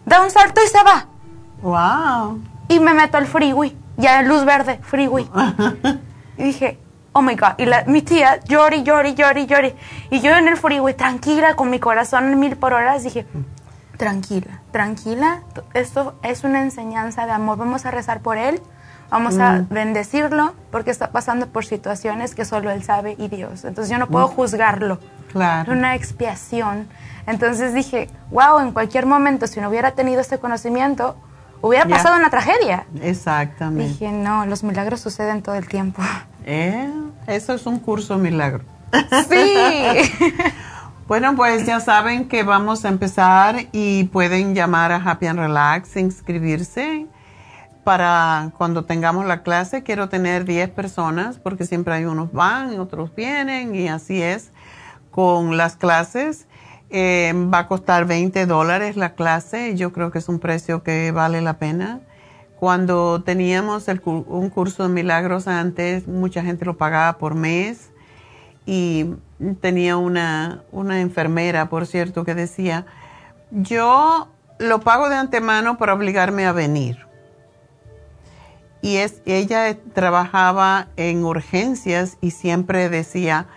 da un salto y se va. ¡Wow! y me meto al freeway, ya luz verde, freeway. y dije, oh my God. Y la, mi tía llori, llori, llori, llori. Y yo en el freeway, tranquila, con mi corazón en mil por horas, dije, tranquila, tranquila, esto es una enseñanza de amor. Vamos a rezar por él, vamos a mm. bendecirlo, porque está pasando por situaciones que solo él sabe y Dios. Entonces yo no puedo mm. juzgarlo. Claro. Una expiación. Entonces dije, wow, en cualquier momento, si no hubiera tenido este conocimiento, hubiera pasado una tragedia. Exactamente. Dije, no, los milagros suceden todo el tiempo. Eh, eso es un curso milagro. Sí. bueno, pues ya saben que vamos a empezar y pueden llamar a Happy and Relax, inscribirse para cuando tengamos la clase. Quiero tener 10 personas porque siempre hay unos van otros vienen y así es con las clases. Eh, va a costar 20 dólares la clase. Yo creo que es un precio que vale la pena. Cuando teníamos un curso de milagros antes, mucha gente lo pagaba por mes y tenía una, una enfermera, por cierto, que decía, yo lo pago de antemano para obligarme a venir. Y es, ella trabajaba en urgencias y siempre decía,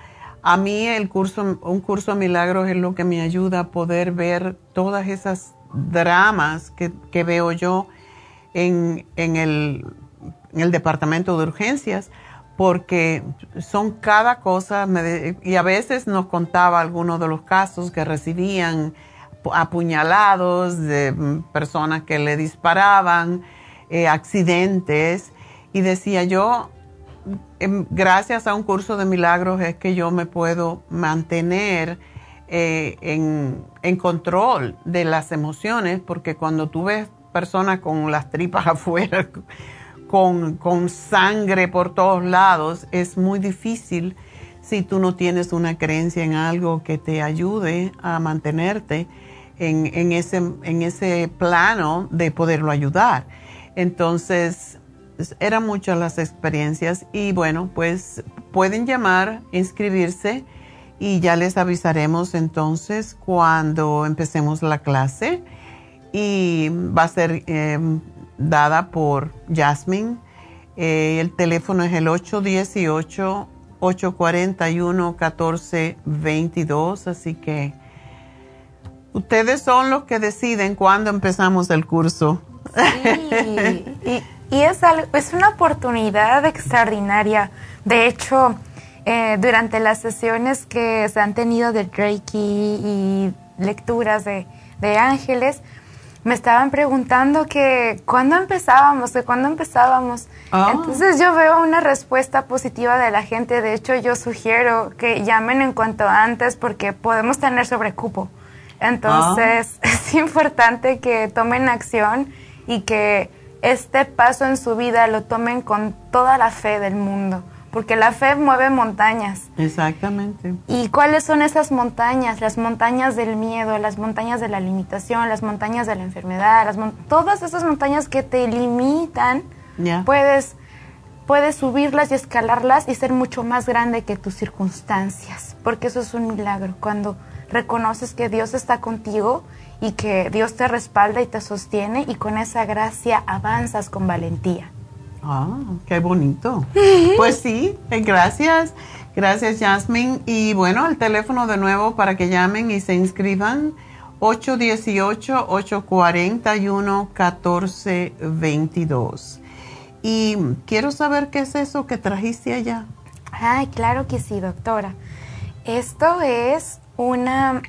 a mí el curso, un curso de milagros es lo que me ayuda a poder ver todas esas dramas que, veo yo en, el, departamento de urgencias, porque son cada cosa, y a veces nos contaba algunos de los casos que recibían apuñalados de personas que le disparaban, eh, accidentes, y decía yo, Em, gracias a un curso de milagros es que yo me puedo mantener eh, en, control de las emociones, porque cuando tú ves personas con las tripas afuera, con, sangre por todos lados, es muy difícil si tú no tienes una creencia en algo que te ayude a mantenerte en, en, ese, en ese plano de poderlo ayudar. Entonces, eran muchas las experiencias y bueno, pues pueden llamar, inscribirse y ya les avisaremos entonces cuando empecemos la clase y va a ser em, dada por Jasmine Eh, el teléfono es el 818-841-1422, así que ustedes son los que deciden cuándo empezamos el curso. Sí, y, es, es una oportunidad extraordinaria. De hecho, eh, durante las sesiones que se han tenido de Reiki y lecturas de, de ángeles, me estaban preguntando que cuándo empezábamos, que cuándo empezábamos. Ah. Entonces yo veo una respuesta positiva de la gente. De hecho, yo sugiero que llamen en cuanto antes porque podemos tener sobrecupo. Entonces ah. es importante que tomen acción y que este paso en su vida lo tomen con toda la fe del mundo porque la fe mueve montañas. Exactamente. ¿Y cuáles son esas montañas? Las montañas del miedo, las montañas de la limitación, las montañas de la enfermedad, las todas esas montañas que te limitan, puedes, puedes subirlas y escalarlas y ser mucho más grande que tus circunstancias, porque eso es un milagro, cuando reconoces que Dios está contigo y que Dios te respalda y te sostiene y con esa gracia avanzas con valentía. Ah, qué bonito. Pues sí, eh, gracias. Gracias, Jasmine. Y bueno, el teléfono de nuevo para que llamen y se inscriban. 818-841-1422. Y quiero saber qué es eso que trajiste allá. Ay, claro que sí, doctora. Esto es una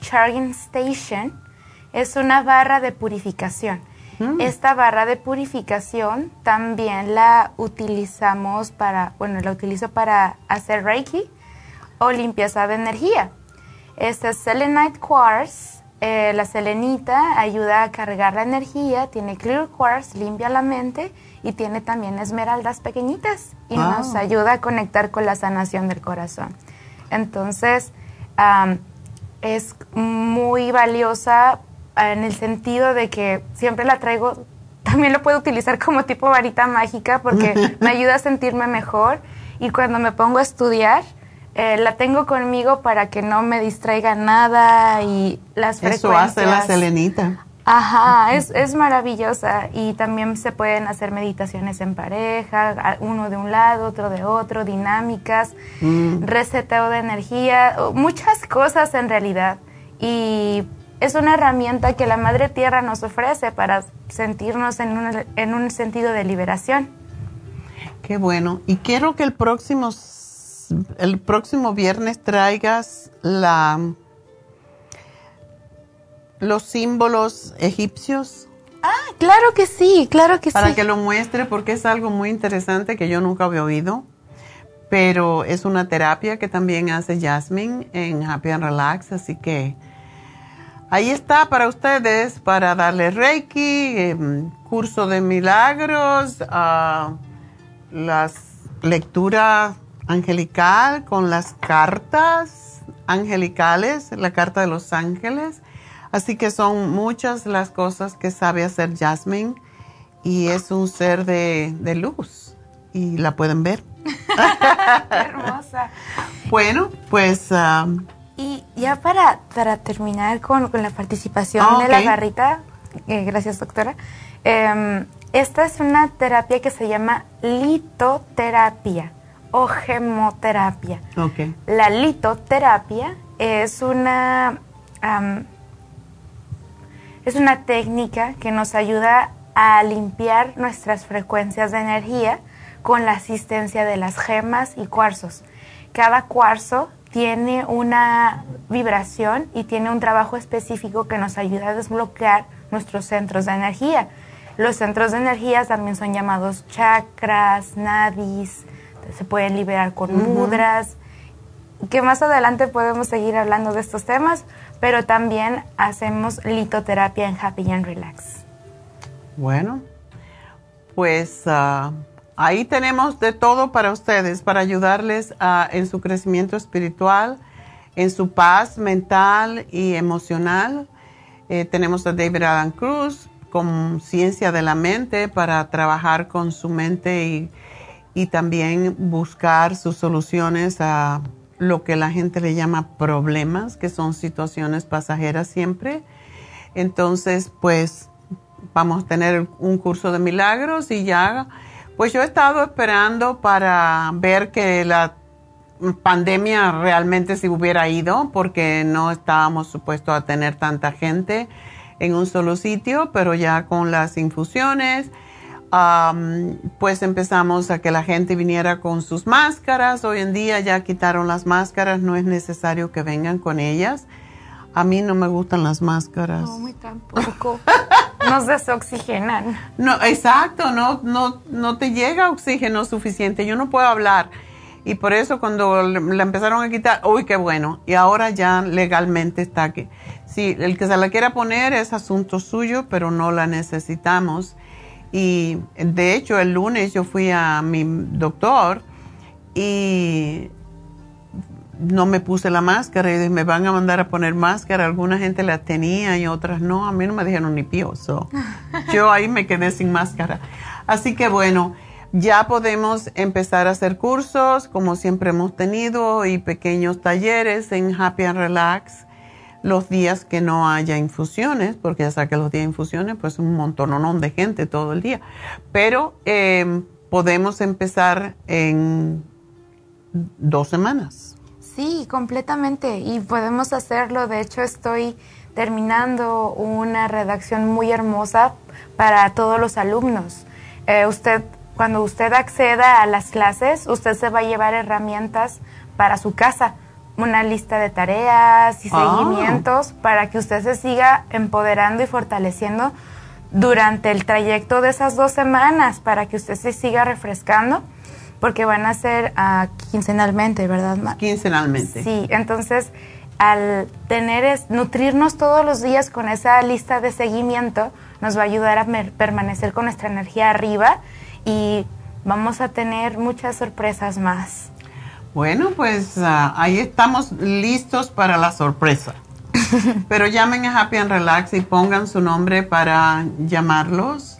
charging station. Es una barra de purificación Mm. Esta barra de purificación también la utilizamos para, bueno, la utilizo para hacer Reiki o limpieza de energía. Este es Selenite Quartz. Eh, la selenita ayuda a cargar la energía, tiene Clear Quartz, limpia la mente y tiene también esmeraldas pequeñitas y nos ayuda a conectar con la sanación del corazón. Entonces, es muy valiosa en el sentido de que siempre la traigo, también lo puedo utilizar como tipo varita mágica porque me ayuda a sentirme mejor y cuando me pongo a estudiar, eh, la tengo conmigo para que no me distraiga nada y las Eso hace la selenita. Ajá, es, es maravillosa y también se pueden hacer meditaciones en pareja, uno de un lado, otro de otro, dinámicas, mm. reseteo de energía, muchas cosas en realidad. Y es una herramienta que la Madre Tierra nos ofrece para sentirnos en un, en un sentido de liberación. Qué bueno. Y quiero que el próximo, el próximo viernes traigas la, los símbolos egipcios. Ah, claro que sí, claro que sí. Para que lo muestre porque es algo muy interesante que yo nunca había oído. Pero es una terapia que también hace Jasmine en Happy and Relax, así que Ahí está para ustedes, para darle Reiki, em, curso de milagros, uh, las lectura angelical con las cartas angelicales, la carta de los ángeles. Así que son muchas las cosas que sabe hacer Jasmine y es un ser de, de luz y la pueden ver. Hermosa. Bueno, pues um, y ya para, para terminar con, la participación ah, de la garrita, eh, gracias doctora, em, esta es una terapia que se llama litoterapia o gemoterapia. La litoterapia es una, es una técnica que nos ayuda a limpiar nuestras frecuencias de energía con la asistencia de las gemas y cuarzos. Cada cuarzo tiene una vibración y tiene un trabajo específico que nos ayuda a desbloquear nuestros centros de energía. Los centros de energía también son llamados chakras, nadis, se pueden liberar con mudras, que más adelante podemos seguir hablando de estos temas, pero también hacemos litoterapia en Happy and Relax. Bueno, pues... Ah, Ahí tenemos de todo para ustedes, para ayudarles en su crecimiento espiritual, en su paz mental y emocional. Eh, tenemos a David Adam Cruz con Ciencia de la Mente para trabajar con su mente y, y también buscar sus soluciones a lo que la gente le llama problemas, que son situaciones pasajeras siempre. Entonces, pues vamos a tener un curso de milagros y ya Pues yo he estado esperando para ver que la pandemia realmente se hubiera ido porque no estábamos supuestos a tener tanta gente en un solo sitio, pero ya con las infusiones, pues empezamos a que la gente viniera con sus máscaras. Hoy en día ya quitaron las máscaras, no es necesario que vengan con ellas. A mí no me gustan las máscaras. No, muy tampoco. Nos desoxigenan. No, exacto, no, no, no te llega oxígeno suficiente. Yo no puedo hablar. Y por eso cuando la empezaron a quitar, uy, qué bueno. Y ahora ya legalmente está que, sí, el que se la quiera poner es asunto suyo, pero no la necesitamos. Y de hecho el lunes yo fui a mi doctor y no me puse la máscara y me van a mandar a poner máscara. Alguna gente la tenía y otras no. A mí no me dijeron ni pioso. Yo ahí me quedé sin máscara. Así que bueno, ya podemos empezar a hacer cursos como siempre hemos tenido y pequeños talleres en Happy and Relax los días que no haya infusiones, porque ya sabe que los días de infusiones pues un montón de gente todo el día. Pero eh, podemos empezar en dos semanas. Sí, completamente. Y podemos hacerlo. De hecho, estoy terminando una redacción muy hermosa para todos los alumnos. Eh, usted, cuando usted acceda a las clases, usted se va a llevar herramientas para su casa, una lista de tareas y ah. seguimientos para que usted se siga empoderando y fortaleciendo durante el trayecto de esas dos semanas, para que usted se siga refrescando porque van a ser uh, quincenalmente, ¿verdad? Quincenalmente. Sí, entonces al tener es, nutrirnos todos los días con esa lista de seguimiento nos va a ayudar a permanecer con nuestra energía arriba y vamos a tener muchas sorpresas más. Bueno, pues ah, ahí estamos listos para la sorpresa. Pero llamen a Happy and Relax y pongan su nombre para llamarlos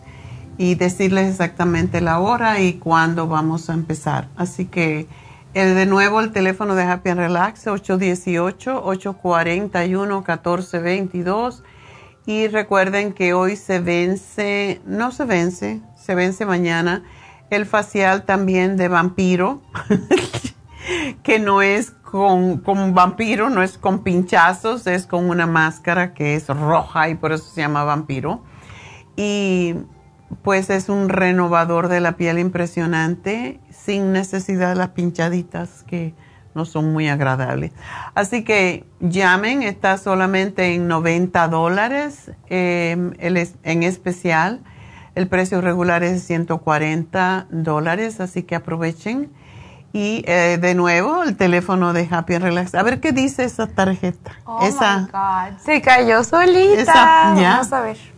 y decirles exactamente la hora y cuándo vamos a empezar. Así que eh, de nuevo el teléfono de Happy and Relax 818-841-1422 y recuerden que hoy se vence, no se vence, se vence mañana el facial también de vampiro, que no es con, con vampiro, no es con pinchazos, es con una máscara que es roja y por eso se llama vampiro. Y pues es un renovador de la piel impresionante sin necesidad de las pinchaditas que no son muy agradables. Así que llamen, está solamente en 90 dólares em, en especial. El precio regular es 140 dólares, así que aprovechen. Y eh, de nuevo, el teléfono de Happy Relax. A ver qué dice esa tarjeta. Oh esa, my God. Se cayó solita. Vamos a ver.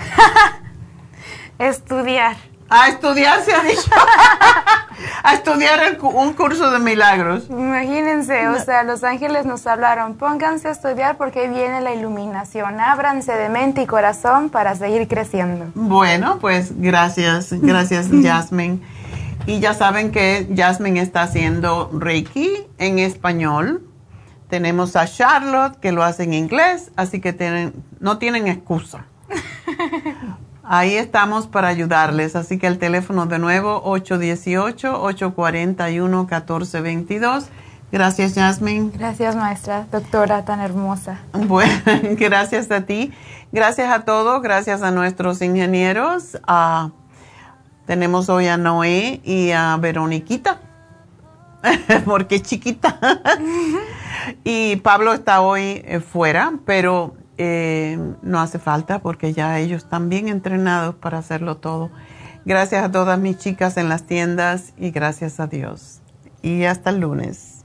Estudiar. A estudiar se ha dicho. a estudiar un curso de milagros. Imagínense, o sea, los ángeles nos hablaron, pónganse a estudiar porque viene la iluminación, ábranse de mente y corazón para seguir creciendo. Bueno, pues gracias, gracias Jasmine. Y ya saben que Jasmine está haciendo Reiki en español. Tenemos a Charlotte que lo hace en inglés, así que tienen, no tienen excusa. Ahí estamos para ayudarles. Así que el teléfono de nuevo, 818-841-1422. Gracias, Jasmine. Gracias, maestra, doctora tan hermosa. Bueno, gracias a ti. Gracias a todos, gracias a nuestros ingenieros. tenemos hoy a Noé y a Veroniquita, porque es chiquita. y Pablo está hoy eh, fuera, pero eh, no hace falta porque ya ellos están bien entrenados para hacerlo todo. Gracias a todas mis chicas en las tiendas y gracias a Dios. Y hasta el lunes.